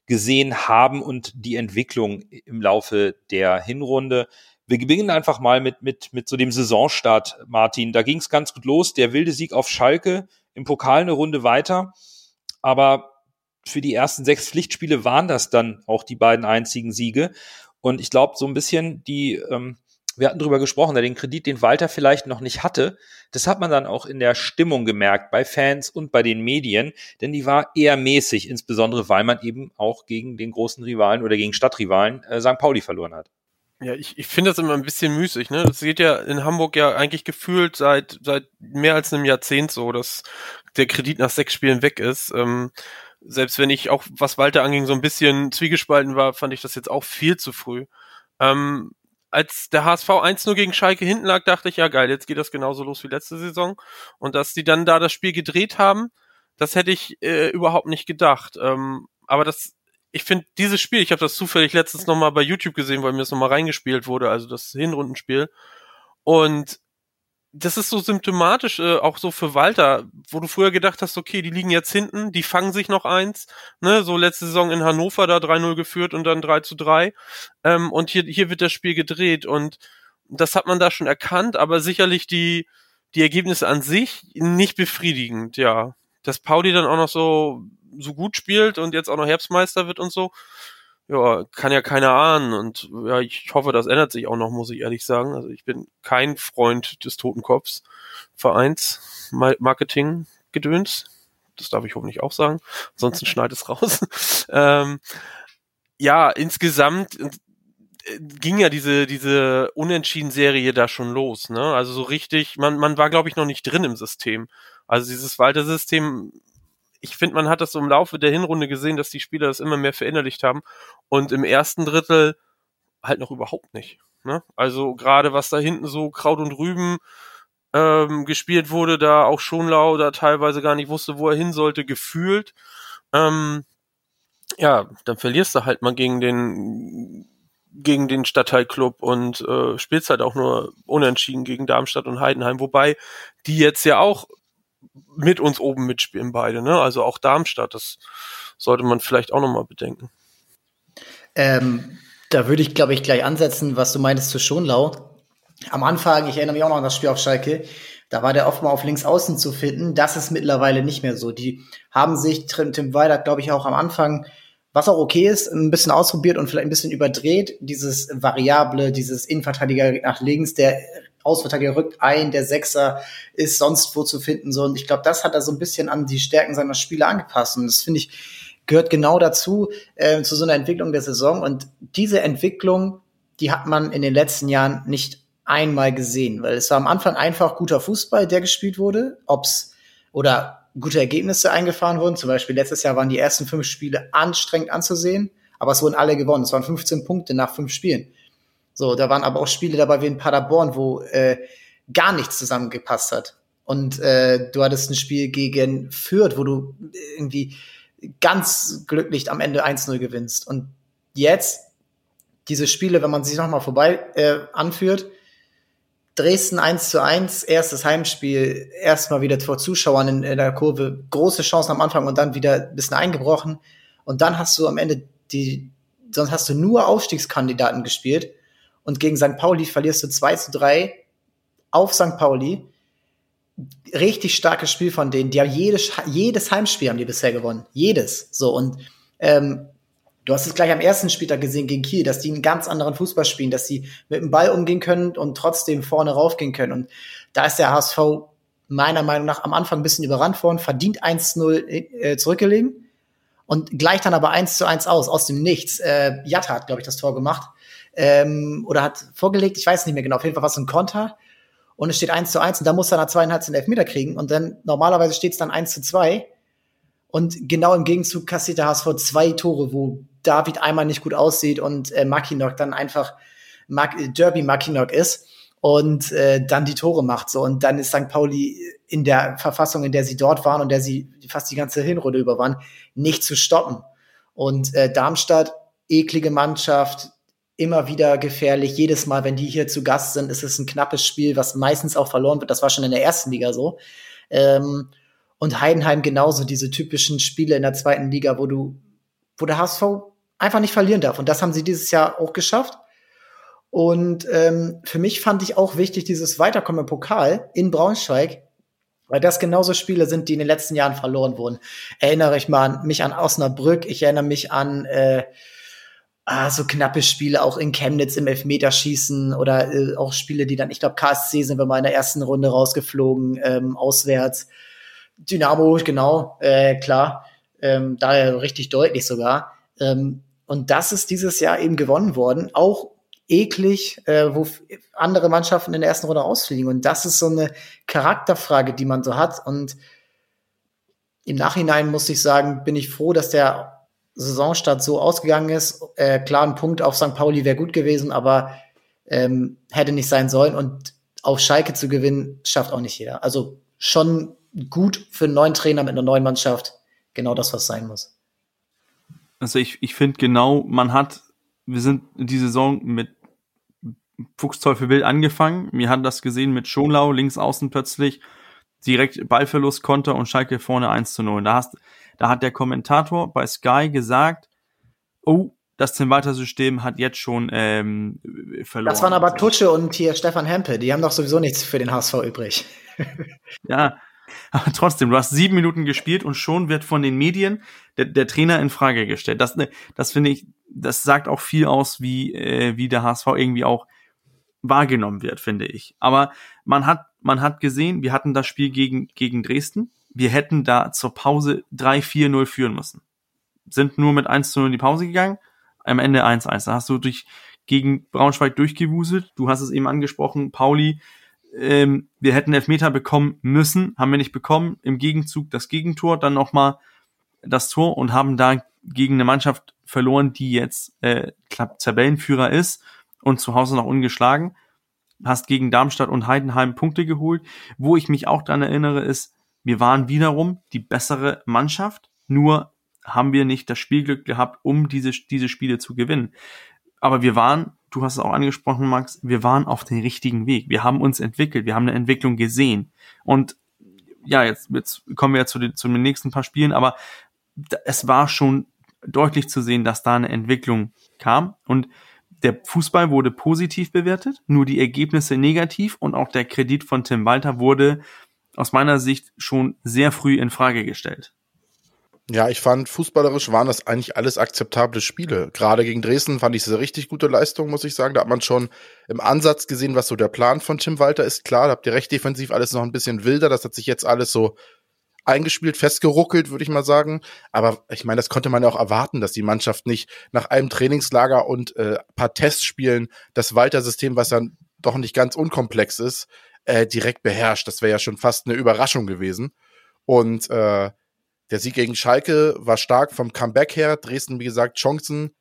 gesehen haben und die Entwicklung im Laufe der Hinrunde. Wir beginnen einfach mal mit, mit, mit so dem Saisonstart, Martin. Da ging es ganz gut los. Der wilde Sieg auf Schalke, im Pokal eine Runde weiter. Aber für die ersten sechs Pflichtspiele waren das dann auch die beiden einzigen Siege. Und ich glaube, so ein bisschen die, ähm, wir hatten drüber gesprochen, den Kredit, den Walter vielleicht noch nicht hatte, das hat man dann auch in der Stimmung gemerkt, bei Fans und bei den Medien, denn die war eher mäßig, insbesondere weil man eben auch gegen den großen Rivalen oder gegen Stadtrivalen äh, St. Pauli verloren hat. Ja, ich, ich finde das immer ein bisschen müßig, ne? Das geht ja in Hamburg ja eigentlich gefühlt seit, seit mehr als einem Jahrzehnt so, dass der Kredit nach sechs Spielen weg ist. Ähm, selbst wenn ich auch, was Walter anging, so ein bisschen zwiegespalten war, fand ich das jetzt auch viel zu früh. Ähm, als der HSV 1-0 gegen Schalke hinten lag, dachte ich, ja geil, jetzt geht das genauso los wie letzte Saison. Und dass die dann da das Spiel gedreht haben, das hätte ich äh, überhaupt nicht gedacht. Ähm, aber das, ich finde dieses Spiel, ich habe das zufällig letztens nochmal bei YouTube gesehen, weil mir das nochmal reingespielt wurde, also das Hinrundenspiel. Und das ist so symptomatisch, äh, auch so für Walter, wo du früher gedacht hast, okay, die liegen jetzt hinten, die fangen sich noch eins, ne, so letzte Saison in Hannover da 3-0 geführt und dann 3 zu 3. Ähm, und hier, hier wird das Spiel gedreht und das hat man da schon erkannt, aber sicherlich die, die Ergebnisse an sich nicht befriedigend, ja. Dass Pauli dann auch noch so, so gut spielt und jetzt auch noch Herbstmeister wird und so, ja, kann ja keiner ahnen. Und ja, ich hoffe, das ändert sich auch noch, muss ich ehrlich sagen. Also ich bin kein Freund des Totenkopfs Vereins Marketing Gedöns. Das darf ich hoffentlich auch sagen. Ansonsten schneid es raus. [laughs] ähm, ja, insgesamt äh, ging ja diese, diese Unentschieden-Serie da schon los, ne? Also so richtig, man, man war, glaube ich, noch nicht drin im System. Also dieses Walter-System ich finde, man hat das so im Laufe der Hinrunde gesehen, dass die Spieler das immer mehr verinnerlicht haben und im ersten Drittel halt noch überhaupt nicht. Ne? Also gerade was da hinten so Kraut und Rüben ähm, gespielt wurde, da auch Schonlau da teilweise gar nicht wusste, wo er hin sollte, gefühlt. Ähm, ja, dann verlierst du halt mal gegen den gegen den Stadtteilclub und äh, spielst halt auch nur unentschieden gegen Darmstadt und Heidenheim, wobei die jetzt ja auch mit uns oben mitspielen beide, ne? Also auch Darmstadt, das sollte man vielleicht auch nochmal bedenken. Ähm, da würde ich, glaube ich, gleich ansetzen, was du meintest zu Schonlau. Am Anfang, ich erinnere mich auch noch an das Spiel auf Schalke, da war der oft mal auf links außen zu finden. Das ist mittlerweile nicht mehr so. Die haben sich, Tim, Tim Weiler, glaube ich, auch am Anfang, was auch okay ist, ein bisschen ausprobiert und vielleicht ein bisschen überdreht. Dieses Variable, dieses Innenverteidiger nach links, der Außenverteidiger rückt ein, der Sechser ist sonst wo zu finden. So. Und ich glaube, das hat er so ein bisschen an die Stärken seiner Spieler angepasst. Und das finde ich, gehört genau dazu, äh, zu so einer Entwicklung der Saison. Und diese Entwicklung, die hat man in den letzten Jahren nicht einmal gesehen, weil es war am Anfang einfach guter Fußball, der gespielt wurde, ob's oder gute Ergebnisse eingefahren wurden. Zum Beispiel letztes Jahr waren die ersten fünf Spiele anstrengend anzusehen, aber es wurden alle gewonnen. Es waren 15 Punkte nach fünf Spielen. So, da waren aber auch Spiele dabei wie in Paderborn, wo äh, gar nichts zusammengepasst hat. Und äh, du hattest ein Spiel gegen Fürth, wo du irgendwie ganz glücklich am Ende 1-0 gewinnst. Und jetzt, diese Spiele, wenn man sich nochmal vorbei äh, anführt, Dresden 1 zu 1, erstes Heimspiel, erstmal wieder vor Zuschauern in, in der Kurve, große Chancen am Anfang und dann wieder ein bisschen eingebrochen. Und dann hast du am Ende die, sonst hast du nur Aufstiegskandidaten gespielt und gegen St. Pauli verlierst du 2 zu 3 auf St. Pauli. Richtig starkes Spiel von denen. Die haben jedes, jedes Heimspiel haben die bisher gewonnen. Jedes. So, und ähm, du hast es gleich am ersten Spieltag gesehen gegen Kiel, dass die einen ganz anderen Fußball spielen, dass sie mit dem Ball umgehen können und trotzdem vorne raufgehen können. Und da ist der HSV meiner Meinung nach am Anfang ein bisschen überrannt worden, verdient 1-0 äh, zurückgelegen und gleich dann aber 1 zu 1 aus, aus dem Nichts. Äh, Jatta hat, glaube ich, das Tor gemacht ähm, oder hat vorgelegt, ich weiß nicht mehr genau, auf jeden Fall was ein Konter und es steht 1 zu 1 und da muss er nach zweieinhalb den Elfmeter kriegen und dann normalerweise steht es dann 1 zu 2 Und genau im Gegenzug kassiert der HSV zwei Tore, wo David einmal nicht gut aussieht und äh, Mackinock dann einfach Mac Derby Mackinock ist und äh, dann die Tore macht. So und dann ist St. Pauli in der Verfassung, in der sie dort waren und der sie fast die ganze Hinrunde über waren, nicht zu stoppen. Und äh, Darmstadt, eklige Mannschaft, immer wieder gefährlich. Jedes Mal, wenn die hier zu Gast sind, ist es ein knappes Spiel, was meistens auch verloren wird. Das war schon in der ersten Liga so. Ähm, und Heidenheim genauso, diese typischen Spiele in der zweiten Liga, wo du, wo der HSV einfach nicht verlieren darf. Und das haben sie dieses Jahr auch geschafft. Und ähm, für mich fand ich auch wichtig, dieses Weiterkommen im Pokal in Braunschweig, weil das genauso Spiele sind, die in den letzten Jahren verloren wurden. Erinnere ich mal an, mich an Osnabrück, ich erinnere mich an äh, ah, so knappe Spiele auch in Chemnitz im Elfmeterschießen oder äh, auch Spiele, die dann, ich glaube, KSC sind wir mal in der ersten Runde rausgeflogen, ähm, auswärts. Dynamo, genau, äh, klar, ähm, daher richtig deutlich sogar. Ähm, und das ist dieses Jahr eben gewonnen worden, auch eklig, äh, wo andere Mannschaften in der ersten Runde ausfliegen. Und das ist so eine Charakterfrage, die man so hat. Und im Nachhinein muss ich sagen, bin ich froh, dass der Saisonstart so ausgegangen ist. Äh, klar, ein Punkt auf St. Pauli wäre gut gewesen, aber ähm, hätte nicht sein sollen. Und auf Schalke zu gewinnen, schafft auch nicht jeder. Also schon gut für einen neuen Trainer mit einer neuen Mannschaft. Genau das, was sein muss. Also ich, ich finde genau, man hat, wir sind die Saison mit Fuchsteufel wild angefangen. Mir hat das gesehen mit Schonlau links außen plötzlich direkt Ballverlust, Konter und Schalke vorne 1 zu 0. Da, hast, da hat der Kommentator bei Sky gesagt, oh, das Tim Walter System hat jetzt schon ähm, verloren. Das waren aber Tutsche und hier Stefan Hempel, die haben doch sowieso nichts für den HSV übrig. [laughs] ja, aber trotzdem, du hast sieben Minuten gespielt und schon wird von den Medien der, der Trainer in Frage gestellt. Das, das finde ich, das sagt auch viel aus, wie, äh, wie der HSV irgendwie auch wahrgenommen wird, finde ich. Aber man hat, man hat gesehen, wir hatten das Spiel gegen, gegen Dresden. Wir hätten da zur Pause 3-4-0 führen müssen. Sind nur mit 1 0 in die Pause gegangen. Am Ende 1-1. Da hast du durch, gegen Braunschweig durchgewuselt. Du hast es eben angesprochen, Pauli. Ähm, wir hätten Elfmeter bekommen müssen, haben wir nicht bekommen. Im Gegenzug das Gegentor, dann nochmal das Tor und haben da gegen eine Mannschaft verloren, die jetzt äh, Tabellenführer ist und zu Hause noch ungeschlagen. Hast gegen Darmstadt und Heidenheim Punkte geholt. Wo ich mich auch dran erinnere, ist, wir waren wiederum die bessere Mannschaft, nur haben wir nicht das Spielglück gehabt, um diese, diese Spiele zu gewinnen. Aber wir waren, du hast es auch angesprochen, Max, wir waren auf dem richtigen Weg. Wir haben uns entwickelt, wir haben eine Entwicklung gesehen. Und ja, jetzt, jetzt kommen wir ja zu den, zu den nächsten paar Spielen, aber es war schon deutlich zu sehen, dass da eine Entwicklung kam. Und der Fußball wurde positiv bewertet, nur die Ergebnisse negativ und auch der Kredit von Tim Walter wurde aus meiner Sicht schon sehr früh in Frage gestellt. Ja, ich fand, fußballerisch waren das eigentlich alles akzeptable Spiele. Gerade gegen Dresden fand ich es eine richtig gute Leistung, muss ich sagen. Da hat man schon im Ansatz gesehen, was so der Plan von Tim Walter ist. Klar, da habt ihr recht defensiv alles noch ein bisschen wilder. Das hat sich jetzt alles so eingespielt, festgeruckelt, würde ich mal sagen. Aber ich meine, das konnte man ja auch erwarten, dass die Mannschaft nicht nach einem Trainingslager und äh, paar Testspielen das Walter-System, was dann doch nicht ganz unkomplex ist, äh, direkt beherrscht. Das wäre ja schon fast eine Überraschung gewesen. Und äh, der Sieg gegen Schalke war stark vom Comeback her. Dresden, wie gesagt, Chancen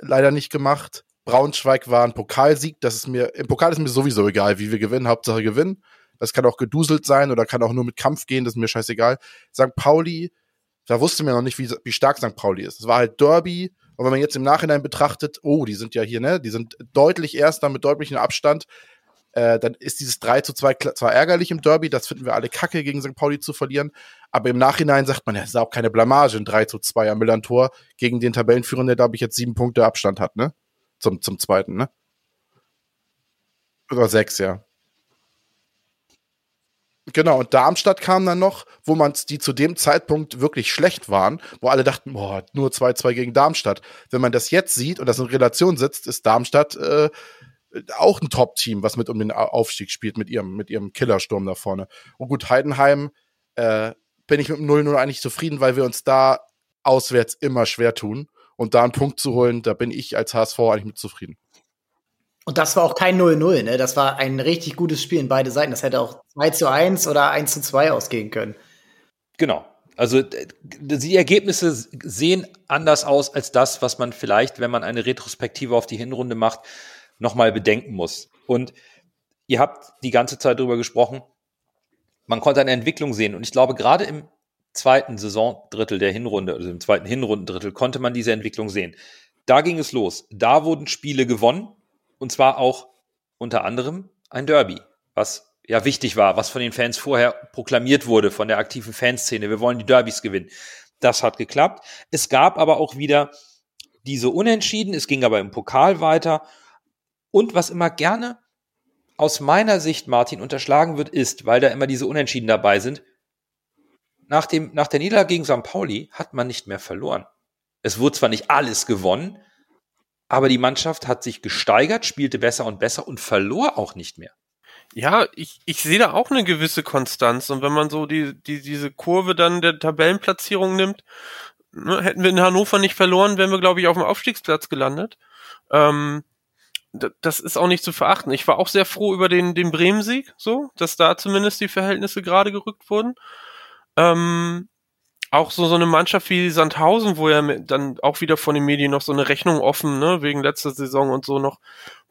leider nicht gemacht. Braunschweig war ein Pokalsieg. Das ist mir, im Pokal ist mir sowieso egal, wie wir gewinnen. Hauptsache gewinnen. Das kann auch geduselt sein oder kann auch nur mit Kampf gehen, das ist mir scheißegal. St. Pauli, da wusste man noch nicht, wie, wie stark St. Pauli ist. Es war halt Derby. Und wenn man jetzt im Nachhinein betrachtet, oh, die sind ja hier, ne, die sind deutlich erster mit deutlichem Abstand, äh, dann ist dieses 3 zu 2 zwar ärgerlich im Derby, das finden wir alle kacke, gegen St. Pauli zu verlieren, aber im Nachhinein sagt man, ja, es ist auch keine Blamage, ein 3 zu 2 am Millantor gegen den Tabellenführer, der, glaube ich, jetzt sieben Punkte Abstand hat, ne? Zum, zum zweiten, ne? Oder sechs, ja. Genau, und Darmstadt kam dann noch, wo man die zu dem Zeitpunkt wirklich schlecht waren, wo alle dachten, boah, nur 2-2 gegen Darmstadt. Wenn man das jetzt sieht und das in Relation sitzt, ist Darmstadt äh, auch ein Top-Team, was mit um den Aufstieg spielt, mit ihrem, mit ihrem Killersturm da vorne. Und gut, Heidenheim äh, bin ich mit dem 0-0 eigentlich zufrieden, weil wir uns da auswärts immer schwer tun. Und da einen Punkt zu holen, da bin ich als HSV eigentlich mit zufrieden. Und das war auch kein 0-0, ne? Das war ein richtig gutes Spiel in beide Seiten. Das hätte auch 2 zu 1 oder 1 zu 2 ausgehen können. Genau. Also die Ergebnisse sehen anders aus als das, was man vielleicht, wenn man eine Retrospektive auf die Hinrunde macht, nochmal bedenken muss. Und ihr habt die ganze Zeit darüber gesprochen, man konnte eine Entwicklung sehen. Und ich glaube, gerade im zweiten Saisondrittel der Hinrunde, also im zweiten Hinrundendrittel, konnte man diese Entwicklung sehen. Da ging es los. Da wurden Spiele gewonnen. Und zwar auch unter anderem ein Derby, was ja wichtig war, was von den Fans vorher proklamiert wurde, von der aktiven Fanszene. Wir wollen die Derbys gewinnen. Das hat geklappt. Es gab aber auch wieder diese Unentschieden. Es ging aber im Pokal weiter. Und was immer gerne aus meiner Sicht, Martin, unterschlagen wird, ist, weil da immer diese Unentschieden dabei sind, nach, dem, nach der Niederlage gegen St. Pauli hat man nicht mehr verloren. Es wurde zwar nicht alles gewonnen, aber die Mannschaft hat sich gesteigert, spielte besser und besser und verlor auch nicht mehr. Ja, ich, ich sehe da auch eine gewisse Konstanz. Und wenn man so die, die, diese Kurve dann der Tabellenplatzierung nimmt, ne, hätten wir in Hannover nicht verloren, wären wir, glaube ich, auf dem Aufstiegsplatz gelandet. Ähm, das ist auch nicht zu verachten. Ich war auch sehr froh über den, den Bremen-Sieg, so, dass da zumindest die Verhältnisse gerade gerückt wurden. Ähm, auch so, so eine Mannschaft wie Sandhausen, wo ja dann auch wieder von den Medien noch so eine Rechnung offen, ne, wegen letzter Saison und so noch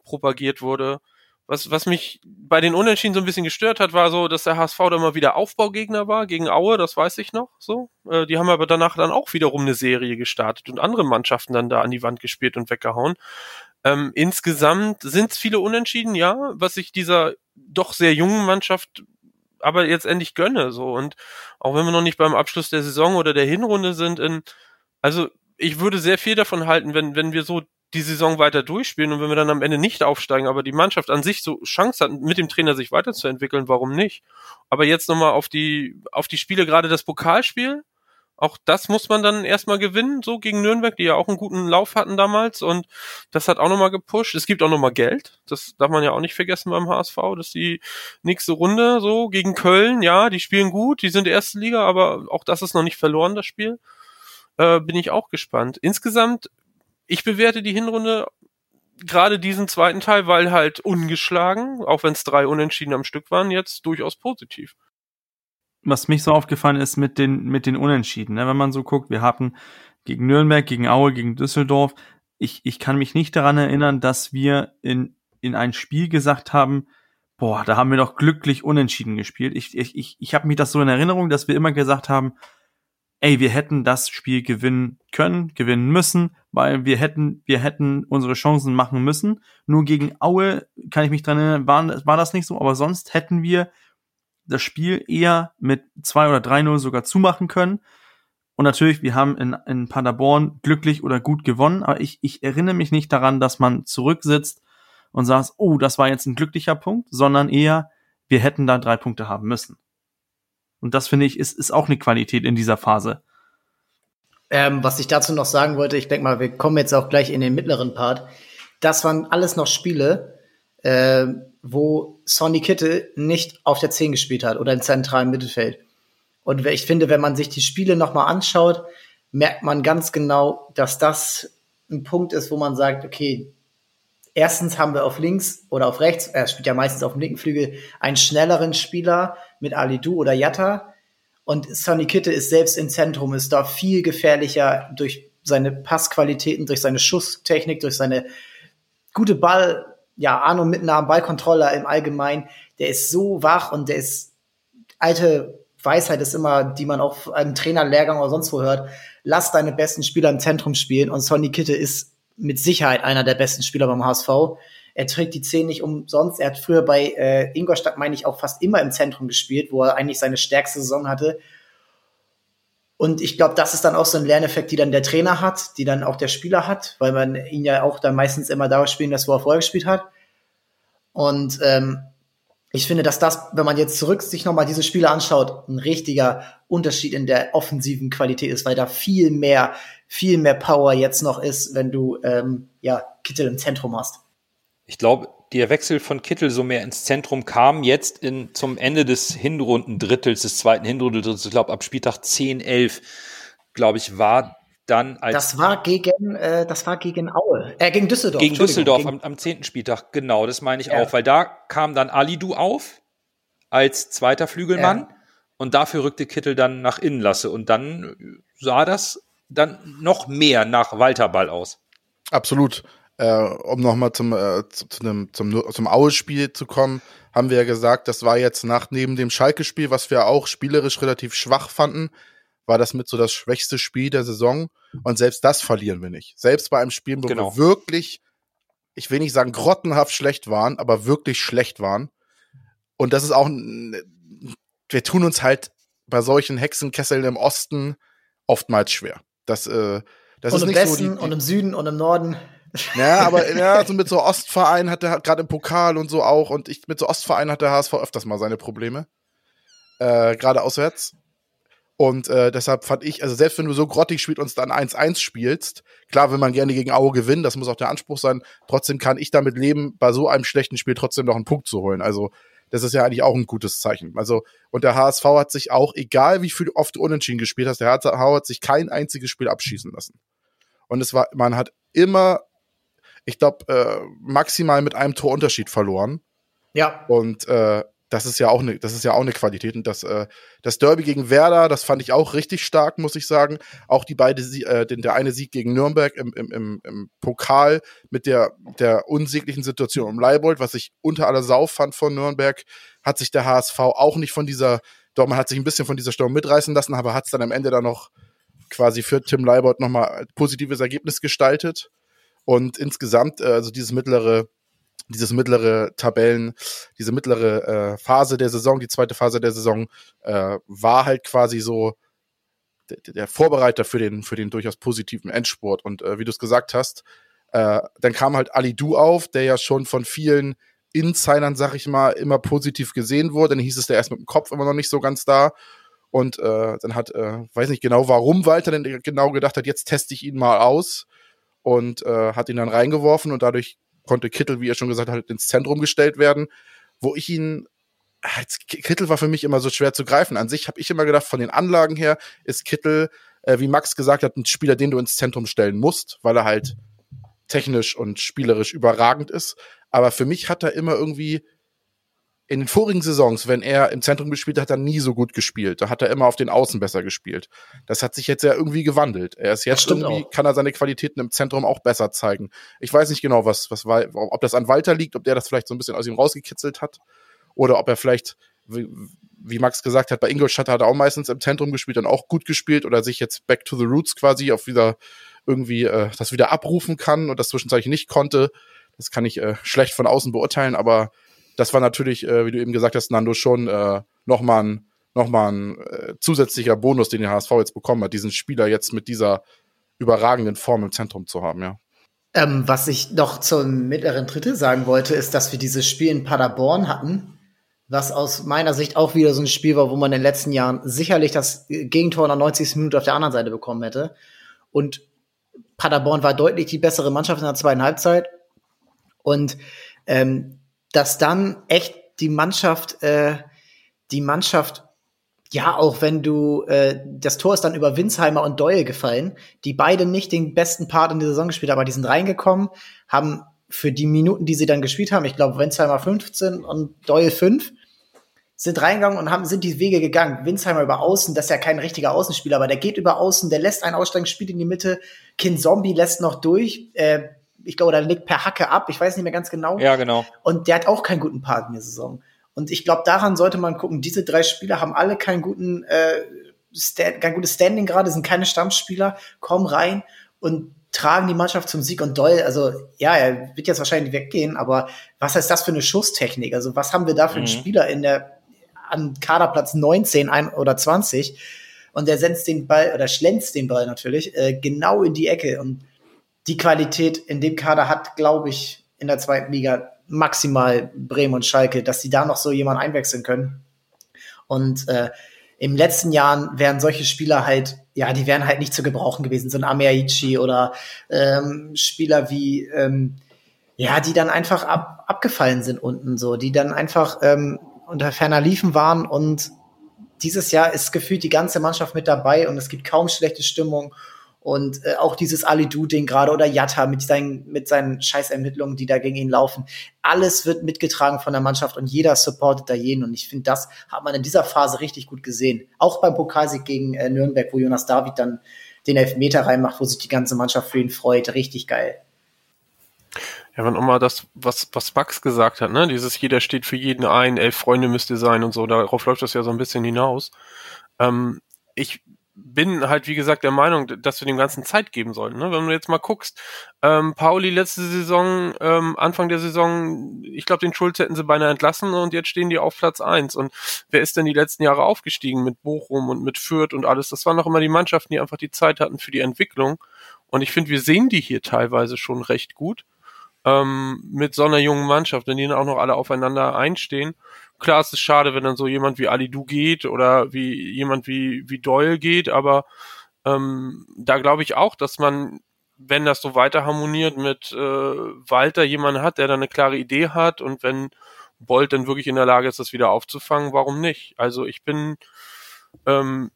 propagiert wurde. Was, was mich bei den Unentschieden so ein bisschen gestört hat, war so, dass der HSV da mal wieder Aufbaugegner war gegen Aue, das weiß ich noch so. Äh, die haben aber danach dann auch wiederum eine Serie gestartet und andere Mannschaften dann da an die Wand gespielt und weggehauen. Ähm, insgesamt sind es viele Unentschieden, ja, was ich dieser doch sehr jungen Mannschaft aber jetzt endlich gönne, so. Und auch wenn wir noch nicht beim Abschluss der Saison oder der Hinrunde sind, in, also ich würde sehr viel davon halten, wenn, wenn wir so die Saison weiter durchspielen und wenn wir dann am Ende nicht aufsteigen, aber die Mannschaft an sich so Chance hat, mit dem Trainer sich weiterzuentwickeln, warum nicht? Aber jetzt nochmal auf die, auf die Spiele, gerade das Pokalspiel, auch das muss man dann erstmal gewinnen, so gegen Nürnberg, die ja auch einen guten Lauf hatten damals und das hat auch nochmal gepusht. Es gibt auch nochmal Geld, das darf man ja auch nicht vergessen beim HSV, dass die nächste Runde so gegen Köln, ja, die spielen gut, die sind erste Liga, aber auch das ist noch nicht verloren, das Spiel. Äh, bin ich auch gespannt. Insgesamt, ich bewerte die Hinrunde gerade diesen zweiten Teil, weil halt ungeschlagen, auch wenn es drei Unentschieden am Stück waren, jetzt durchaus positiv. Was mich so aufgefallen ist mit den, mit den Unentschieden, ne? wenn man so guckt, wir hatten gegen Nürnberg, gegen Aue, gegen Düsseldorf, ich, ich kann mich nicht daran erinnern, dass wir in, in ein Spiel gesagt haben, boah, da haben wir doch glücklich unentschieden gespielt. Ich, ich, ich, ich habe mich das so in Erinnerung, dass wir immer gesagt haben, ey, wir hätten das Spiel gewinnen können, gewinnen müssen, weil wir hätten, wir hätten unsere Chancen machen müssen. Nur gegen Aue kann ich mich dran erinnern, war, war das nicht so, aber sonst hätten wir das Spiel eher mit 2 oder 3-0 sogar zumachen können. Und natürlich, wir haben in, in Paderborn glücklich oder gut gewonnen, aber ich, ich erinnere mich nicht daran, dass man zurücksitzt und sagt, oh, das war jetzt ein glücklicher Punkt, sondern eher, wir hätten da drei Punkte haben müssen. Und das finde ich, ist, ist auch eine Qualität in dieser Phase. Ähm, was ich dazu noch sagen wollte, ich denke mal, wir kommen jetzt auch gleich in den mittleren Part. Das waren alles noch Spiele, äh, wo Sonny Kittel nicht auf der 10 gespielt hat oder im zentralen Mittelfeld. Und ich finde, wenn man sich die Spiele nochmal anschaut, merkt man ganz genau, dass das ein Punkt ist, wo man sagt, okay, erstens haben wir auf links oder auf rechts, er spielt ja meistens auf dem linken Flügel, einen schnelleren Spieler mit Alidu oder Jatta. Und Sonny Kittel ist selbst im Zentrum, ist da viel gefährlicher durch seine Passqualitäten, durch seine Schusstechnik, durch seine gute Ball, ja, Ahnung Mitnahme, Ballkontrolle im Allgemeinen. Der ist so wach und der ist alte Weisheit ist immer, die man auch im Trainerlehrgang oder sonst wo hört. Lass deine besten Spieler im Zentrum spielen und Sonny Kittel ist mit Sicherheit einer der besten Spieler beim HSV. Er trägt die 10 nicht umsonst. Er hat früher bei äh, Ingolstadt, meine ich, auch fast immer im Zentrum gespielt, wo er eigentlich seine stärkste Saison hatte. Und ich glaube, das ist dann auch so ein Lerneffekt, die dann der Trainer hat, die dann auch der Spieler hat, weil man ihn ja auch dann meistens immer da spielen lässt, wo er vorher gespielt hat. Und ähm, ich finde, dass das, wenn man jetzt zurück sich nochmal diese Spiele anschaut, ein richtiger Unterschied in der offensiven Qualität ist, weil da viel mehr, viel mehr Power jetzt noch ist, wenn du ähm, ja Kittel im Zentrum hast. Ich glaube, der Wechsel von Kittel so mehr ins Zentrum kam jetzt in, zum Ende des Hinrundendrittels, des zweiten Hinrundendrittels, ich glaube ab Spieltag 10, 11, glaube ich, war dann als Das war gegen, äh, das war gegen Aue, äh, gegen Düsseldorf. gegen Düsseldorf gegen- am, am 10. Spieltag, genau, das meine ich Ja. auch, weil da kam dann Alidu auf als zweiter Flügelmann Ja. und dafür rückte Kittel dann nach innen lasse. Und dann sah das dann noch mehr nach Walterball aus. Absolut. Äh, um nochmal zum, äh, zu, zu einem, zum, zum Aue-Spiel zu kommen, haben wir ja gesagt, das war jetzt nach neben dem Schalke-Spiel, was wir auch spielerisch relativ schwach fanden, war das mit so das schwächste Spiel der Saison. Und selbst das verlieren wir nicht. Selbst bei einem Spiel, wo Genau. wir wirklich, ich will nicht sagen grottenhaft schlecht waren, aber wirklich schlecht waren. Und das ist auch, ein- wir tun uns halt bei solchen Hexenkesseln im Osten oftmals schwer. Das, äh, das und ist im nicht Westen so die, die und im Süden und im Norden. Ja, aber ja, so mit so Ostvereinen hat er gerade im Pokal und so auch. Und ich mit so Ostvereinen hat der HSV öfters mal seine Probleme. Äh, gerade auswärts. Und äh, deshalb fand ich, also selbst wenn du so grottig spielst und dann 1-1 spielst, klar will man gerne gegen Aue gewinnen, das muss auch der Anspruch sein. Trotzdem kann ich damit leben, bei so einem schlechten Spiel trotzdem noch einen Punkt zu holen. Also, das ist ja eigentlich auch ein gutes Zeichen. Also, und der HSV hat sich auch, egal wie viel oft du unentschieden gespielt hast, der HSV hat sich kein einziges Spiel abschießen lassen. Und es war, man hat immer ich glaube, äh, maximal mit einem Torunterschied verloren. Ja, Und äh, das ist ja auch eine, das ist ja auch eine Qualität. Und das, äh, das Derby gegen Werder, das fand ich auch richtig stark, muss ich sagen. Auch die beide, äh, den, der eine Sieg gegen Nürnberg im, im, im, im Pokal mit der, der unsäglichen Situation um Leibold, was ich unter aller Sau fand von Nürnberg, hat sich der HSV auch nicht von dieser, doch man hat sich ein bisschen von dieser Störung mitreißen lassen, aber hat es dann am Ende dann noch quasi für Tim Leibold nochmal ein positives Ergebnis gestaltet. Und insgesamt, äh, also dieses mittlere, dieses mittlere Tabellen, diese mittlere äh, Phase der Saison, die zweite Phase der Saison, äh, war halt quasi so der, der Vorbereiter für den, für den durchaus positiven Endspurt. Und äh, wie du es gesagt hast, äh, dann kam halt Ali Du auf, der ja schon von vielen Insidern, sag ich mal, immer positiv gesehen wurde. Dann hieß es, der ist mit dem Kopf immer noch nicht so ganz da. Und äh, dann hat, äh, weiß nicht genau, warum Walter denn genau gedacht hat, jetzt teste ich ihn mal aus und äh, hat ihn dann reingeworfen und dadurch konnte Kittel, wie er schon gesagt hat, ins Zentrum gestellt werden, wo ich ihn als Kittel war für mich immer so schwer zu greifen. An sich habe ich immer gedacht, von den Anlagen her ist Kittel, äh, wie Max gesagt hat, ein Spieler, den du ins Zentrum stellen musst, weil er halt technisch und spielerisch überragend ist. Aber für mich hat er immer irgendwie in den vorigen Saisons, wenn er im Zentrum gespielt hat, hat er nie so gut gespielt. Da hat er immer auf den Außen besser gespielt. Das hat sich jetzt ja irgendwie gewandelt. Er ist jetzt irgendwie, auch. kann er seine Qualitäten im Zentrum auch besser zeigen. Ich weiß nicht genau, was, was war, ob das an Walter liegt, ob der das vielleicht so ein bisschen aus ihm rausgekitzelt hat. Oder ob er vielleicht, wie, wie Max gesagt hat, bei Ingolstadt hat er auch meistens im Zentrum gespielt und auch gut gespielt oder sich jetzt back to the roots quasi auf wieder irgendwie äh, das wieder abrufen kann und das zwischenzeitlich nicht konnte. Das kann ich äh, schlecht von außen beurteilen, aber das war natürlich, äh, wie du eben gesagt hast, Nando, schon äh, nochmal ein, noch mal ein äh, zusätzlicher Bonus, den der HSV jetzt bekommen hat, diesen Spieler jetzt mit dieser überragenden Form im Zentrum zu haben, ja. Ähm, was ich noch zum mittleren Drittel sagen wollte, ist, dass wir dieses Spiel in Paderborn hatten, was aus meiner Sicht auch wieder so ein Spiel war, wo man in den letzten Jahren sicherlich das Gegentor in der 90. Minute auf der anderen Seite bekommen hätte. Und Paderborn war deutlich die bessere Mannschaft in der zweiten Halbzeit. Und ähm, dass dann echt die Mannschaft, äh, die Mannschaft ja, auch wenn du, äh, das Tor ist dann über Winsheimer und Doyle gefallen, die beide nicht den besten Part in der Saison gespielt haben, aber die sind reingekommen, haben für die Minuten, die sie dann gespielt haben, ich glaube Winsheimer 15 und Doyle 5, sind reingegangen und haben, sind die Wege gegangen. Winsheimer über Außen, das ist ja kein richtiger Außenspieler, aber der geht über Außen, der lässt einen aussteigen, spielt in die Mitte, Kin Zombie lässt noch durch, äh, ich glaube, der legt per Hacke ab, ich weiß nicht mehr ganz genau. Ja, genau. Und der hat auch keinen guten Part in der Saison. Und ich glaube, daran sollte man gucken. Diese drei Spieler haben alle keinen guten, äh, Stand, kein gutes Standing gerade, sind keine Stammspieler, kommen rein und tragen die Mannschaft zum Sieg und Doll, also ja, er wird jetzt wahrscheinlich weggehen, aber was heißt das für eine Schusstechnik? Also was haben wir da für einen Mhm. Spieler in der an Kaderplatz 19 ein, oder 20 und der setzt den Ball oder schlänzt den Ball natürlich äh, genau in die Ecke und die Qualität in dem Kader hat, glaube ich, in der zweiten Liga maximal Bremen und Schalke, dass sie da noch so jemanden einwechseln können. Und äh, im letzten Jahren wären solche Spieler halt, ja, die wären halt nicht zu gebrauchen gewesen, so ein Ameaichi oder ähm, Spieler wie, ähm, ja, die dann einfach ab, abgefallen sind unten so, die dann einfach ähm, unter ferner Liefen waren. Und dieses Jahr ist gefühlt die ganze Mannschaft mit dabei und es gibt kaum schlechte Stimmung Und äh, auch dieses Ali-Du-Ding gerade oder Jatta mit seinen, mit seinen Scheißermittlungen, die da gegen ihn laufen. Alles wird mitgetragen von der Mannschaft und jeder supportet da jeden. Und ich finde, das hat man in dieser Phase richtig gut gesehen. Auch beim Pokalsieg gegen äh, Nürnberg, wo Jonas David dann den Elfmeter reinmacht, wo sich die ganze Mannschaft für ihn freut. Richtig geil. Ja, wenn auch mal das, was, was Max gesagt hat, ne? Dieses jeder steht für jeden ein, elf Freunde müsste sein und so, darauf läuft das ja so ein bisschen hinaus. Ähm, ich bin halt, wie gesagt, der Meinung, dass wir dem Ganzen Zeit geben sollten. Ne? Wenn du jetzt mal guckst, ähm, Pauli letzte Saison, ähm, Anfang der Saison, ich glaube, den Schulz hätten sie beinahe entlassen und jetzt stehen die auf Platz eins. Und wer ist denn die letzten Jahre aufgestiegen mit Bochum und mit Fürth und alles? Das waren noch immer die Mannschaften, die einfach die Zeit hatten für die Entwicklung. Und ich finde, wir sehen die hier teilweise schon recht gut ähm, mit so einer jungen Mannschaft, wenn die dann auch noch alle aufeinander einstehen. Klar, es ist schade, wenn dann so jemand wie Ali Du geht oder wie jemand wie, wie Doyle geht, aber ähm, da glaube ich auch, dass man, wenn das so weiter harmoniert mit äh, Walter, jemanden hat, der dann eine klare Idee hat und wenn Bolt dann wirklich in der Lage ist, das wieder aufzufangen, warum nicht? Also ich bin ähm,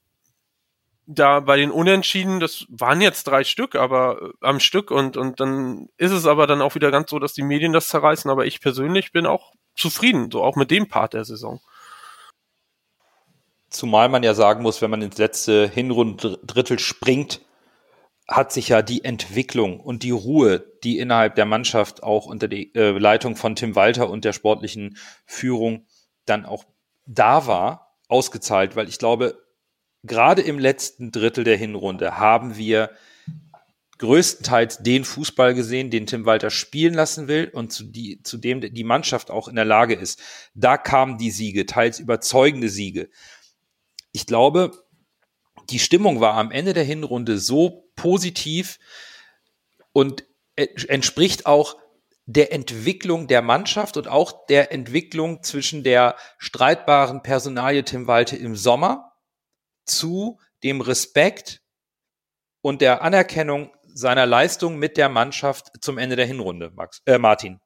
da bei den Unentschieden, das waren jetzt drei Stück, aber äh, am Stück und, und dann ist es aber dann auch wieder ganz so, dass die Medien das zerreißen, aber ich persönlich bin auch zufrieden, so auch mit dem Part der Saison. Zumal man ja sagen muss, wenn man ins letzte Hinrunddrittel springt, hat sich ja die Entwicklung und die Ruhe, die innerhalb der Mannschaft auch unter die äh, Leitung von Tim Walter und der sportlichen Führung dann auch da war, ausgezahlt, weil ich glaube, gerade im letzten Drittel der Hinrunde haben wir größtenteils den Fußball gesehen, den Tim Walter spielen lassen will und zu, die, zu dem die Mannschaft auch in der Lage ist. Da kamen die Siege, teils überzeugende Siege. Ich glaube, die Stimmung war am Ende der Hinrunde so positiv und entspricht auch der Entwicklung der Mannschaft und auch der Entwicklung zwischen der streitbaren Personalie Tim Walter im Sommer zu dem Respekt und der Anerkennung seiner Leistung mit der Mannschaft zum Ende der Hinrunde, Max, äh, Martin.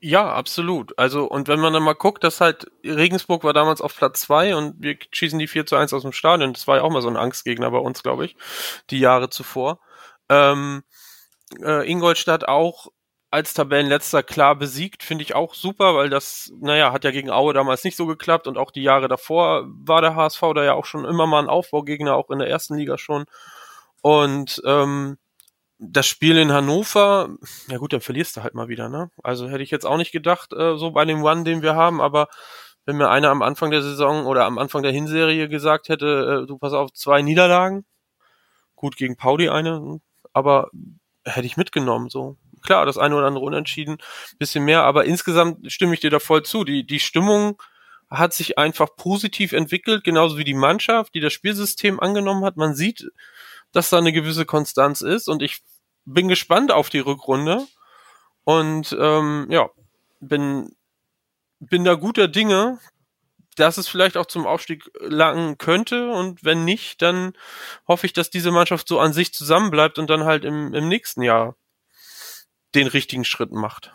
Ja, absolut. Also, und wenn man dann mal guckt, dass halt Regensburg war damals auf Platz zwei und wir schießen die 4 zu 1 aus dem Stadion. Das war ja auch mal so ein Angstgegner bei uns, glaube ich, die Jahre zuvor. Ähm, äh, Ingolstadt auch als Tabellenletzter klar besiegt, finde ich auch super, weil das, naja, hat ja gegen Aue damals nicht so geklappt und auch die Jahre davor war der HSV da ja auch schon immer mal ein Aufbaugegner, auch in der ersten Liga schon. Und ähm, das Spiel in Hannover, ja gut, dann verlierst du halt mal wieder, ne? Also hätte ich jetzt auch nicht gedacht, äh, so bei dem One, den wir haben, aber wenn mir einer am Anfang der Saison oder am Anfang der Hinserie gesagt hätte, äh, du pass auf, zwei Niederlagen, gut gegen Pauli eine, aber hätte ich mitgenommen, so klar, das eine oder andere unentschieden, bisschen mehr, aber insgesamt stimme ich dir da voll zu. Die, die Stimmung hat sich einfach positiv entwickelt, genauso wie die Mannschaft, die das Spielsystem angenommen hat. Man sieht, dass da eine gewisse Konstanz ist und ich bin gespannt auf die Rückrunde und ähm, ja, bin, bin da guter Dinge, dass es vielleicht auch zum Aufstieg langen könnte und wenn nicht, dann hoffe ich, dass diese Mannschaft so an sich zusammenbleibt und dann halt im, im nächsten Jahr den richtigen Schritt macht.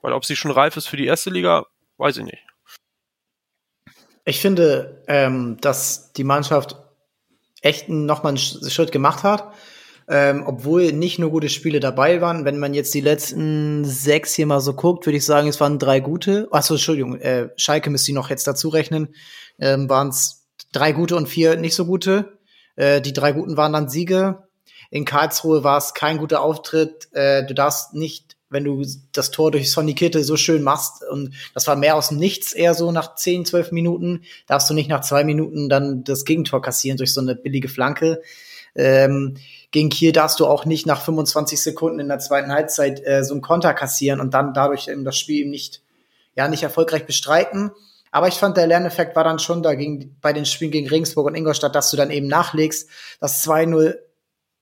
Weil ob sie schon reif ist für die erste Liga, weiß ich nicht. Ich finde, ähm, dass die Mannschaft echt nochmal einen Schritt gemacht hat. Ähm, obwohl nicht nur gute Spiele dabei waren. Wenn man jetzt die letzten sechs hier mal so guckt, würde ich sagen, es waren drei gute. Achso, Entschuldigung, äh, Schalke müsste ich noch jetzt dazu rechnen. Ähm, waren es drei gute und vier nicht so gute. Äh, die drei guten waren dann Siege. In Karlsruhe war es kein guter Auftritt. Äh, du darfst nicht, wenn du das Tor durch Sonny Kittel so schön machst, und das war mehr aus Nichts eher so nach 10, 12 Minuten, darfst du nicht nach zwei Minuten dann das Gegentor kassieren durch so eine billige Flanke. Ähm, gegen Kiel darfst du auch nicht nach 25 Sekunden in der zweiten Halbzeit äh, so einen Konter kassieren und dann dadurch eben das Spiel nicht, ja, nicht erfolgreich bestreiten. Aber ich fand, der Lerneffekt war dann schon da gegen, bei den Spielen gegen Regensburg und Ingolstadt, dass du dann eben nachlegst. Das 2-0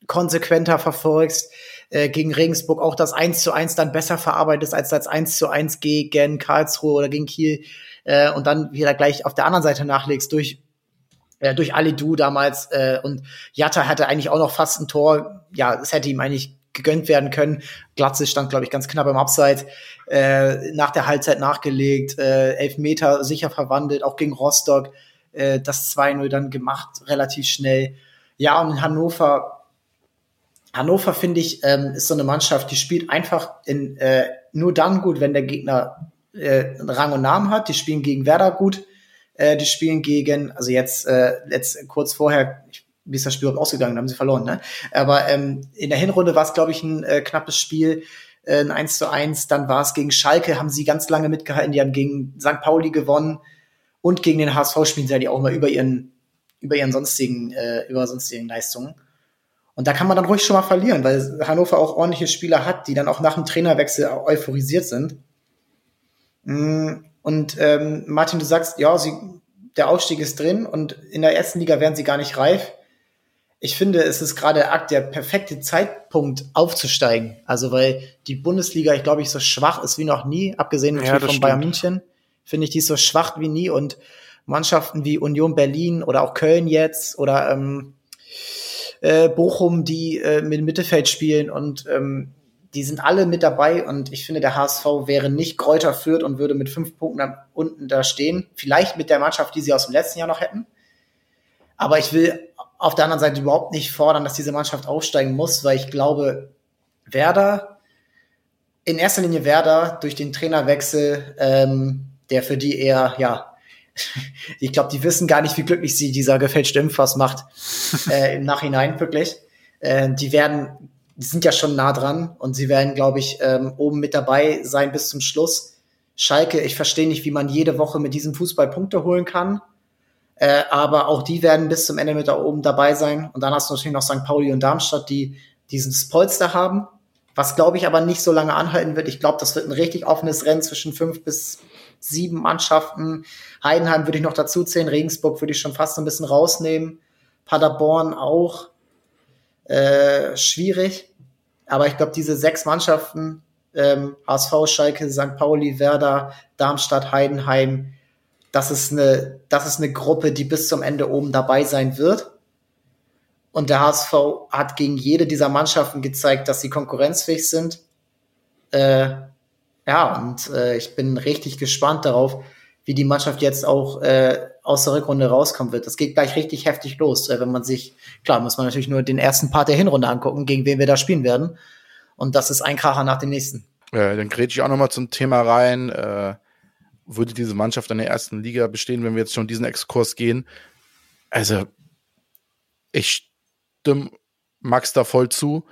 konsequenter verfolgst, äh, gegen Regensburg auch das 1 zu 1 dann besser verarbeitest als das 1 zu 1 gegen Karlsruhe oder gegen Kiel äh, und dann wieder gleich auf der anderen Seite nachlegst durch äh, durch Alidu damals äh, und Jatta hatte eigentlich auch noch fast ein Tor. Ja, es hätte ihm eigentlich gegönnt werden können. Glatze stand, glaube ich, ganz knapp im Abseits. Äh, nach der Halbzeit nachgelegt, äh, elf Meter sicher verwandelt, auch gegen Rostock äh, das 2-0 dann gemacht, relativ schnell. Ja, und in Hannover Hannover, finde ich, ähm, ist so eine Mannschaft, die spielt einfach in, äh, nur dann gut, wenn der Gegner äh, Rang und Namen hat. Die spielen gegen Werder gut. Äh, die spielen gegen, also jetzt, äh, letzt, kurz vorher, wie ist das Spiel überhaupt ausgegangen? Da haben sie verloren, ne? Aber ähm, in der Hinrunde war es, glaube ich, ein äh, knappes Spiel, äh, ein 1 zu 1. Dann war es gegen Schalke, haben sie ganz lange mitgehalten. Die haben gegen St. Pauli gewonnen. Und gegen den HSV spielen sie ja die auch mal über ihren, über ihren sonstigen, äh, über sonstigen Leistungen. Und da kann man dann ruhig schon mal verlieren, weil Hannover auch ordentliche Spieler hat, die dann auch nach dem Trainerwechsel euphorisiert sind. Mm, und ähm, Martin, du sagst, ja, sie, der Aufstieg ist drin und in der ersten Liga wären sie gar nicht reif. Ich finde, es ist gerade der perfekte Zeitpunkt aufzusteigen. Also weil die Bundesliga, ich glaube, ich so schwach ist wie noch nie, abgesehen natürlich ja, von Bayern München, finde ich die so schwach wie nie und Mannschaften wie Union Berlin oder auch Köln jetzt oder ähm, äh, Bochum, die äh, mit Mittelfeld spielen und ähm, die sind alle mit dabei und ich finde, der HSV wäre nicht Kräuter führt und würde mit fünf Punkten unten da stehen. Vielleicht mit der Mannschaft, die sie aus dem letzten Jahr noch hätten. Aber ich will auf der anderen Seite überhaupt nicht fordern, dass diese Mannschaft aufsteigen muss, weil ich glaube, Werder, in erster Linie Werder durch den Trainerwechsel, ähm, der für die eher, ja, ich glaube, die wissen gar nicht, wie glücklich sie dieser gefälschte Impfpass macht [laughs] äh, im Nachhinein wirklich. Äh, die werden die sind ja schon nah dran und sie werden, glaube ich, ähm, oben mit dabei sein bis zum Schluss. Schalke, ich verstehe nicht, wie man jede Woche mit diesem Fußball Punkte holen kann. Äh, aber auch die werden bis zum Ende mit da oben dabei sein. Und dann hast du natürlich noch St. Pauli und Darmstadt, die diesen Polster haben. Was, glaube ich, aber nicht so lange anhalten wird. Ich glaube, das wird ein richtig offenes Rennen zwischen fünf bis sieben Mannschaften. Heidenheim würde ich noch dazu zählen. Regensburg würde ich schon fast ein bisschen rausnehmen. Paderborn auch äh, schwierig. Aber ich glaube, diese sechs Mannschaften, ähm, HSV, Schalke, St. Pauli, Werder, Darmstadt, Heidenheim, das ist eine, das ist eine Gruppe, die bis zum Ende oben dabei sein wird. Und der HSV hat gegen jede dieser Mannschaften gezeigt, dass sie konkurrenzfähig sind. Äh, ja, und äh, ich bin richtig gespannt darauf, wie die Mannschaft jetzt auch äh, aus der Rückrunde rauskommen wird. Das geht gleich richtig heftig los, äh, wenn man sich, klar, muss man natürlich nur den ersten Part der Hinrunde angucken, gegen wen wir da spielen werden. Und das ist ein Kracher nach dem nächsten. Äh, dann grätsch ich auch nochmal zum Thema rein. Äh, würde diese Mannschaft in der ersten Liga bestehen, wenn wir jetzt schon diesen Exkurs gehen? Also, ich stimme Max da voll zu.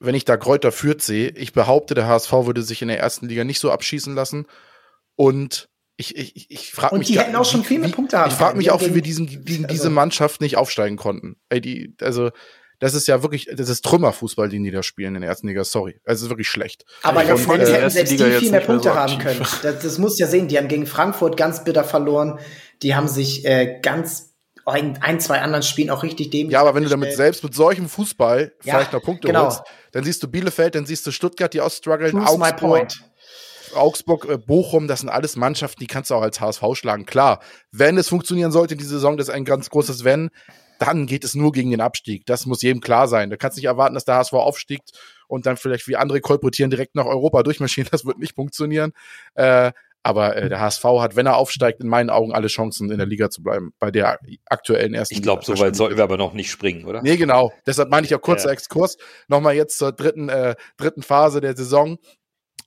Wenn ich da Kräuter führt sehe, ich behaupte, der HSV würde sich in der ersten Liga nicht so abschießen lassen. Und ich, ich, ich frage mich. Und die hätten auch schon viel mehr Punkte haben. Ich frage mich auch, wie wir diesen, gegen also, diese Mannschaft nicht aufsteigen konnten. Ey, die, also, das ist ja wirklich, das ist Trümmerfußball, den die da spielen in der ersten Liga, sorry. Also, es ist wirklich schlecht. Aber ich finde, äh, hätten selbst Liga die viel mehr Punkte mehr so haben können. Das, das muss ja sehen, die haben gegen Frankfurt ganz bitter verloren. Die haben sich äh, ganz ein, ein, zwei anderen Spielen auch richtig dämlich. Ja, aber wenn du damit selbst mit solchem Fußball ja, vielleicht noch Punkte genau. holst, dann siehst du Bielefeld, dann siehst du Stuttgart, die ausstruggeln, Augsburg. Augsburg, äh, Bochum, das sind alles Mannschaften, die kannst du auch als HSV schlagen. Klar, wenn es funktionieren sollte in dieser Saison, das ist ein ganz großes Wenn, dann geht es nur gegen den Abstieg. Das muss jedem klar sein. Da kannst du nicht erwarten, dass der HSV aufstiegt und dann vielleicht wie andere kolportieren direkt nach Europa durchmarschieren. [laughs] Das wird nicht funktionieren. Äh, aber äh, der HSV hat, wenn er aufsteigt, in meinen Augen alle Chancen, in der Liga zu bleiben, bei der aktuellen ersten Ich glaube, so weit sollten wir aber noch nicht springen, oder? Nee, genau. Deshalb meine ich auch kurzer ja. Exkurs. Nochmal jetzt zur dritten, äh, dritten Phase der Saison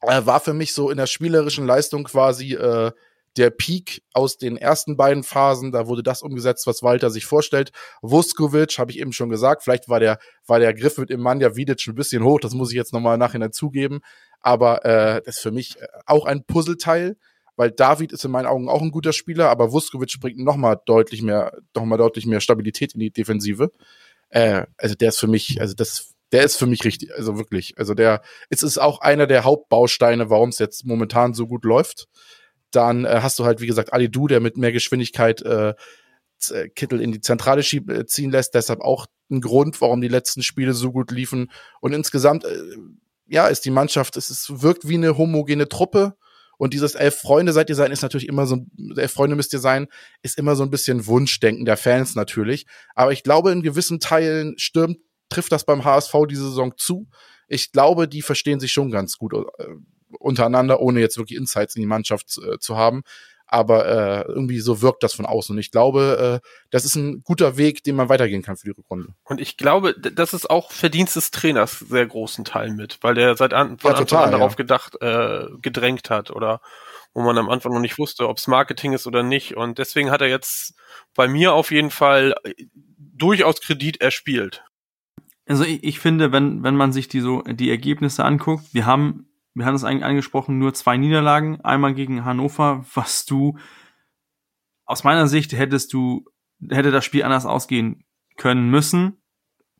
äh, war für mich so in der spielerischen Leistung quasi äh, der Peak aus den ersten beiden Phasen. Da wurde das umgesetzt, was Walter sich vorstellt. Vuskovic, habe ich eben schon gesagt, vielleicht war der, war der Griff mit Imanja Vidic ein bisschen hoch, das muss ich jetzt nochmal nachher zugeben. Aber äh, das ist für mich äh, auch ein Puzzleteil, weil David ist in meinen Augen auch ein guter Spieler, aber Vuskovic bringt nochmal deutlich mehr, nochmal deutlich mehr Stabilität in die Defensive. Äh, also der ist für mich, also das der ist für mich richtig, also wirklich. Also der, es ist auch einer der Hauptbausteine, warum es jetzt momentan so gut läuft. Dann äh, hast du halt, wie gesagt, Ali Du, der mit mehr Geschwindigkeit äh, äh Kittel in die Zentrale schieb, äh, ziehen lässt. Deshalb auch ein Grund, warum die letzten Spiele so gut liefen. Und insgesamt, äh, ja, ist die Mannschaft, es ist, wirkt wie eine homogene Truppe. Und dieses elf Freunde seid ihr sein ist natürlich immer so, elf Freunde müsst ihr sein, ist immer so ein bisschen Wunschdenken der Fans natürlich. Aber ich glaube, in gewissen Teilen stürmt trifft das beim HSV diese Saison zu. Ich glaube, die verstehen sich schon ganz gut äh, untereinander, ohne jetzt wirklich Insights in die Mannschaft äh, zu haben. aber äh, irgendwie so wirkt das von außen. Und ich glaube, äh, das ist ein guter Weg, den man weitergehen kann für die Rückrunde. Und ich glaube, das ist auch Verdienst des Trainers sehr großen Teil mit, weil der seit an, von Ja, Anfang total, an darauf ja. gedacht, äh, gedrängt hat oder wo man am Anfang noch nicht wusste, ob's Marketing ist oder nicht. Und deswegen hat er jetzt bei mir auf jeden Fall äh, durchaus Kredit erspielt. Also ich, ich finde, wenn, wenn man sich die so die Ergebnisse anguckt, wir haben, wir haben es eigentlich angesprochen, nur zwei Niederlagen, einmal gegen Hannover, was du aus meiner Sicht hättest du, hätte das Spiel anders ausgehen können müssen,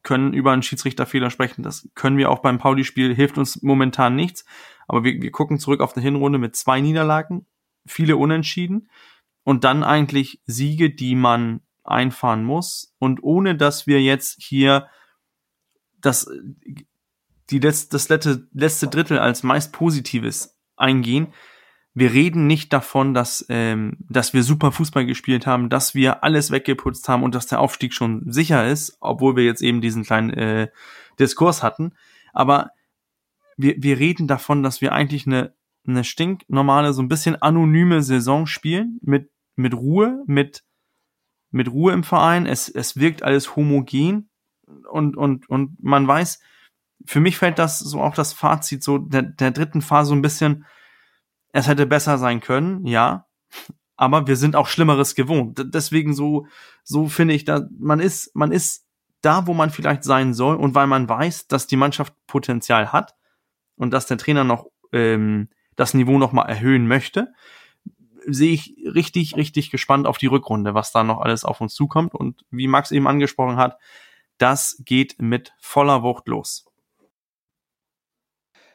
können über einen Schiedsrichterfehler sprechen. Das können wir auch beim Pauli-Spiel, hilft uns momentan nichts. Aber wir, wir gucken zurück auf eine Hinrunde mit zwei Niederlagen, viele Unentschieden und dann eigentlich Siege, die man einfahren muss. Und ohne dass wir jetzt hier das, die letzte, das letzte, letzte Drittel als meist Positives eingehen. Wir reden nicht davon, dass, ähm, dass wir super Fußball gespielt haben, dass wir alles weggeputzt haben und dass der Aufstieg schon sicher ist, obwohl wir jetzt eben diesen kleinen äh, Diskurs hatten. Aber wir, wir reden davon, dass wir eigentlich eine, eine stinknormale, so ein bisschen anonyme Saison spielen, mit, mit Ruhe, mit, mit Ruhe im Verein. Es, es wirkt alles homogen und, und, und man weiß, für mich fällt das so auch das Fazit so der, der dritten Phase so ein bisschen, es hätte besser sein können, ja, aber wir sind auch Schlimmeres gewohnt. Deswegen so, so finde ich, da, man ist, man ist da, wo man vielleicht sein soll und weil man weiß, dass die Mannschaft Potenzial hat und dass der Trainer noch ähm, das Niveau noch mal erhöhen möchte, sehe ich richtig, richtig gespannt auf die Rückrunde, was da noch alles auf uns zukommt und wie Max eben angesprochen hat, das geht mit voller Wucht los.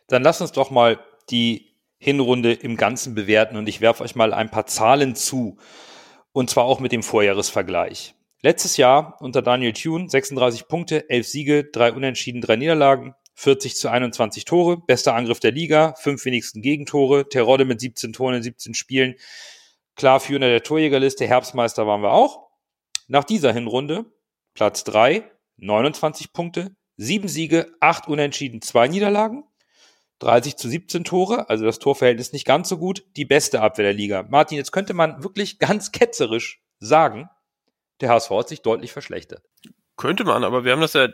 Dann lasst uns doch mal die Hinrunde im Ganzen bewerten und ich werfe euch mal ein paar Zahlen zu. Und zwar auch mit dem Vorjahresvergleich. Letztes Jahr unter Daniel Thune 36 Punkte, 11 Siege, 3 Unentschieden, 3 Niederlagen, 40 zu 21 Tore, bester Angriff der Liga, 5 wenigsten Gegentore, Terodde mit 17 Toren in 17 Spielen, klar führender der Torjägerliste, Herbstmeister waren wir auch. Nach dieser Hinrunde Platz 3, 29 Punkte, 7 Siege, 8 Unentschieden, 2 Niederlagen, 30 zu 17 Tore, also das Torverhältnis nicht ganz so gut, die beste Abwehr der Liga. Martin, jetzt könnte man wirklich ganz ketzerisch sagen, der HSV hat sich deutlich verschlechtert. Könnte man, aber wir haben das ja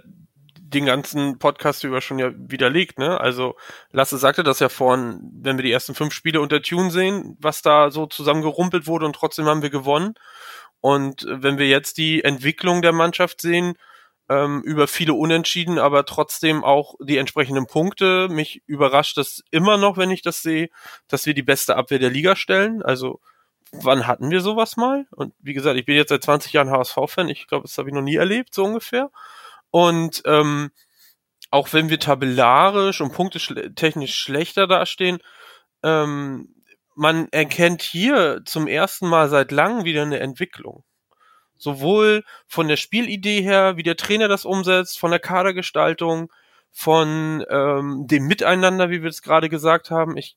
den ganzen Podcast über schon ja widerlegt, ne? Also Lasse sagte das ja vorhin, wenn wir die ersten fünf Spiele unter Tune sehen, was da so zusammengerumpelt wurde und trotzdem haben wir gewonnen. Und wenn wir jetzt die Entwicklung der Mannschaft sehen, ähm, über viele Unentschieden, aber trotzdem auch die entsprechenden Punkte, mich überrascht das immer noch, wenn ich das sehe, dass wir die beste Abwehr der Liga stellen. Also wann hatten wir sowas mal? Und wie gesagt, ich bin jetzt seit 20 Jahren HSV-Fan. Ich glaube, das habe ich noch nie erlebt, so ungefähr. Und ähm, auch wenn wir tabellarisch und punktetechnisch schlechter dastehen, ähm, man erkennt hier zum ersten Mal seit langem wieder eine Entwicklung. Sowohl von der Spielidee her, wie der Trainer das umsetzt, von der Kadergestaltung, von ähm, dem Miteinander, wie wir es gerade gesagt haben. Ich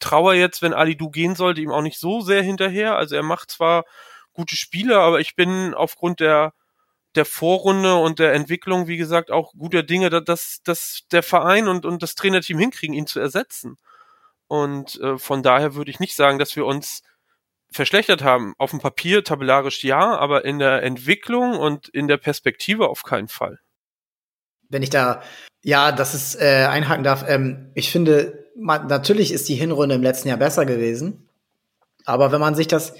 traue jetzt, wenn Ali Du gehen sollte, ihm auch nicht so sehr hinterher. Also er macht zwar gute Spiele, aber ich bin aufgrund der der Vorrunde und der Entwicklung, wie gesagt, auch guter Dinge, dass, dass der Verein und, und das Trainerteam hinkriegen, ihn zu ersetzen. Und äh, von daher würde ich nicht sagen, dass wir uns verschlechtert haben. Auf dem Papier tabellarisch ja, aber in der Entwicklung und in der Perspektive auf keinen Fall. Wenn ich da, ja, das ist äh, einhaken darf, ähm, ich finde, man, natürlich ist die Hinrunde im letzten Jahr besser gewesen. Aber wenn man sich das,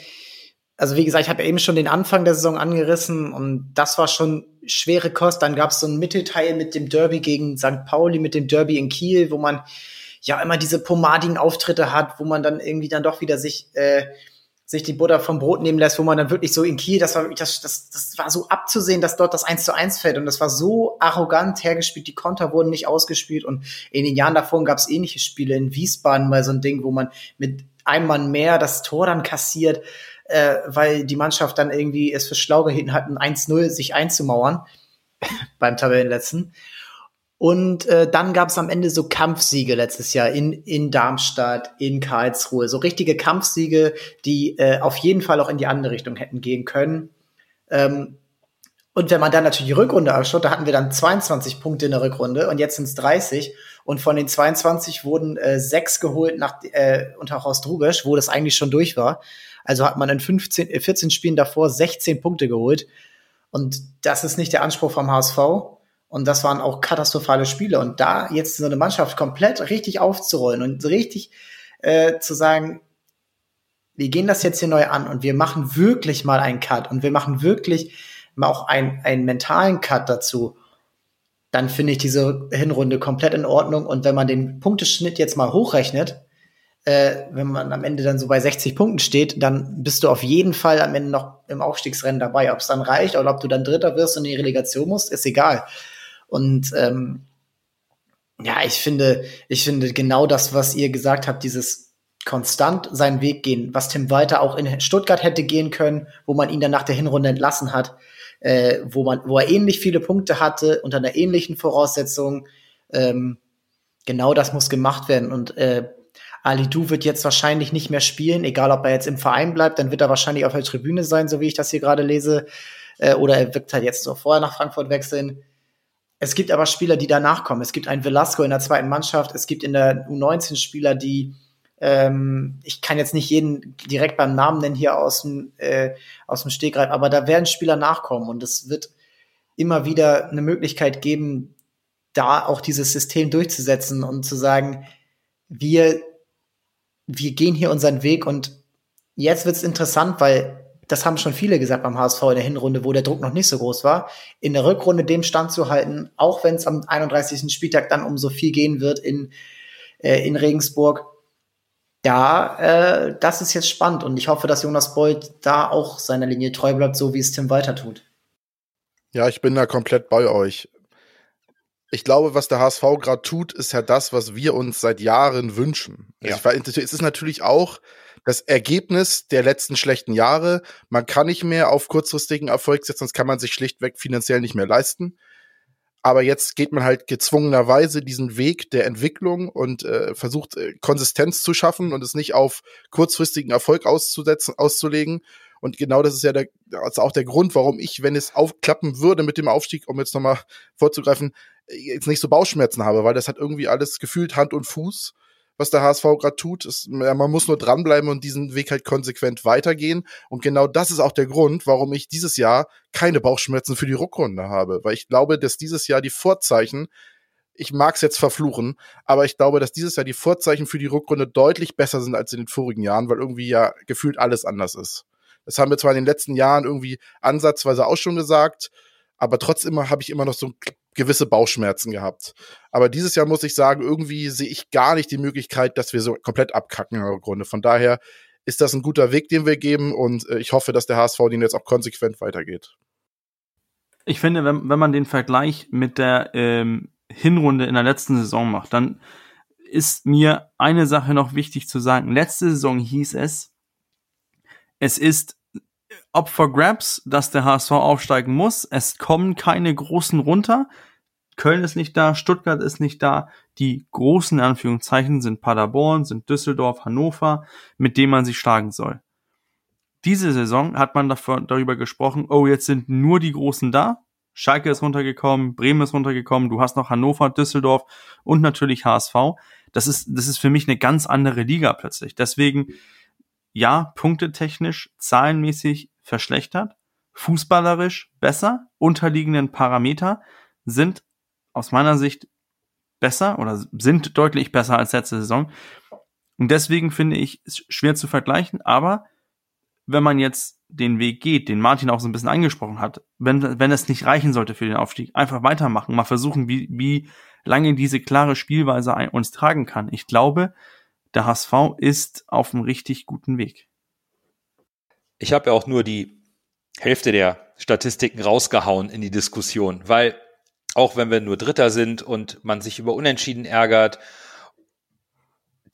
also wie gesagt, ich habe eben schon den Anfang der Saison angerissen und das war schon schwere Kost. Dann gab es so einen Mittelteil mit dem Derby gegen St. Pauli, mit dem Derby in Kiel, wo man ja immer diese pomadigen Auftritte hat, wo man dann irgendwie dann doch wieder sich äh, sich die Butter vom Brot nehmen lässt, wo man dann wirklich so in Kiel, das war wirklich, das, das, das war so abzusehen, dass dort das 1 zu 1 fällt und das war so arrogant hergespielt, die Konter wurden nicht ausgespielt und in den Jahren davor gab es ähnliche Spiele, in Wiesbaden mal so ein Ding, wo man mit einem Mann mehr das Tor dann kassiert, äh, weil die Mannschaft dann irgendwie es für schlau gehalten hat, ein 1-0 sich einzumauern [laughs] beim Tabellenletzten. Und äh, dann gab es am Ende so Kampfsiege letztes Jahr in, in Darmstadt, in Karlsruhe. So richtige Kampfsiege, die äh, auf jeden Fall auch in die andere Richtung hätten gehen können. Ähm, und wenn man dann natürlich die Rückrunde anschaut, da hatten wir dann 22 Punkte in der Rückrunde und jetzt sind es 30. Und von den 22 wurden äh, sechs geholt nach, äh, unter Horst Rubesch, wo das eigentlich schon durch war. Also hat man in 15, äh, 14 Spielen davor 16 Punkte geholt. Und das ist nicht der Anspruch vom HSV. Und das waren auch katastrophale Spiele. Und da jetzt so eine Mannschaft komplett richtig aufzurollen und richtig äh, zu sagen, wir gehen das jetzt hier neu an und wir machen wirklich mal einen Cut und wir machen wirklich mal auch einen, einen mentalen Cut dazu, dann finde ich diese Hinrunde komplett in Ordnung. Und wenn man den Punkteschnitt jetzt mal hochrechnet, äh, wenn man am Ende dann so bei 60 Punkten steht, dann bist du auf jeden Fall am Ende noch im Aufstiegsrennen dabei. Ob es dann reicht oder ob du dann Dritter wirst und in die Relegation musst, ist egal. Und ähm, ja, ich finde, ich finde genau das, was ihr gesagt habt, dieses konstant seinen Weg gehen, was Tim Walter auch in Stuttgart hätte gehen können, wo man ihn dann nach der Hinrunde entlassen hat, äh, wo man, wo er ähnlich viele Punkte hatte, unter einer ähnlichen Voraussetzung. Ähm, genau das muss gemacht werden. Und äh, Ali Du wird jetzt wahrscheinlich nicht mehr spielen, egal ob er jetzt im Verein bleibt, dann wird er wahrscheinlich auf der Tribüne sein, so wie ich das hier gerade lese. Äh, oder er wird halt jetzt so vorher nach Frankfurt wechseln. Es gibt aber Spieler, die danach kommen. Es gibt einen Velasco in der zweiten Mannschaft. Es gibt in der U19 Spieler, die ähm, ich kann jetzt nicht jeden direkt beim Namen nennen hier aus dem, äh, aus dem Stegreif, aber da werden Spieler nachkommen und es wird immer wieder eine Möglichkeit geben, da auch dieses System durchzusetzen und zu sagen, wir, wir gehen hier unseren Weg und jetzt wird es interessant, weil das haben schon viele gesagt beim HSV in der Hinrunde, wo der Druck noch nicht so groß war, in der Rückrunde dem Stand zu halten, auch wenn es am 31. Spieltag dann um so viel gehen wird in, äh, in Regensburg. Ja, äh, das ist jetzt spannend und ich hoffe, dass Jonas Bold da auch seiner Linie treu bleibt, so wie es Tim weiter tut. Ja, ich bin da komplett bei euch. Ich glaube, was der HSV gerade tut, ist ja das, was wir uns seit Jahren wünschen. Also Ja. es ist natürlich auch das Ergebnis der letzten schlechten Jahre. Man kann nicht mehr auf kurzfristigen Erfolg setzen, sonst kann man sich schlichtweg finanziell nicht mehr leisten. Aber jetzt geht man halt gezwungenerweise diesen Weg der Entwicklung und äh, versucht äh, Konsistenz zu schaffen und es nicht auf kurzfristigen Erfolg auszusetzen, auszulegen. Und genau das ist ja der, ist auch der Grund, warum ich, wenn es aufklappen würde mit dem Aufstieg, um jetzt nochmal vorzugreifen, äh, jetzt nicht so Bauchschmerzen habe, weil das hat irgendwie alles gefühlt Hand und Fuß, was der HSV gerade tut. Es, man muss nur dranbleiben und diesen Weg halt konsequent weitergehen. Und genau das ist auch der Grund, warum ich dieses Jahr keine Bauchschmerzen für die Rückrunde habe. Weil ich glaube, dass dieses Jahr die Vorzeichen, ich mag es jetzt verfluchen, aber ich glaube, dass dieses Jahr die Vorzeichen für die Rückrunde deutlich besser sind als in den vorigen Jahren, weil irgendwie ja gefühlt alles anders ist. Das haben wir zwar in den letzten Jahren irgendwie ansatzweise auch schon gesagt, aber trotzdem habe ich immer noch so gewisse Bauchschmerzen gehabt. Aber dieses Jahr muss ich sagen, irgendwie sehe ich gar nicht die Möglichkeit, dass wir so komplett abkacken der Rückrunde. Von daher ist das ein guter Weg, den wir geben und äh, ich hoffe, dass der HSV den jetzt auch konsequent weitergeht. Ich finde, wenn, wenn man den Vergleich mit der ähm, Hinrunde in der letzten Saison macht, dann ist mir eine Sache noch wichtig zu sagen. Letzte Saison hieß es, es ist up for grabs, dass der HSV aufsteigen muss. Es kommen keine großen runter. Köln ist nicht da, Stuttgart ist nicht da. Die großen Anführungszeichen sind Paderborn, sind Düsseldorf, Hannover, mit denen man sich schlagen soll. Diese Saison hat man davor, darüber gesprochen, oh, jetzt sind nur die Großen da. Schalke ist runtergekommen, Bremen ist runtergekommen, du hast noch Hannover, Düsseldorf und natürlich HSV. Das ist, das ist für mich eine ganz andere Liga plötzlich. Deswegen, ja, punktetechnisch, zahlenmäßig verschlechtert, fußballerisch besser, unterliegenden Parameter sind aus meiner Sicht besser oder sind deutlich besser als letzte Saison. Und deswegen finde ich es schwer zu vergleichen, aber wenn man jetzt den Weg geht, den Martin auch so ein bisschen angesprochen hat, wenn, wenn es nicht reichen sollte für den Aufstieg, einfach weitermachen, mal versuchen, wie, wie lange diese klare Spielweise ein, uns tragen kann. Ich glaube, der HSV ist auf einem richtig guten Weg. Ich habe ja auch nur die Hälfte der Statistiken rausgehauen in die Diskussion, weil auch wenn wir nur Dritter sind und man sich über Unentschieden ärgert,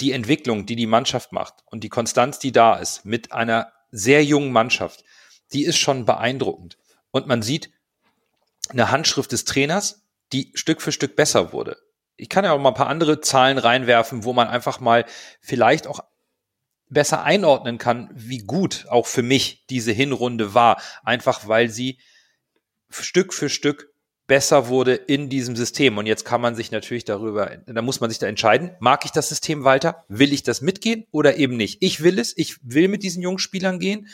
die Entwicklung, die die Mannschaft macht und die Konstanz, die da ist, mit einer sehr jungen Mannschaft, die ist schon beeindruckend. Und man sieht eine Handschrift des Trainers, die Stück für Stück besser wurde. Ich kann ja auch mal ein paar andere Zahlen reinwerfen, wo man einfach mal vielleicht auch besser einordnen kann, wie gut auch für mich diese Hinrunde war. Einfach weil sie Stück für Stück besser wurde in diesem System. Und jetzt kann man sich natürlich darüber, da muss man sich da entscheiden, mag ich das System weiter? Will ich das mitgehen oder eben nicht? Ich will es, ich will mit diesen jungen Spielern gehen.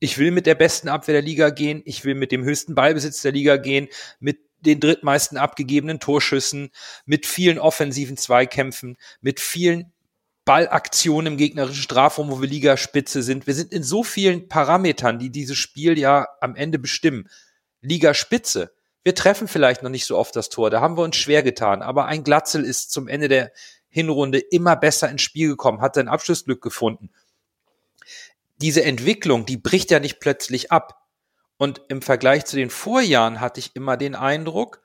Ich will mit der besten Abwehr der Liga gehen. Ich will mit dem höchsten Ballbesitz der Liga gehen, mit den drittmeisten abgegebenen Torschüssen, mit vielen offensiven Zweikämpfen, mit vielen Ballaktionen im gegnerischen Strafraum, wo wir Ligaspitze sind. Wir sind in so vielen Parametern, die dieses Spiel ja am Ende bestimmen. Ligaspitze. Wir treffen vielleicht noch nicht so oft das Tor, da haben wir uns schwer getan, aber ein Glatzel ist zum Ende der Hinrunde immer besser ins Spiel gekommen, hat sein Abschlussglück gefunden. Diese Entwicklung, die bricht ja nicht plötzlich ab. Und im Vergleich zu den Vorjahren hatte ich immer den Eindruck,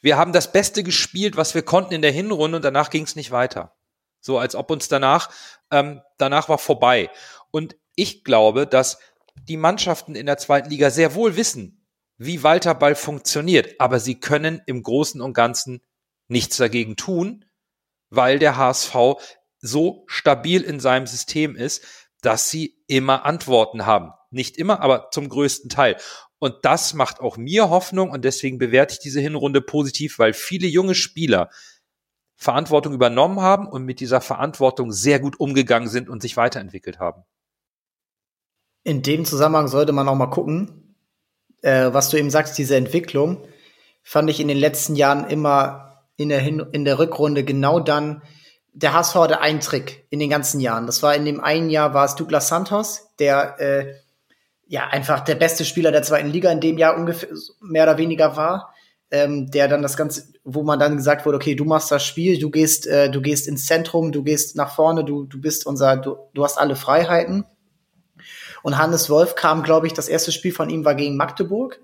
wir haben das Beste gespielt, was wir konnten in der Hinrunde und danach ging es nicht weiter. So als ob uns danach, ähm, danach war vorbei. Und ich glaube, dass die Mannschaften in der zweiten Liga sehr wohl wissen, wie Walter Ball funktioniert, aber sie können im Großen und Ganzen nichts dagegen tun, weil der HSV so stabil in seinem System ist, dass sie immer Antworten haben. Nicht immer, aber zum größten Teil. Und das macht auch mir Hoffnung und deswegen bewerte ich diese Hinrunde positiv, weil viele junge Spieler Verantwortung übernommen haben und mit dieser Verantwortung sehr gut umgegangen sind und sich weiterentwickelt haben. In dem Zusammenhang sollte man auch mal gucken, äh, was du eben sagst, diese Entwicklung fand ich in den letzten Jahren immer in der, Hin in der Rückrunde genau dann, der HSV hatte einen Trick in den ganzen Jahren. Das war in dem einen Jahr war es Douglas Santos, der äh, ja einfach der beste Spieler der zweiten Liga in dem Jahr ungefähr mehr oder weniger war ähm, der dann das Ganze, wo man dann gesagt wurde, okay, du machst das Spiel, du gehst, äh, du gehst ins Zentrum, du gehst nach vorne, du, du bist unser, du, du hast alle Freiheiten. Und Hannes Wolf kam, glaube ich, das erste Spiel von ihm war gegen Magdeburg.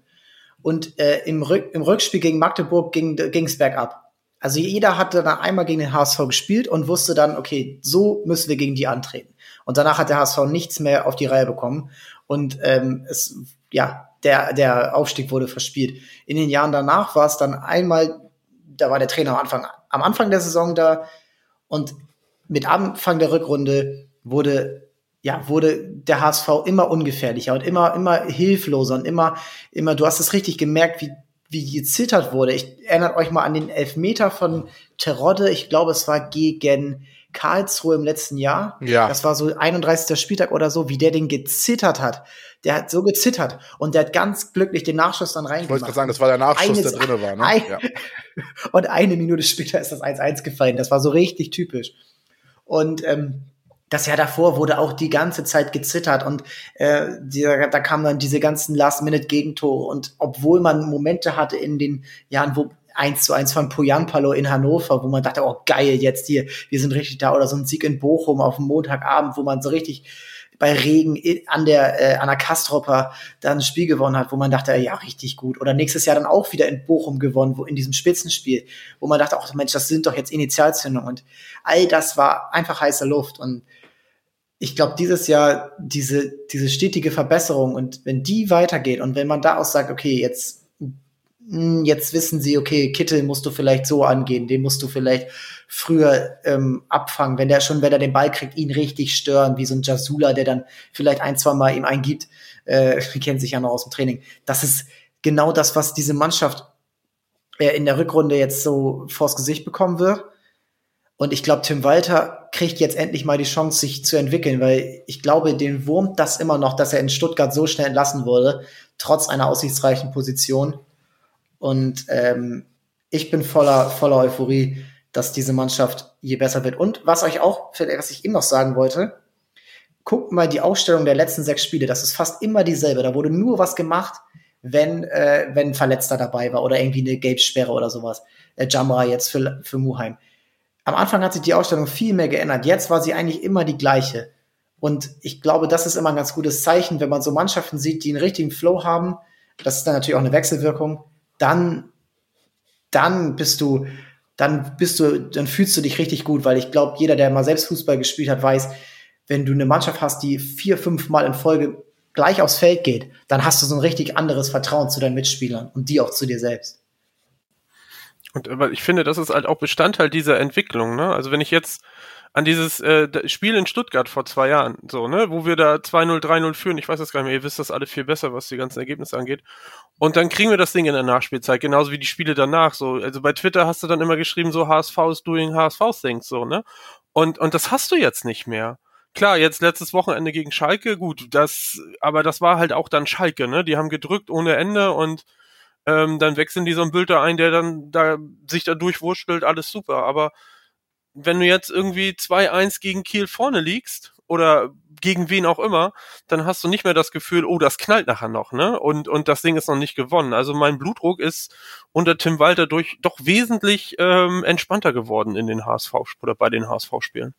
Und äh, im, Rück, im Rückspiel gegen Magdeburg ging es bergab. Also jeder hatte dann einmal gegen den HSV gespielt und wusste dann, okay, so müssen wir gegen die antreten. Und danach hat der HSV nichts mehr auf die Reihe bekommen. Und ähm, es, ja, der, der Aufstieg wurde verspielt. In den Jahren danach war es dann einmal, da war der Trainer am Anfang, am Anfang der Saison da und mit Anfang der Rückrunde wurde ja, wurde der HSV immer ungefährlicher und immer, immer hilfloser und immer, immer, du hast es richtig gemerkt, wie, wie gezittert wurde. Ich erinnert euch mal an den Elfmeter von Terodde. Ich glaube, es war gegen Karlsruhe im letzten Jahr. Ja. Das war so 31. Spieltag oder so, wie der den gezittert hat. Der hat so gezittert und der hat ganz glücklich den Nachschuss dann reingemacht. Ich wollte gerade sagen, das war der Nachschuss, Eines, der drinne war. Ne? Ein, ja. [laughs] Und eine Minute später ist das 1-1 gefallen. Das war so richtig typisch. Und ähm, das Jahr davor wurde auch die ganze Zeit gezittert und äh, die, da kamen dann diese ganzen Last-Minute-Gegentore und obwohl man Momente hatte in den Jahren, wo 1 zu 1 von Poyanpalo in Hannover, wo man dachte, oh geil, jetzt hier, wir sind richtig da. Oder so ein Sieg in Bochum auf dem Montagabend, wo man so richtig bei Regen an der äh, an der Kastropper dann ein Spiel gewonnen hat, wo man dachte, ja, richtig gut. Oder nächstes Jahr dann auch wieder in Bochum gewonnen, wo in diesem Spitzenspiel, wo man dachte, ach Mensch, das sind doch jetzt Initialzündungen. Und all das war einfach heiße Luft. Und ich glaube, dieses Jahr diese, diese stetige Verbesserung und wenn die weitergeht und wenn man da auch sagt, okay, jetzt jetzt wissen sie, okay, Kittel musst du vielleicht so angehen, den musst du vielleicht früher ähm, abfangen, wenn der schon, wenn er den Ball kriegt, ihn richtig stören, wie so ein Jasula, der dann vielleicht ein, zwei Mal ihm eingibt, äh, [laughs] kennt sich ja noch aus dem Training. Das ist genau das, was diese Mannschaft äh, in der Rückrunde jetzt so vors Gesicht bekommen wird. Und ich glaube, Tim Walter kriegt jetzt endlich mal die Chance, sich zu entwickeln, weil ich glaube, den wurmt das immer noch, dass er in Stuttgart so schnell entlassen wurde, trotz einer aussichtsreichen Position. Und ähm, ich bin voller, voller Euphorie, dass diese Mannschaft je besser wird. Und was euch auch, was ich eben noch sagen wollte, guckt mal die Ausstellung der letzten sechs Spiele. Das ist fast immer dieselbe. Da wurde nur was gemacht, wenn, äh, wenn ein Verletzter dabei war oder irgendwie eine Gelbsperre oder sowas. Äh, Jamra jetzt für, für Muheim. Am Anfang hat sich die Ausstellung viel mehr geändert. Jetzt war sie eigentlich immer die gleiche. Und ich glaube, das ist immer ein ganz gutes Zeichen, wenn man so Mannschaften sieht, die einen richtigen Flow haben. Das ist dann natürlich auch eine Wechselwirkung dann, dann bist du, dann bist du, dann fühlst du dich richtig gut, weil ich glaube, jeder, der mal selbst Fußball gespielt hat, weiß, wenn du eine Mannschaft hast, die vier, fünf Mal in Folge gleich aufs Feld geht, dann hast du so ein richtig anderes Vertrauen zu deinen Mitspielern und die auch zu dir selbst. Und aber ich finde, das ist halt auch Bestandteil dieser Entwicklung. Ne? Also wenn ich jetzt an dieses äh, Spiel in Stuttgart vor zwei Jahren, so, ne, wo wir da 2-0, 3-0 führen. Ich weiß das gar nicht mehr, ihr wisst das alle viel besser, was die ganzen Ergebnisse angeht. Und dann kriegen wir das Ding in der Nachspielzeit, genauso wie die Spiele danach. So, also bei Twitter hast du dann immer geschrieben, so HSV is doing HSV things, so, ne? Und, und das hast du jetzt nicht mehr. Klar, jetzt letztes Wochenende gegen Schalke, gut, das, aber das war halt auch dann Schalke, ne? Die haben gedrückt ohne Ende und ähm, dann wechseln die so einen Bülter ein, der dann da sich da durchwurschtelt, alles super. Aber wenn du jetzt irgendwie 2-1 gegen Kiel vorne liegst oder gegen wen auch immer, dann hast du nicht mehr das Gefühl, oh, das knallt nachher noch, ne? Und, und das Ding ist noch nicht gewonnen. Also mein Blutdruck ist unter Tim Walter durch doch wesentlich ähm, entspannter geworden in den HSV oder bei den HSV-Spielen.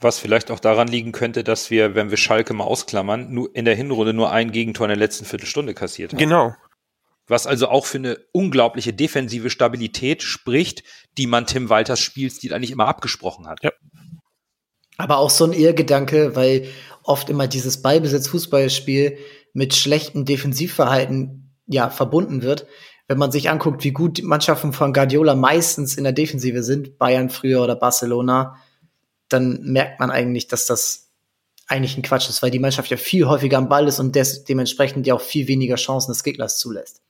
Was vielleicht auch daran liegen könnte, dass wir, wenn wir Schalke mal ausklammern, nur in der Hinrunde nur ein Gegentor in der letzten Viertelstunde kassiert haben. Genau. Was also auch für eine unglaubliche defensive Stabilität spricht, die man Tim Walters Spielstil eigentlich immer abgesprochen hat. Ja. Aber auch so ein Irrgedanke, weil oft immer dieses Ballbesitz-Fußballspiel mit schlechtem Defensivverhalten ja verbunden wird. Wenn man sich anguckt, wie gut die Mannschaften von Guardiola meistens in der Defensive sind, Bayern früher oder Barcelona, dann merkt man eigentlich, dass das eigentlich ein Quatsch ist, weil die Mannschaft ja viel häufiger am Ball ist und des dementsprechend ja auch viel weniger Chancen des Gegners zulässt.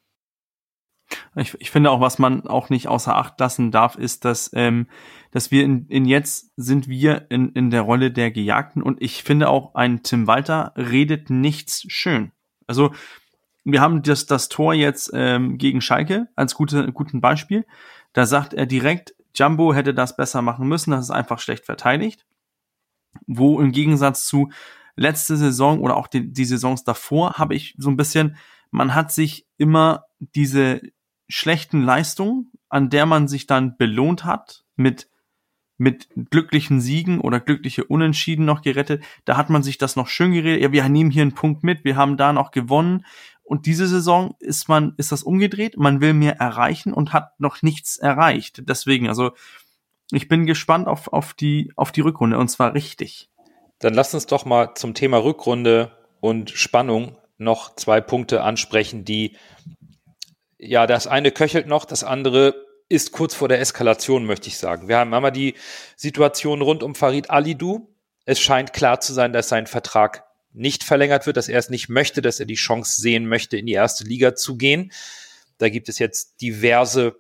Ich, ich finde auch, was man auch nicht außer Acht lassen darf, ist, dass, ähm, dass wir in, in jetzt sind wir in, in der Rolle der Gejagten und ich finde auch, ein Tim Walter redet nichts schön. Also wir haben das, das Tor jetzt ähm, gegen Schalke als gute, guten Beispiel. Da sagt er direkt, Jumbo hätte das besser machen müssen, das ist einfach schlecht verteidigt. Wo im Gegensatz zu letzte Saison oder auch die, die Saisons davor habe ich so ein bisschen, man hat sich immer diese schlechten Leistungen, an der man sich dann belohnt hat, mit, mit glücklichen Siegen oder glückliche Unentschieden noch gerettet, da hat man sich das noch schön geredet, ja, wir nehmen hier einen Punkt mit, wir haben da noch gewonnen. Und diese Saison ist man, ist das umgedreht, man will mehr erreichen und hat noch nichts erreicht. Deswegen, also, ich bin gespannt auf, auf die, auf die Rückrunde und zwar richtig. Dann lasst uns doch mal zum Thema Rückrunde und Spannung noch zwei Punkte ansprechen, die ja, das eine köchelt noch, das andere ist kurz vor der Eskalation, möchte ich sagen. Wir haben einmal die Situation rund um Farid Alidou. Es scheint klar zu sein, dass sein Vertrag nicht verlängert wird, dass er es nicht möchte, dass er die Chance sehen möchte, in die erste Liga zu gehen. Da gibt es jetzt diverse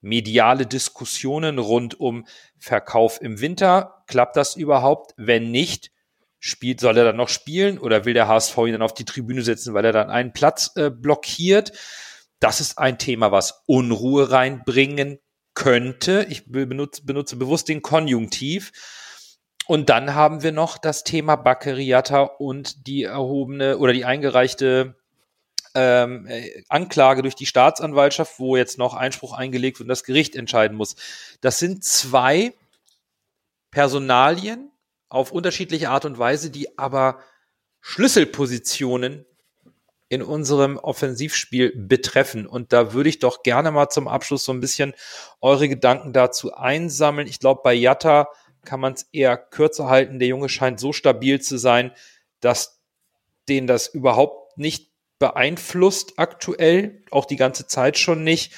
mediale Diskussionen rund um Verkauf im Winter. Klappt das überhaupt? Wenn nicht, spielt, soll er dann noch spielen oder will der HSV ihn dann auf die Tribüne setzen, weil er dann einen Platz äh, blockiert? Das ist ein Thema, was Unruhe reinbringen könnte. Ich benutze, benutze bewusst den Konjunktiv. Und dann haben wir noch das Thema Baccariata und die erhobene oder die eingereichte ähm, Anklage durch die Staatsanwaltschaft, wo jetzt noch Einspruch eingelegt wird und das Gericht entscheiden muss. Das sind zwei Personalien auf unterschiedliche Art und Weise, die aber Schlüsselpositionen in unserem Offensivspiel betreffen. Und da würde ich doch gerne mal zum Abschluss so ein bisschen eure Gedanken dazu einsammeln. Ich glaube, bei Jatta kann man es eher kürzer halten. Der Junge scheint so stabil zu sein, dass den das überhaupt nicht beeinflusst aktuell, auch die ganze Zeit schon nicht.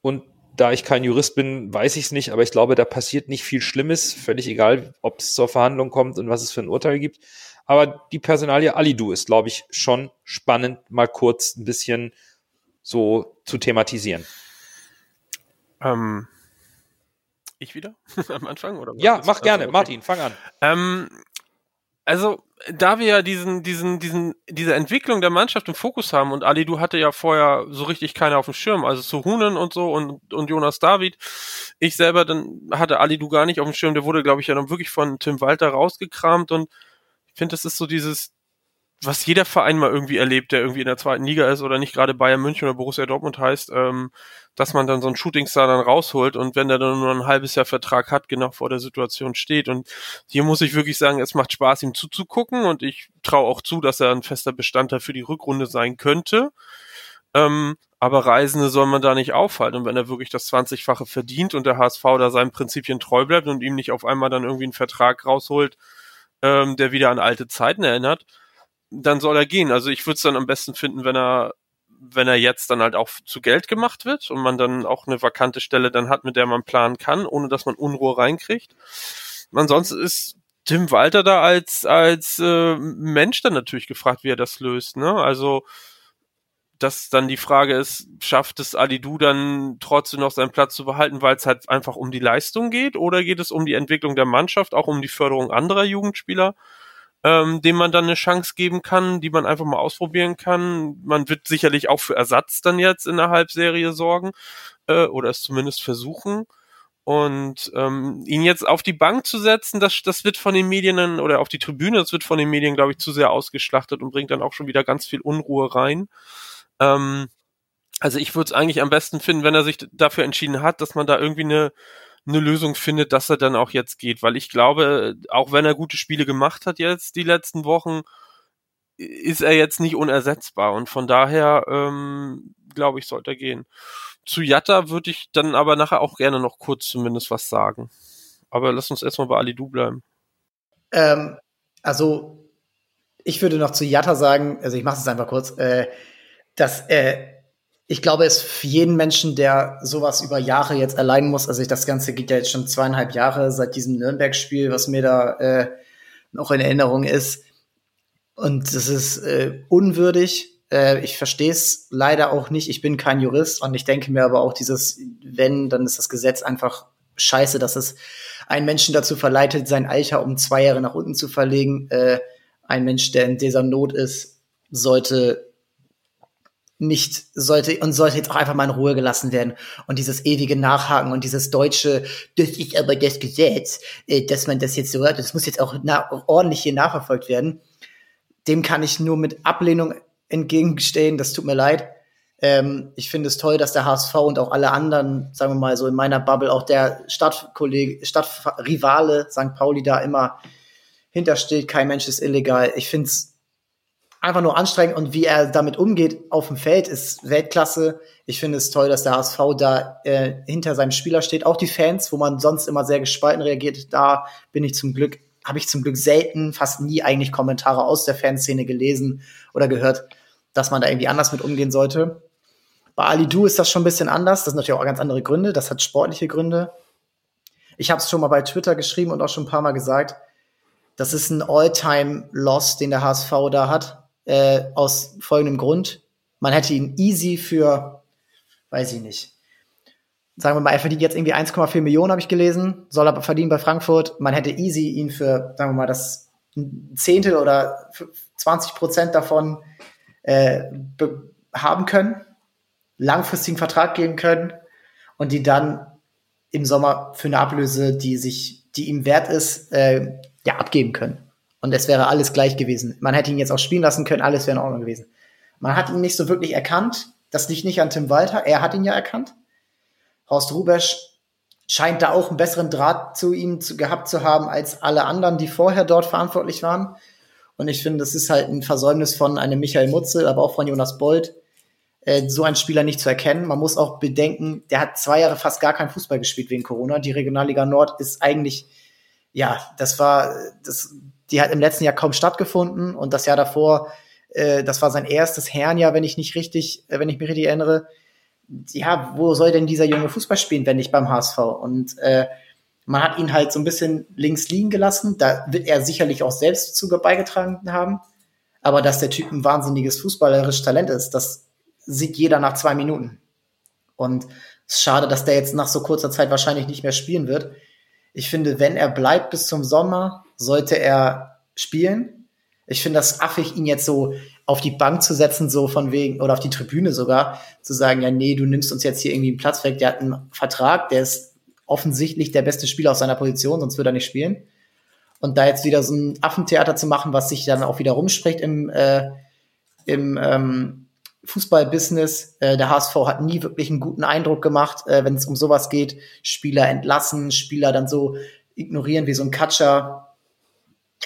Und da ich kein Jurist bin, weiß ich es nicht, aber ich glaube, da passiert nicht viel Schlimmes, völlig egal, ob es zur Verhandlung kommt und was es für ein Urteil gibt. Aber die Personalie Alidu ist, glaube ich, schon spannend, mal kurz ein bisschen so zu thematisieren. Ähm, ich wieder [laughs] am Anfang? Oder ja, mach gerne. Okay. Martin, fang an. Ähm, also, da wir ja diesen, diesen, diesen, diese Entwicklung der Mannschaft im Fokus haben und Ali, du hatte ja vorher so richtig keiner auf dem Schirm, also zu Hunen und so und, und Jonas David. Ich selber dann hatte Ali du gar nicht auf dem Schirm, der wurde, glaube ich, ja dann wirklich von Tim Walter rausgekramt und ich finde, das ist so dieses, was jeder Verein mal irgendwie erlebt, der irgendwie in der zweiten Liga ist oder nicht gerade Bayern München oder Borussia Dortmund heißt, ähm, dass man dann so einen Shootingstar dann rausholt und wenn der dann nur ein halbes Jahr Vertrag hat, genau vor der Situation steht. Und hier muss ich wirklich sagen, es macht Spaß, ihm zuzugucken und ich traue auch zu, dass er ein fester Bestandteil für die Rückrunde sein könnte. Ähm, aber Reisende soll man da nicht aufhalten. Und wenn er wirklich das 20-fache verdient und der HSV da seinen Prinzipien treu bleibt und ihm nicht auf einmal dann irgendwie einen Vertrag rausholt, ähm, der wieder an alte Zeiten erinnert, dann soll er gehen. Also ich würde es dann am besten finden, wenn er wenn er jetzt dann halt auch zu Geld gemacht wird und man dann auch eine vakante Stelle dann hat, mit der man planen kann, ohne dass man Unruhe reinkriegt. ansonsten ist Tim Walter da als, als äh, Mensch dann natürlich gefragt, wie er das löst. Ne? Also dass dann die Frage ist, schafft es Alidu dann trotzdem noch seinen Platz zu behalten, weil es halt einfach um die Leistung geht oder geht es um die Entwicklung der Mannschaft, auch um die Förderung anderer Jugendspieler, ähm, denen man dann eine Chance geben kann, die man einfach mal ausprobieren kann. Man wird sicherlich auch für Ersatz dann jetzt in der Halbserie sorgen äh, oder es zumindest versuchen. Und ähm, ihn jetzt auf die Bank zu setzen, das, das wird von den Medien oder auf die Tribüne, das wird von den Medien, glaube ich, zu sehr ausgeschlachtet und bringt dann auch schon wieder ganz viel Unruhe rein. Ähm, also ich würde es eigentlich am besten finden, wenn er sich dafür entschieden hat, dass man da irgendwie eine, eine Lösung findet, dass er dann auch jetzt geht. Weil ich glaube, auch wenn er gute Spiele gemacht hat jetzt die letzten Wochen, ist er jetzt nicht unersetzbar. Und von daher, ähm, glaube ich, sollte er gehen. Zu Jatta würde ich dann aber nachher auch gerne noch kurz zumindest was sagen. Aber lass uns erstmal bei Ali Du bleiben. Ähm, also, ich würde noch zu Jatta sagen, also ich mache es einfach kurz, äh, dass äh, ich glaube, es für jeden Menschen, der sowas über Jahre jetzt erleiden muss, also ich, das Ganze geht ja jetzt schon zweieinhalb Jahre seit diesem Nürnberg-Spiel, was mir da äh, noch in Erinnerung ist. Und das ist äh, unwürdig. Äh, ich verstehe es leider auch nicht. Ich bin kein Jurist und ich denke mir aber auch dieses, wenn, dann ist das Gesetz einfach scheiße, dass es einen Menschen dazu verleitet, sein Alter um zwei Jahre nach unten zu verlegen. Äh, ein Mensch, der in dieser Not ist, sollte nicht sollte und sollte jetzt auch einfach mal in Ruhe gelassen werden. Und dieses ewige Nachhaken und dieses deutsche das ist aber das Gesetz äh, dass man das jetzt so hört das muss jetzt auch ordentlich hier nachverfolgt werden. Dem kann ich nur mit Ablehnung entgegenstehen das tut mir leid. Ähm, ich finde es toll dass der HSV und auch alle anderen sagen wir mal so in meiner Bubble auch der Stadtkollege Stadtrivale St. Pauli da immer hintersteht. Kein Mensch ist illegal. Ich finde es einfach nur anstrengend und wie er damit umgeht auf dem Feld ist Weltklasse. Ich finde es toll, dass der HSV da äh, hinter seinem Spieler steht. Auch die Fans, wo man sonst immer sehr gespalten reagiert, da bin ich zum Glück, habe ich zum Glück selten, fast nie eigentlich Kommentare aus der Fanszene gelesen oder gehört, dass man da irgendwie anders mit umgehen sollte. Bei Ali Du ist das schon ein bisschen anders. Das sind natürlich auch ganz andere Gründe. Das hat sportliche Gründe. Ich habe es schon mal bei Twitter geschrieben und auch schon ein paar Mal gesagt. Das ist ein All-Time-Loss, den der HSV da hat äh, aus folgendem Grund. Man hätte ihn easy für, weiß ich nicht, sagen wir mal, er verdient jetzt irgendwie 1,4 Millionen, habe ich gelesen, soll er verdienen bei Frankfurt. Man hätte easy ihn für, sagen wir mal, das Zehntel oder 20 Prozent davon äh, haben können, langfristigen Vertrag geben können und die dann im Sommer für eine Ablöse, die sich, die ihm wert ist, äh, ja, abgeben können. Und es wäre alles gleich gewesen. Man hätte ihn jetzt auch spielen lassen können, alles wäre in Ordnung gewesen. Man hat ihn nicht so wirklich erkannt. Das liegt nicht an Tim Walter. Er hat ihn ja erkannt. Horst Rubesch scheint da auch einen besseren Draht zu ihm zu, gehabt zu haben als alle anderen, die vorher dort verantwortlich waren. Und ich finde, das ist halt ein Versäumnis von einem Michael Mutzel, aber auch von Jonas Bold, äh, so einen Spieler nicht zu erkennen. Man muss auch bedenken, der hat zwei Jahre fast gar keinen Fußball gespielt wegen Corona. Die Regionalliga Nord ist eigentlich, ja, das war, das die hat im letzten Jahr kaum stattgefunden und das Jahr davor, äh, das war sein erstes Herrenjahr, wenn ich nicht richtig, äh, wenn ich mich richtig erinnere. Ja, wo soll denn dieser junge Fußball spielen, wenn nicht beim HSV? Und äh, man hat ihn halt so ein bisschen links liegen gelassen. Da wird er sicherlich auch selbst zu beigetragen haben. Aber dass der Typ ein wahnsinniges fußballerisches Talent ist, das sieht jeder nach zwei Minuten. Und es ist schade, dass der jetzt nach so kurzer Zeit wahrscheinlich nicht mehr spielen wird. Ich finde, wenn er bleibt bis zum Sommer, sollte er spielen. Ich finde das affig, ihn jetzt so auf die Bank zu setzen, so von wegen, oder auf die Tribüne sogar, zu sagen, ja, nee, du nimmst uns jetzt hier irgendwie einen Platz weg. Der hat einen Vertrag, der ist offensichtlich der beste Spieler aus seiner Position, sonst würde er nicht spielen. Und da jetzt wieder so ein Affentheater zu machen, was sich dann auch wieder rumspricht im, äh, im ähm, Fußballbusiness. Äh, der HSV hat nie wirklich einen guten Eindruck gemacht, äh, wenn es um sowas geht. Spieler entlassen, Spieler dann so ignorieren wie so ein Katscher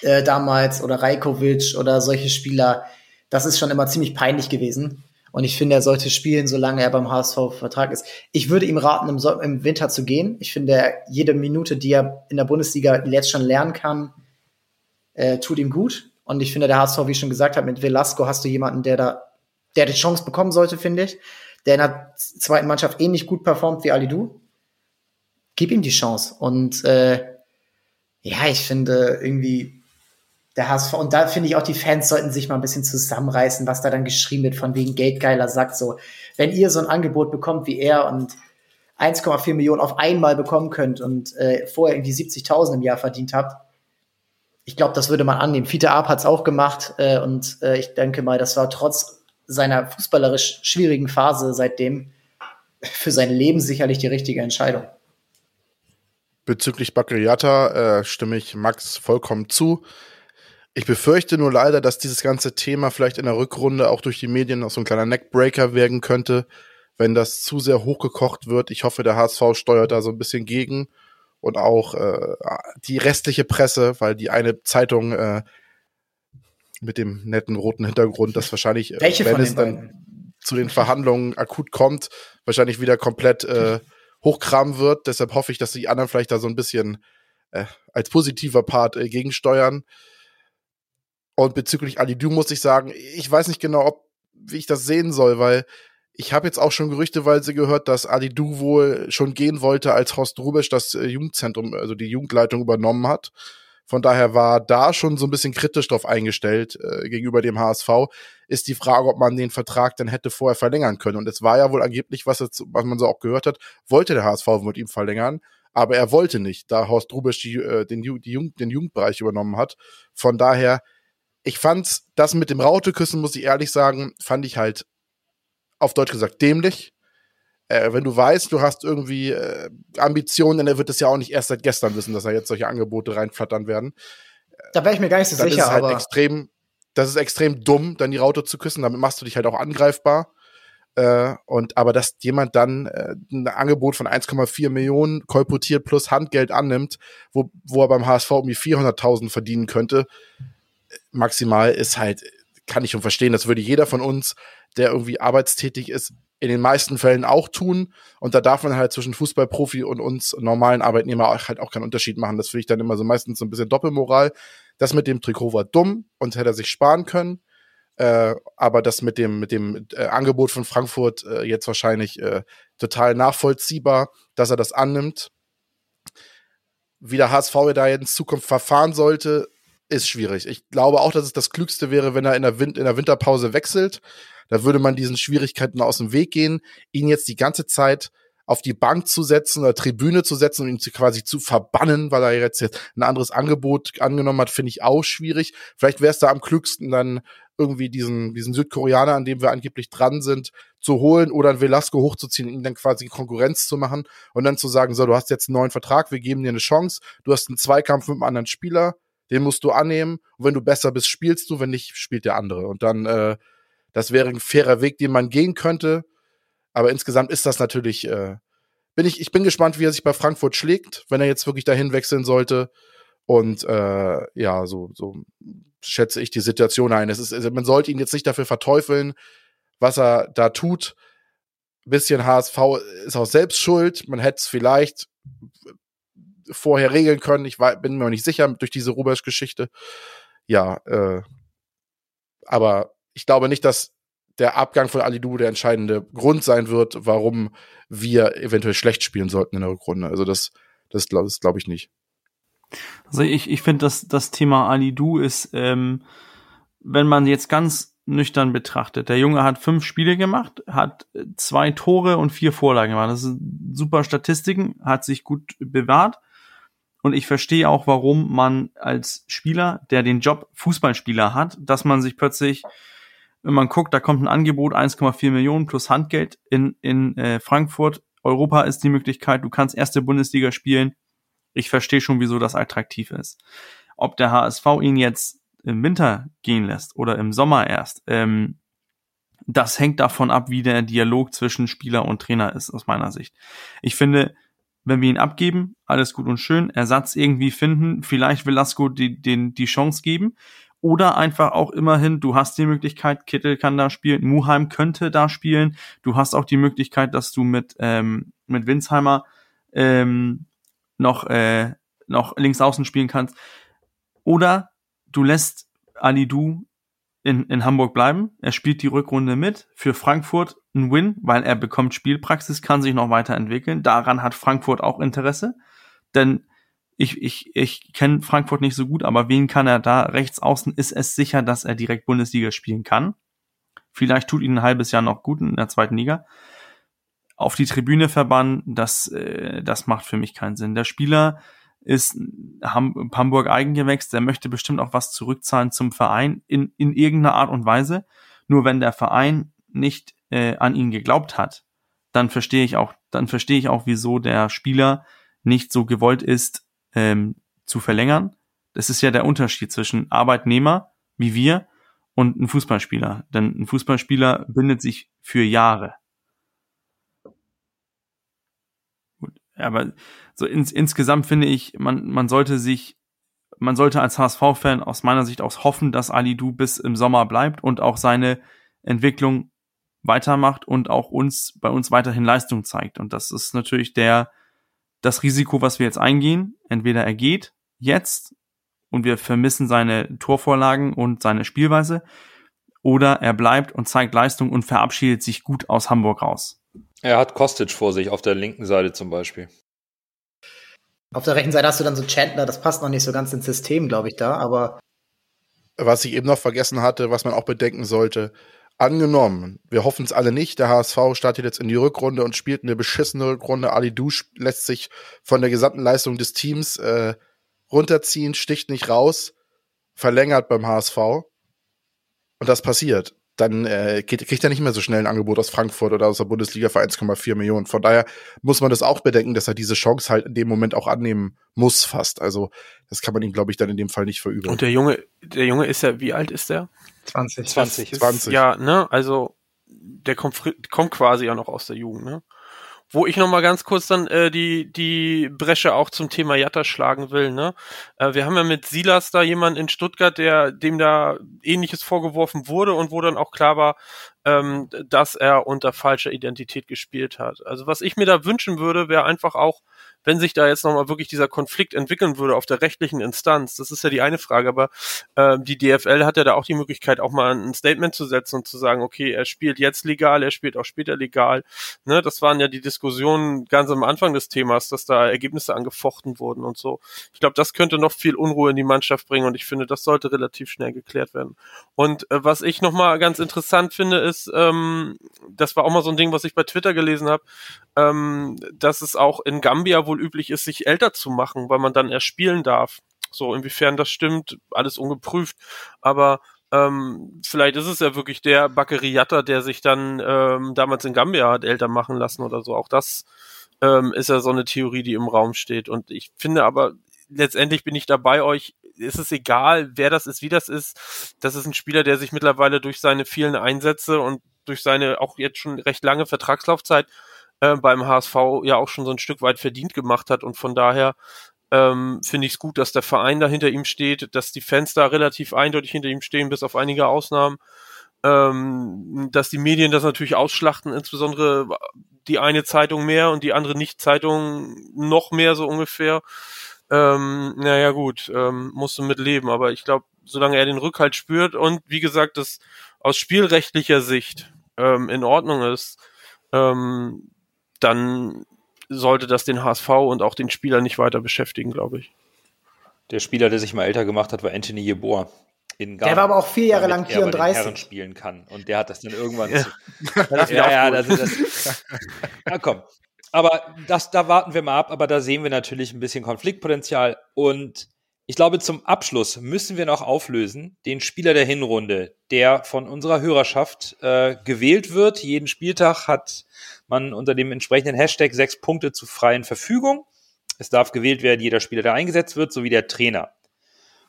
äh, damals oder Rajkovic oder solche Spieler, das ist schon immer ziemlich peinlich gewesen. Und ich finde, er sollte spielen, solange er beim HSV-Vertrag ist. Ich würde ihm raten, im, so im, Winter zu gehen. Ich finde, jede Minute, die er in der Bundesliga jetzt schon lernen kann, äh, tut ihm gut. Und ich finde, der HSV, wie ich schon gesagt habe, mit Velasco hast du jemanden, der da, der die Chance bekommen sollte, finde ich. Der in der zweiten Mannschaft ähnlich gut performt wie Ali Du. Gib ihm die Chance. Und äh, Ja, ich finde irgendwie der HSV, und da finde ich auch, die Fans sollten sich mal ein bisschen zusammenreißen, was da dann geschrieben wird, von wegen Geldgeiler sagt so, wenn ihr so ein Angebot bekommt wie er und 1,4 Millionen auf einmal bekommen könnt und äh, vorher irgendwie 70.000 im Jahr verdient habt, ich glaube, das würde man annehmen. Fiete Arp hat es auch gemacht äh, und äh, ich denke mal, das war trotz seiner fußballerisch schwierigen Phase seitdem für sein Leben sicherlich die richtige Entscheidung. Bezüglich Bakriata äh, stimme ich Max vollkommen zu. Ich befürchte nur leider, dass dieses ganze Thema vielleicht in der Rückrunde auch durch die Medien noch so ein kleiner Neckbreaker werden könnte, wenn das zu sehr hochgekocht wird. Ich hoffe, der HSV steuert da so ein bisschen gegen und auch äh, die restliche Presse, weil die eine Zeitung äh, mit dem netten roten Hintergrund, das wahrscheinlich, äh, Welche wenn es dann zu den Verhandlungen akut kommt, wahrscheinlich wieder komplett äh, hochkramen wird. Deshalb hoffe ich, dass die anderen vielleicht da so ein bisschen äh, als positiver Part äh, gegensteuern. Und bezüglich Ali Du muss ich sagen, ich weiß nicht genau, ob, wie ich das sehen soll, weil ich habe jetzt auch schon gerüchteweise gehört, dass Ali Du wohl schon gehen wollte, als Horst Rubisch das äh, Jugendzentrum, also die Jugendleitung übernommen hat. Von daher war da schon so ein bisschen kritisch drauf eingestellt äh, gegenüber dem HSV. Ist die Frage, ob man den Vertrag dann hätte vorher verlängern können. Und es war ja wohl angeblich, was, jetzt, was man so auch gehört hat, wollte der HSV mit ihm verlängern, aber er wollte nicht, da Horst Rubisch die, äh, den, die Jugend, den Jugendbereich übernommen hat. Von daher ich fand das mit dem Rauteküssen, muss ich ehrlich sagen, fand ich halt auf Deutsch gesagt dämlich. Äh, wenn du weißt, du hast irgendwie äh, Ambitionen, dann wird es ja auch nicht erst seit gestern wissen, dass da jetzt solche Angebote reinflattern werden. Da wäre ich mir gar nicht so dann sicher. Ist halt aber extrem, das ist extrem dumm, dann die Raute zu küssen. Damit machst du dich halt auch angreifbar. Äh, und aber dass jemand dann äh, ein Angebot von 1,4 Millionen kolportiert plus Handgeld annimmt, wo, wo er beim HSV um die 400.000 verdienen könnte, maximal ist halt, kann ich schon verstehen, das würde jeder von uns, der irgendwie arbeitstätig ist, in den meisten Fällen auch tun. Und da darf man halt zwischen Fußballprofi und uns normalen Arbeitnehmer halt auch keinen Unterschied machen. Das finde ich dann immer so meistens so ein bisschen Doppelmoral. Das mit dem Trikot war dumm und hätte er sich sparen können. Äh, aber das mit dem, mit dem äh, Angebot von Frankfurt äh, jetzt wahrscheinlich äh, total nachvollziehbar, dass er das annimmt. Wie der HSV da in Zukunft verfahren sollte, ist schwierig. Ich glaube auch, dass es das Klügste wäre, wenn er in der, Win in der Winterpause wechselt. Da würde man diesen Schwierigkeiten aus dem Weg gehen, ihn jetzt die ganze Zeit auf die Bank zu setzen oder Tribüne zu setzen und ihn quasi zu verbannen, weil er jetzt ein anderes Angebot angenommen hat, finde ich auch schwierig. Vielleicht wäre es da am klügsten, dann irgendwie diesen, diesen Südkoreaner, an dem wir angeblich dran sind, zu holen oder einen Velasco hochzuziehen, ihn dann quasi Konkurrenz zu machen und dann zu sagen, so, du hast jetzt einen neuen Vertrag, wir geben dir eine Chance, du hast einen Zweikampf mit einem anderen Spieler, den musst du annehmen. Und wenn du besser bist, spielst du, wenn nicht, spielt der andere. Und dann, äh, das wäre ein fairer Weg, den man gehen könnte. Aber insgesamt ist das natürlich, äh, bin ich, ich bin gespannt, wie er sich bei Frankfurt schlägt, wenn er jetzt wirklich dahin wechseln sollte. Und äh, ja, so, so schätze ich die Situation ein. Es ist, also man sollte ihn jetzt nicht dafür verteufeln, was er da tut. Ein bisschen HSV ist auch selbst schuld. Man hätte es vielleicht vorher regeln können. Ich war, bin mir noch nicht sicher durch diese Rubesch-Geschichte. Ja, äh, aber ich glaube nicht, dass der Abgang von Alidu der entscheidende Grund sein wird, warum wir eventuell schlecht spielen sollten in der Rückrunde. Also das, das, das glaube ich nicht. Also ich, ich finde, dass das Thema Alidu ist, ähm, wenn man jetzt ganz nüchtern betrachtet. Der Junge hat fünf Spiele gemacht, hat zwei Tore und vier Vorlagen gemacht. Das sind super Statistiken, hat sich gut bewahrt. Und ich verstehe auch, warum man als Spieler, der den Job Fußballspieler hat, dass man sich plötzlich, wenn man guckt, da kommt ein Angebot 1,4 Millionen plus Handgeld in, in äh, Frankfurt. Europa ist die Möglichkeit, du kannst erste Bundesliga spielen. Ich verstehe schon, wieso das attraktiv ist. Ob der HSV ihn jetzt im Winter gehen lässt oder im Sommer erst, ähm, das hängt davon ab, wie der Dialog zwischen Spieler und Trainer ist, aus meiner Sicht. Ich finde, wenn wir ihn abgeben, alles gut und schön, Ersatz irgendwie finden, vielleicht Velasco die, den, die Chance geben. Oder einfach auch immerhin, du hast die Möglichkeit, Kittel kann da spielen, Muheim könnte da spielen. Du hast auch die Möglichkeit, dass du mit, ähm, mit Winsheimer ähm, noch, äh, noch links außen spielen kannst. Oder du lässt Ali Du in, in Hamburg bleiben. Er spielt die Rückrunde mit. Für Frankfurt ein Win, weil er bekommt Spielpraxis, kann sich noch weiterentwickeln. Daran hat Frankfurt auch Interesse. Denn ich, ich, ich kenne Frankfurt nicht so gut, aber wen kann er da rechts außen? Ist es sicher, dass er direkt Bundesliga spielen kann? Vielleicht tut ihn ein halbes Jahr noch gut in der zweiten Liga. Auf die Tribüne verbannen, das, äh, das macht für mich keinen Sinn. Der Spieler ist Ham Hamburg Eigengewächs, der möchte bestimmt auch was zurückzahlen zum Verein in, in irgendeiner Art und Weise. Nur wenn der Verein nicht äh, an ihn geglaubt hat, dann verstehe ich auch, dann verstehe ich auch, wieso der Spieler nicht so gewollt ist, ähm, zu verlängern. Das ist ja der Unterschied zwischen Arbeitnehmer wie wir und ein Fußballspieler. Denn ein Fußballspieler bindet sich für Jahre. Gut, aber so ins, insgesamt finde ich, man, man sollte sich, man sollte als HSV-Fan aus meiner Sicht aus hoffen, dass Ali Du bis im Sommer bleibt und auch seine Entwicklung weitermacht und auch uns bei uns weiterhin Leistung zeigt. Und das ist natürlich der das Risiko, was wir jetzt eingehen. Entweder er geht jetzt und wir vermissen seine Torvorlagen und seine Spielweise, oder er bleibt und zeigt Leistung und verabschiedet sich gut aus Hamburg raus. Er hat Kostic vor sich auf der linken Seite zum Beispiel. Auf der rechten Seite hast du dann so Chandler, das passt noch nicht so ganz ins System, glaube ich, da, aber. Was ich eben noch vergessen hatte, was man auch bedenken sollte, Angenommen, wir hoffen es alle nicht, der HSV startet jetzt in die Rückrunde und spielt eine beschissene Rückrunde. Ali Dusch lässt sich von der gesamten Leistung des Teams äh, runterziehen, sticht nicht raus, verlängert beim HSV. Und das passiert. Dann äh, kriegt er nicht mehr so schnell ein Angebot aus Frankfurt oder aus der Bundesliga für 1,4 Millionen. Von daher muss man das auch bedenken, dass er diese Chance halt in dem Moment auch annehmen muss, fast. Also, das kann man ihm, glaube ich, dann in dem Fall nicht verübeln. Und der Junge, der Junge ist ja, wie alt ist der? 20. 20. 20. Ja, ne, also der kommt, kommt quasi ja noch aus der Jugend, ne? Wo ich noch mal ganz kurz dann äh, die die Bresche auch zum Thema Jatta schlagen will, ne? Äh, wir haben ja mit Silas da jemanden in Stuttgart, der dem da ähnliches vorgeworfen wurde und wo dann auch klar war, ähm, dass er unter falscher Identität gespielt hat. Also was ich mir da wünschen würde, wäre einfach auch, wenn sich da jetzt nochmal wirklich dieser Konflikt entwickeln würde auf der rechtlichen Instanz, das ist ja die eine Frage, aber äh, die DFL hat ja da auch die Möglichkeit, auch mal ein Statement zu setzen und zu sagen, okay, er spielt jetzt legal, er spielt auch später legal. Ne, das waren ja die Diskussionen ganz am Anfang des Themas, dass da Ergebnisse angefochten wurden und so. Ich glaube, das könnte noch viel Unruhe in die Mannschaft bringen und ich finde, das sollte relativ schnell geklärt werden. Und äh, was ich nochmal ganz interessant finde, ist, ähm, das war auch mal so ein Ding, was ich bei Twitter gelesen habe, ähm, dass es auch in Gambia wohl üblich ist, sich älter zu machen, weil man dann erst spielen darf. So, inwiefern das stimmt, alles ungeprüft. Aber ähm, vielleicht ist es ja wirklich der Bakeriata, der sich dann ähm, damals in Gambia hat älter machen lassen oder so. Auch das ähm, ist ja so eine Theorie, die im Raum steht. Und ich finde aber, letztendlich bin ich dabei euch, ist es egal, wer das ist, wie das ist. Das ist ein Spieler, der sich mittlerweile durch seine vielen Einsätze und durch seine auch jetzt schon recht lange Vertragslaufzeit äh, beim HSV ja auch schon so ein Stück weit verdient gemacht hat. Und von daher ähm, finde ich es gut, dass der Verein da hinter ihm steht, dass die Fans da relativ eindeutig hinter ihm stehen, bis auf einige Ausnahmen. Ähm, dass die Medien das natürlich ausschlachten, insbesondere die eine Zeitung mehr und die andere Nicht-Zeitung noch mehr so ungefähr. Ähm, naja gut, ähm, musst du mit leben, aber ich glaube, solange er den Rückhalt spürt und wie gesagt, das aus spielrechtlicher Sicht ähm, in Ordnung ist, ähm, dann sollte das den HSV und auch den Spieler nicht weiter beschäftigen, glaube ich. Der Spieler, der sich mal älter gemacht hat, war Anthony Jeboa. In Der war aber auch vier Jahre lang damit er bei den 34. Herren spielen kann. Und der hat das dann irgendwann Ja. zu, [laughs] Das ja, ja, also das, ja, komm. Aber das, da warten wir mal ab, aber da sehen wir natürlich ein bisschen Konfliktpotenzial. Und ich glaube, zum Abschluss müssen wir noch auflösen, den Spieler der Hinrunde, der von unserer Hörerschaft äh, gewählt wird. Jeden Spieltag hat man unter dem entsprechenden Hashtag sechs Punkte zur freien Verfügung. Es darf gewählt werden, jeder Spieler, der eingesetzt wird, sowie der Trainer.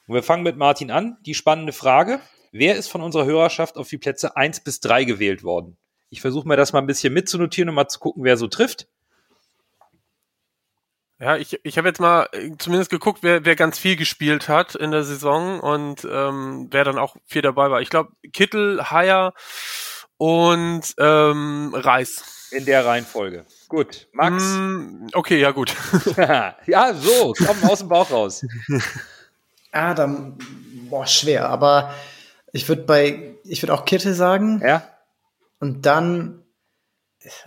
Und wir fangen mit Martin an. Die spannende Frage. Wer ist von unserer Hörerschaft auf die Plätze eins bis drei gewählt worden? Ich versuche mir das mal ein bisschen mitzunotieren und mal zu gucken, wer so trifft. Ja, ich, ich habe jetzt mal äh, zumindest geguckt, wer, wer ganz viel gespielt hat in der Saison und ähm, wer dann auch viel dabei war. Ich glaube, Kittel, Haier und ähm, Reis. In der Reihenfolge. Gut. Max? Mm, okay, ja gut. [laughs] ja, so, komm aus dem Bauch raus. [laughs] Ah, dann, boah, schwer, aber ich würde bei, ich würde auch Kittel sagen Ja? und dann,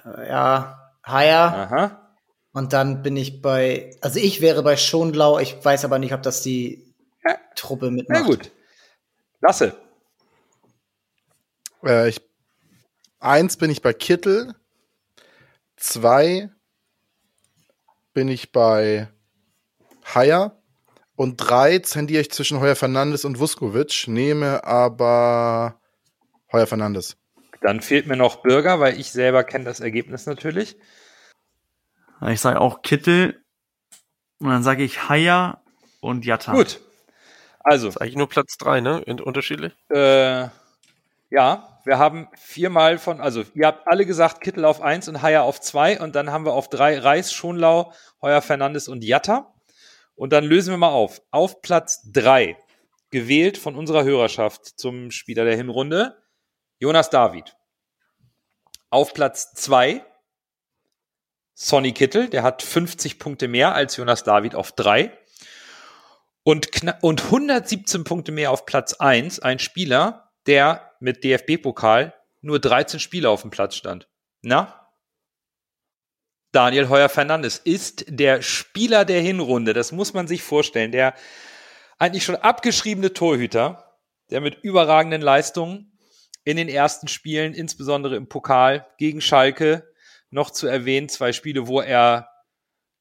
ja, Haier Aha. Und dann bin ich bei, also ich wäre bei Schonlau, ich weiß aber nicht, ob das die Ja. Truppe mitmacht. Na gut. Lasse. Äh, ich, eins bin ich bei Kittel. Zwei bin ich bei Haier. Und drei zendiere ich zwischen Heuer Fernandes und Vuskovic, nehme aber Heuer Fernandes. Dann fehlt mir noch Bürger, weil ich selber kenne das Ergebnis natürlich. Ich sage auch Kittel und dann sage ich Haya und Jatta. Gut. Also, Ist eigentlich nur Platz drei, ne? In, unterschiedlich. äh, ja, wir haben viermal von, also ihr habt alle gesagt Kittel auf eins und Haier auf zwei und dann haben wir auf drei Reis, Schonlau, Heuer Fernandes und Jatta. Und dann lösen wir mal auf. Auf Platz drei gewählt von unserer Hörerschaft zum Spieler der Hinrunde, Jonas David. Auf Platz zwei Sonny Kittel, der hat 50 Punkte mehr als Jonas David auf drei. Und, kna- und 117 Punkte mehr auf Platz 1, ein Spieler, der mit DFB-Pokal nur 13 Spiele auf dem Platz stand. Na? Daniel Heuer Fernandes ist der Spieler der Hinrunde. Das muss man sich vorstellen. Der eigentlich schon abgeschriebene Torhüter, der mit überragenden Leistungen in den ersten Spielen, insbesondere im Pokal gegen Schalke, noch zu erwähnen, zwei Spiele, wo er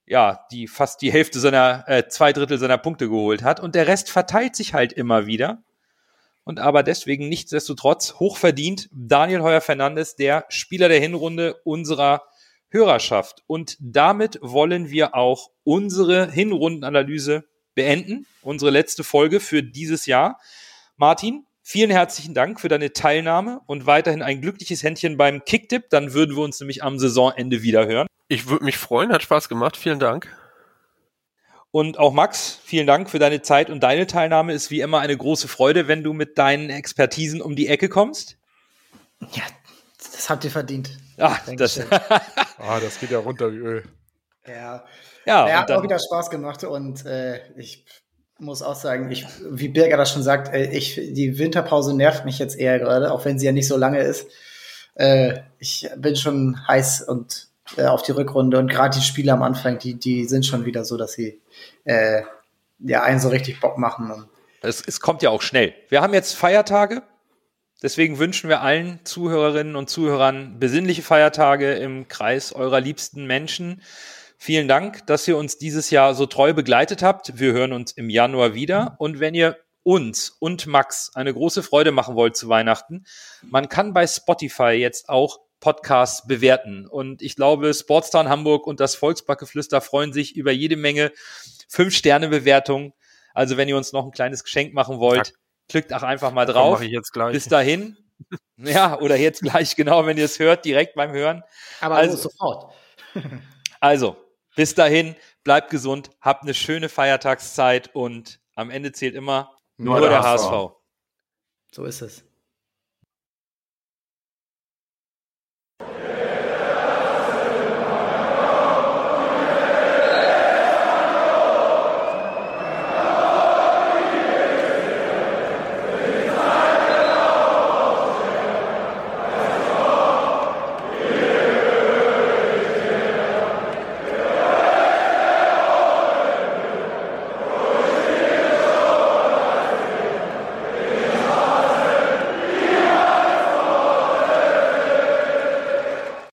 ja, die fast die Hälfte seiner, äh, zwei Drittel seiner Punkte geholt hat. Und der Rest verteilt sich halt immer wieder. Und aber deswegen nichtsdestotrotz hochverdient Daniel Heuer Fernandes, der Spieler der Hinrunde unserer Hörerschaft. Und damit wollen wir auch unsere Hinrundenanalyse beenden. Unsere letzte Folge für dieses Jahr. Martin, vielen herzlichen Dank für deine Teilnahme und weiterhin ein glückliches Händchen beim Kicktipp. Dann würden wir uns nämlich am Saisonende wieder hören. Ich würde mich freuen, hat Spaß gemacht. Vielen Dank. Und auch Max, vielen Dank für deine Zeit und deine Teilnahme. Ist wie immer eine große Freude, wenn du mit deinen Expertisen um die Ecke kommst. Ja, das habt ihr verdient. Ah, das, Dankeschön. [laughs] Ah, das geht ja runter wie Öl. Ja, ja, ja und hat dann, auch wieder Spaß gemacht und äh, ich muss auch sagen, ich, wie Birger das schon sagt, äh, ich, die Winterpause nervt mich jetzt eher gerade, auch wenn sie ja nicht so lange ist. Äh, ich bin schon heiß und äh, auf die Rückrunde und gerade die Spiele am Anfang, die, die sind schon wieder so, dass sie äh, ja einen so richtig Bock machen. Es, es kommt ja auch schnell. Wir haben jetzt Feiertage. Deswegen wünschen wir allen Zuhörerinnen und Zuhörern besinnliche Feiertage im Kreis eurer liebsten Menschen. Vielen Dank, dass ihr uns dieses Jahr so treu begleitet habt. Wir hören uns im Januar wieder. Und wenn ihr uns und Max eine große Freude machen wollt zu Weihnachten, man kann bei Spotify jetzt auch Podcasts bewerten. Und ich glaube, Sportstown Hamburg und das Volksbackeflüster freuen sich über jede Menge Fünf-Sterne-Bewertungen. Also wenn ihr uns noch ein kleines Geschenk machen wollt, klickt auch einfach mal drauf. Mache ich jetzt gleich. Bis dahin. [laughs] Ja, oder jetzt gleich, genau, wenn ihr es hört, direkt beim Hören. aber Also- los, sofort. [laughs] [laughs] Also, bis dahin, bleibt gesund, habt eine schöne Feiertagszeit und am Ende zählt immer nur, Nur der der HSV. HSV. So ist es.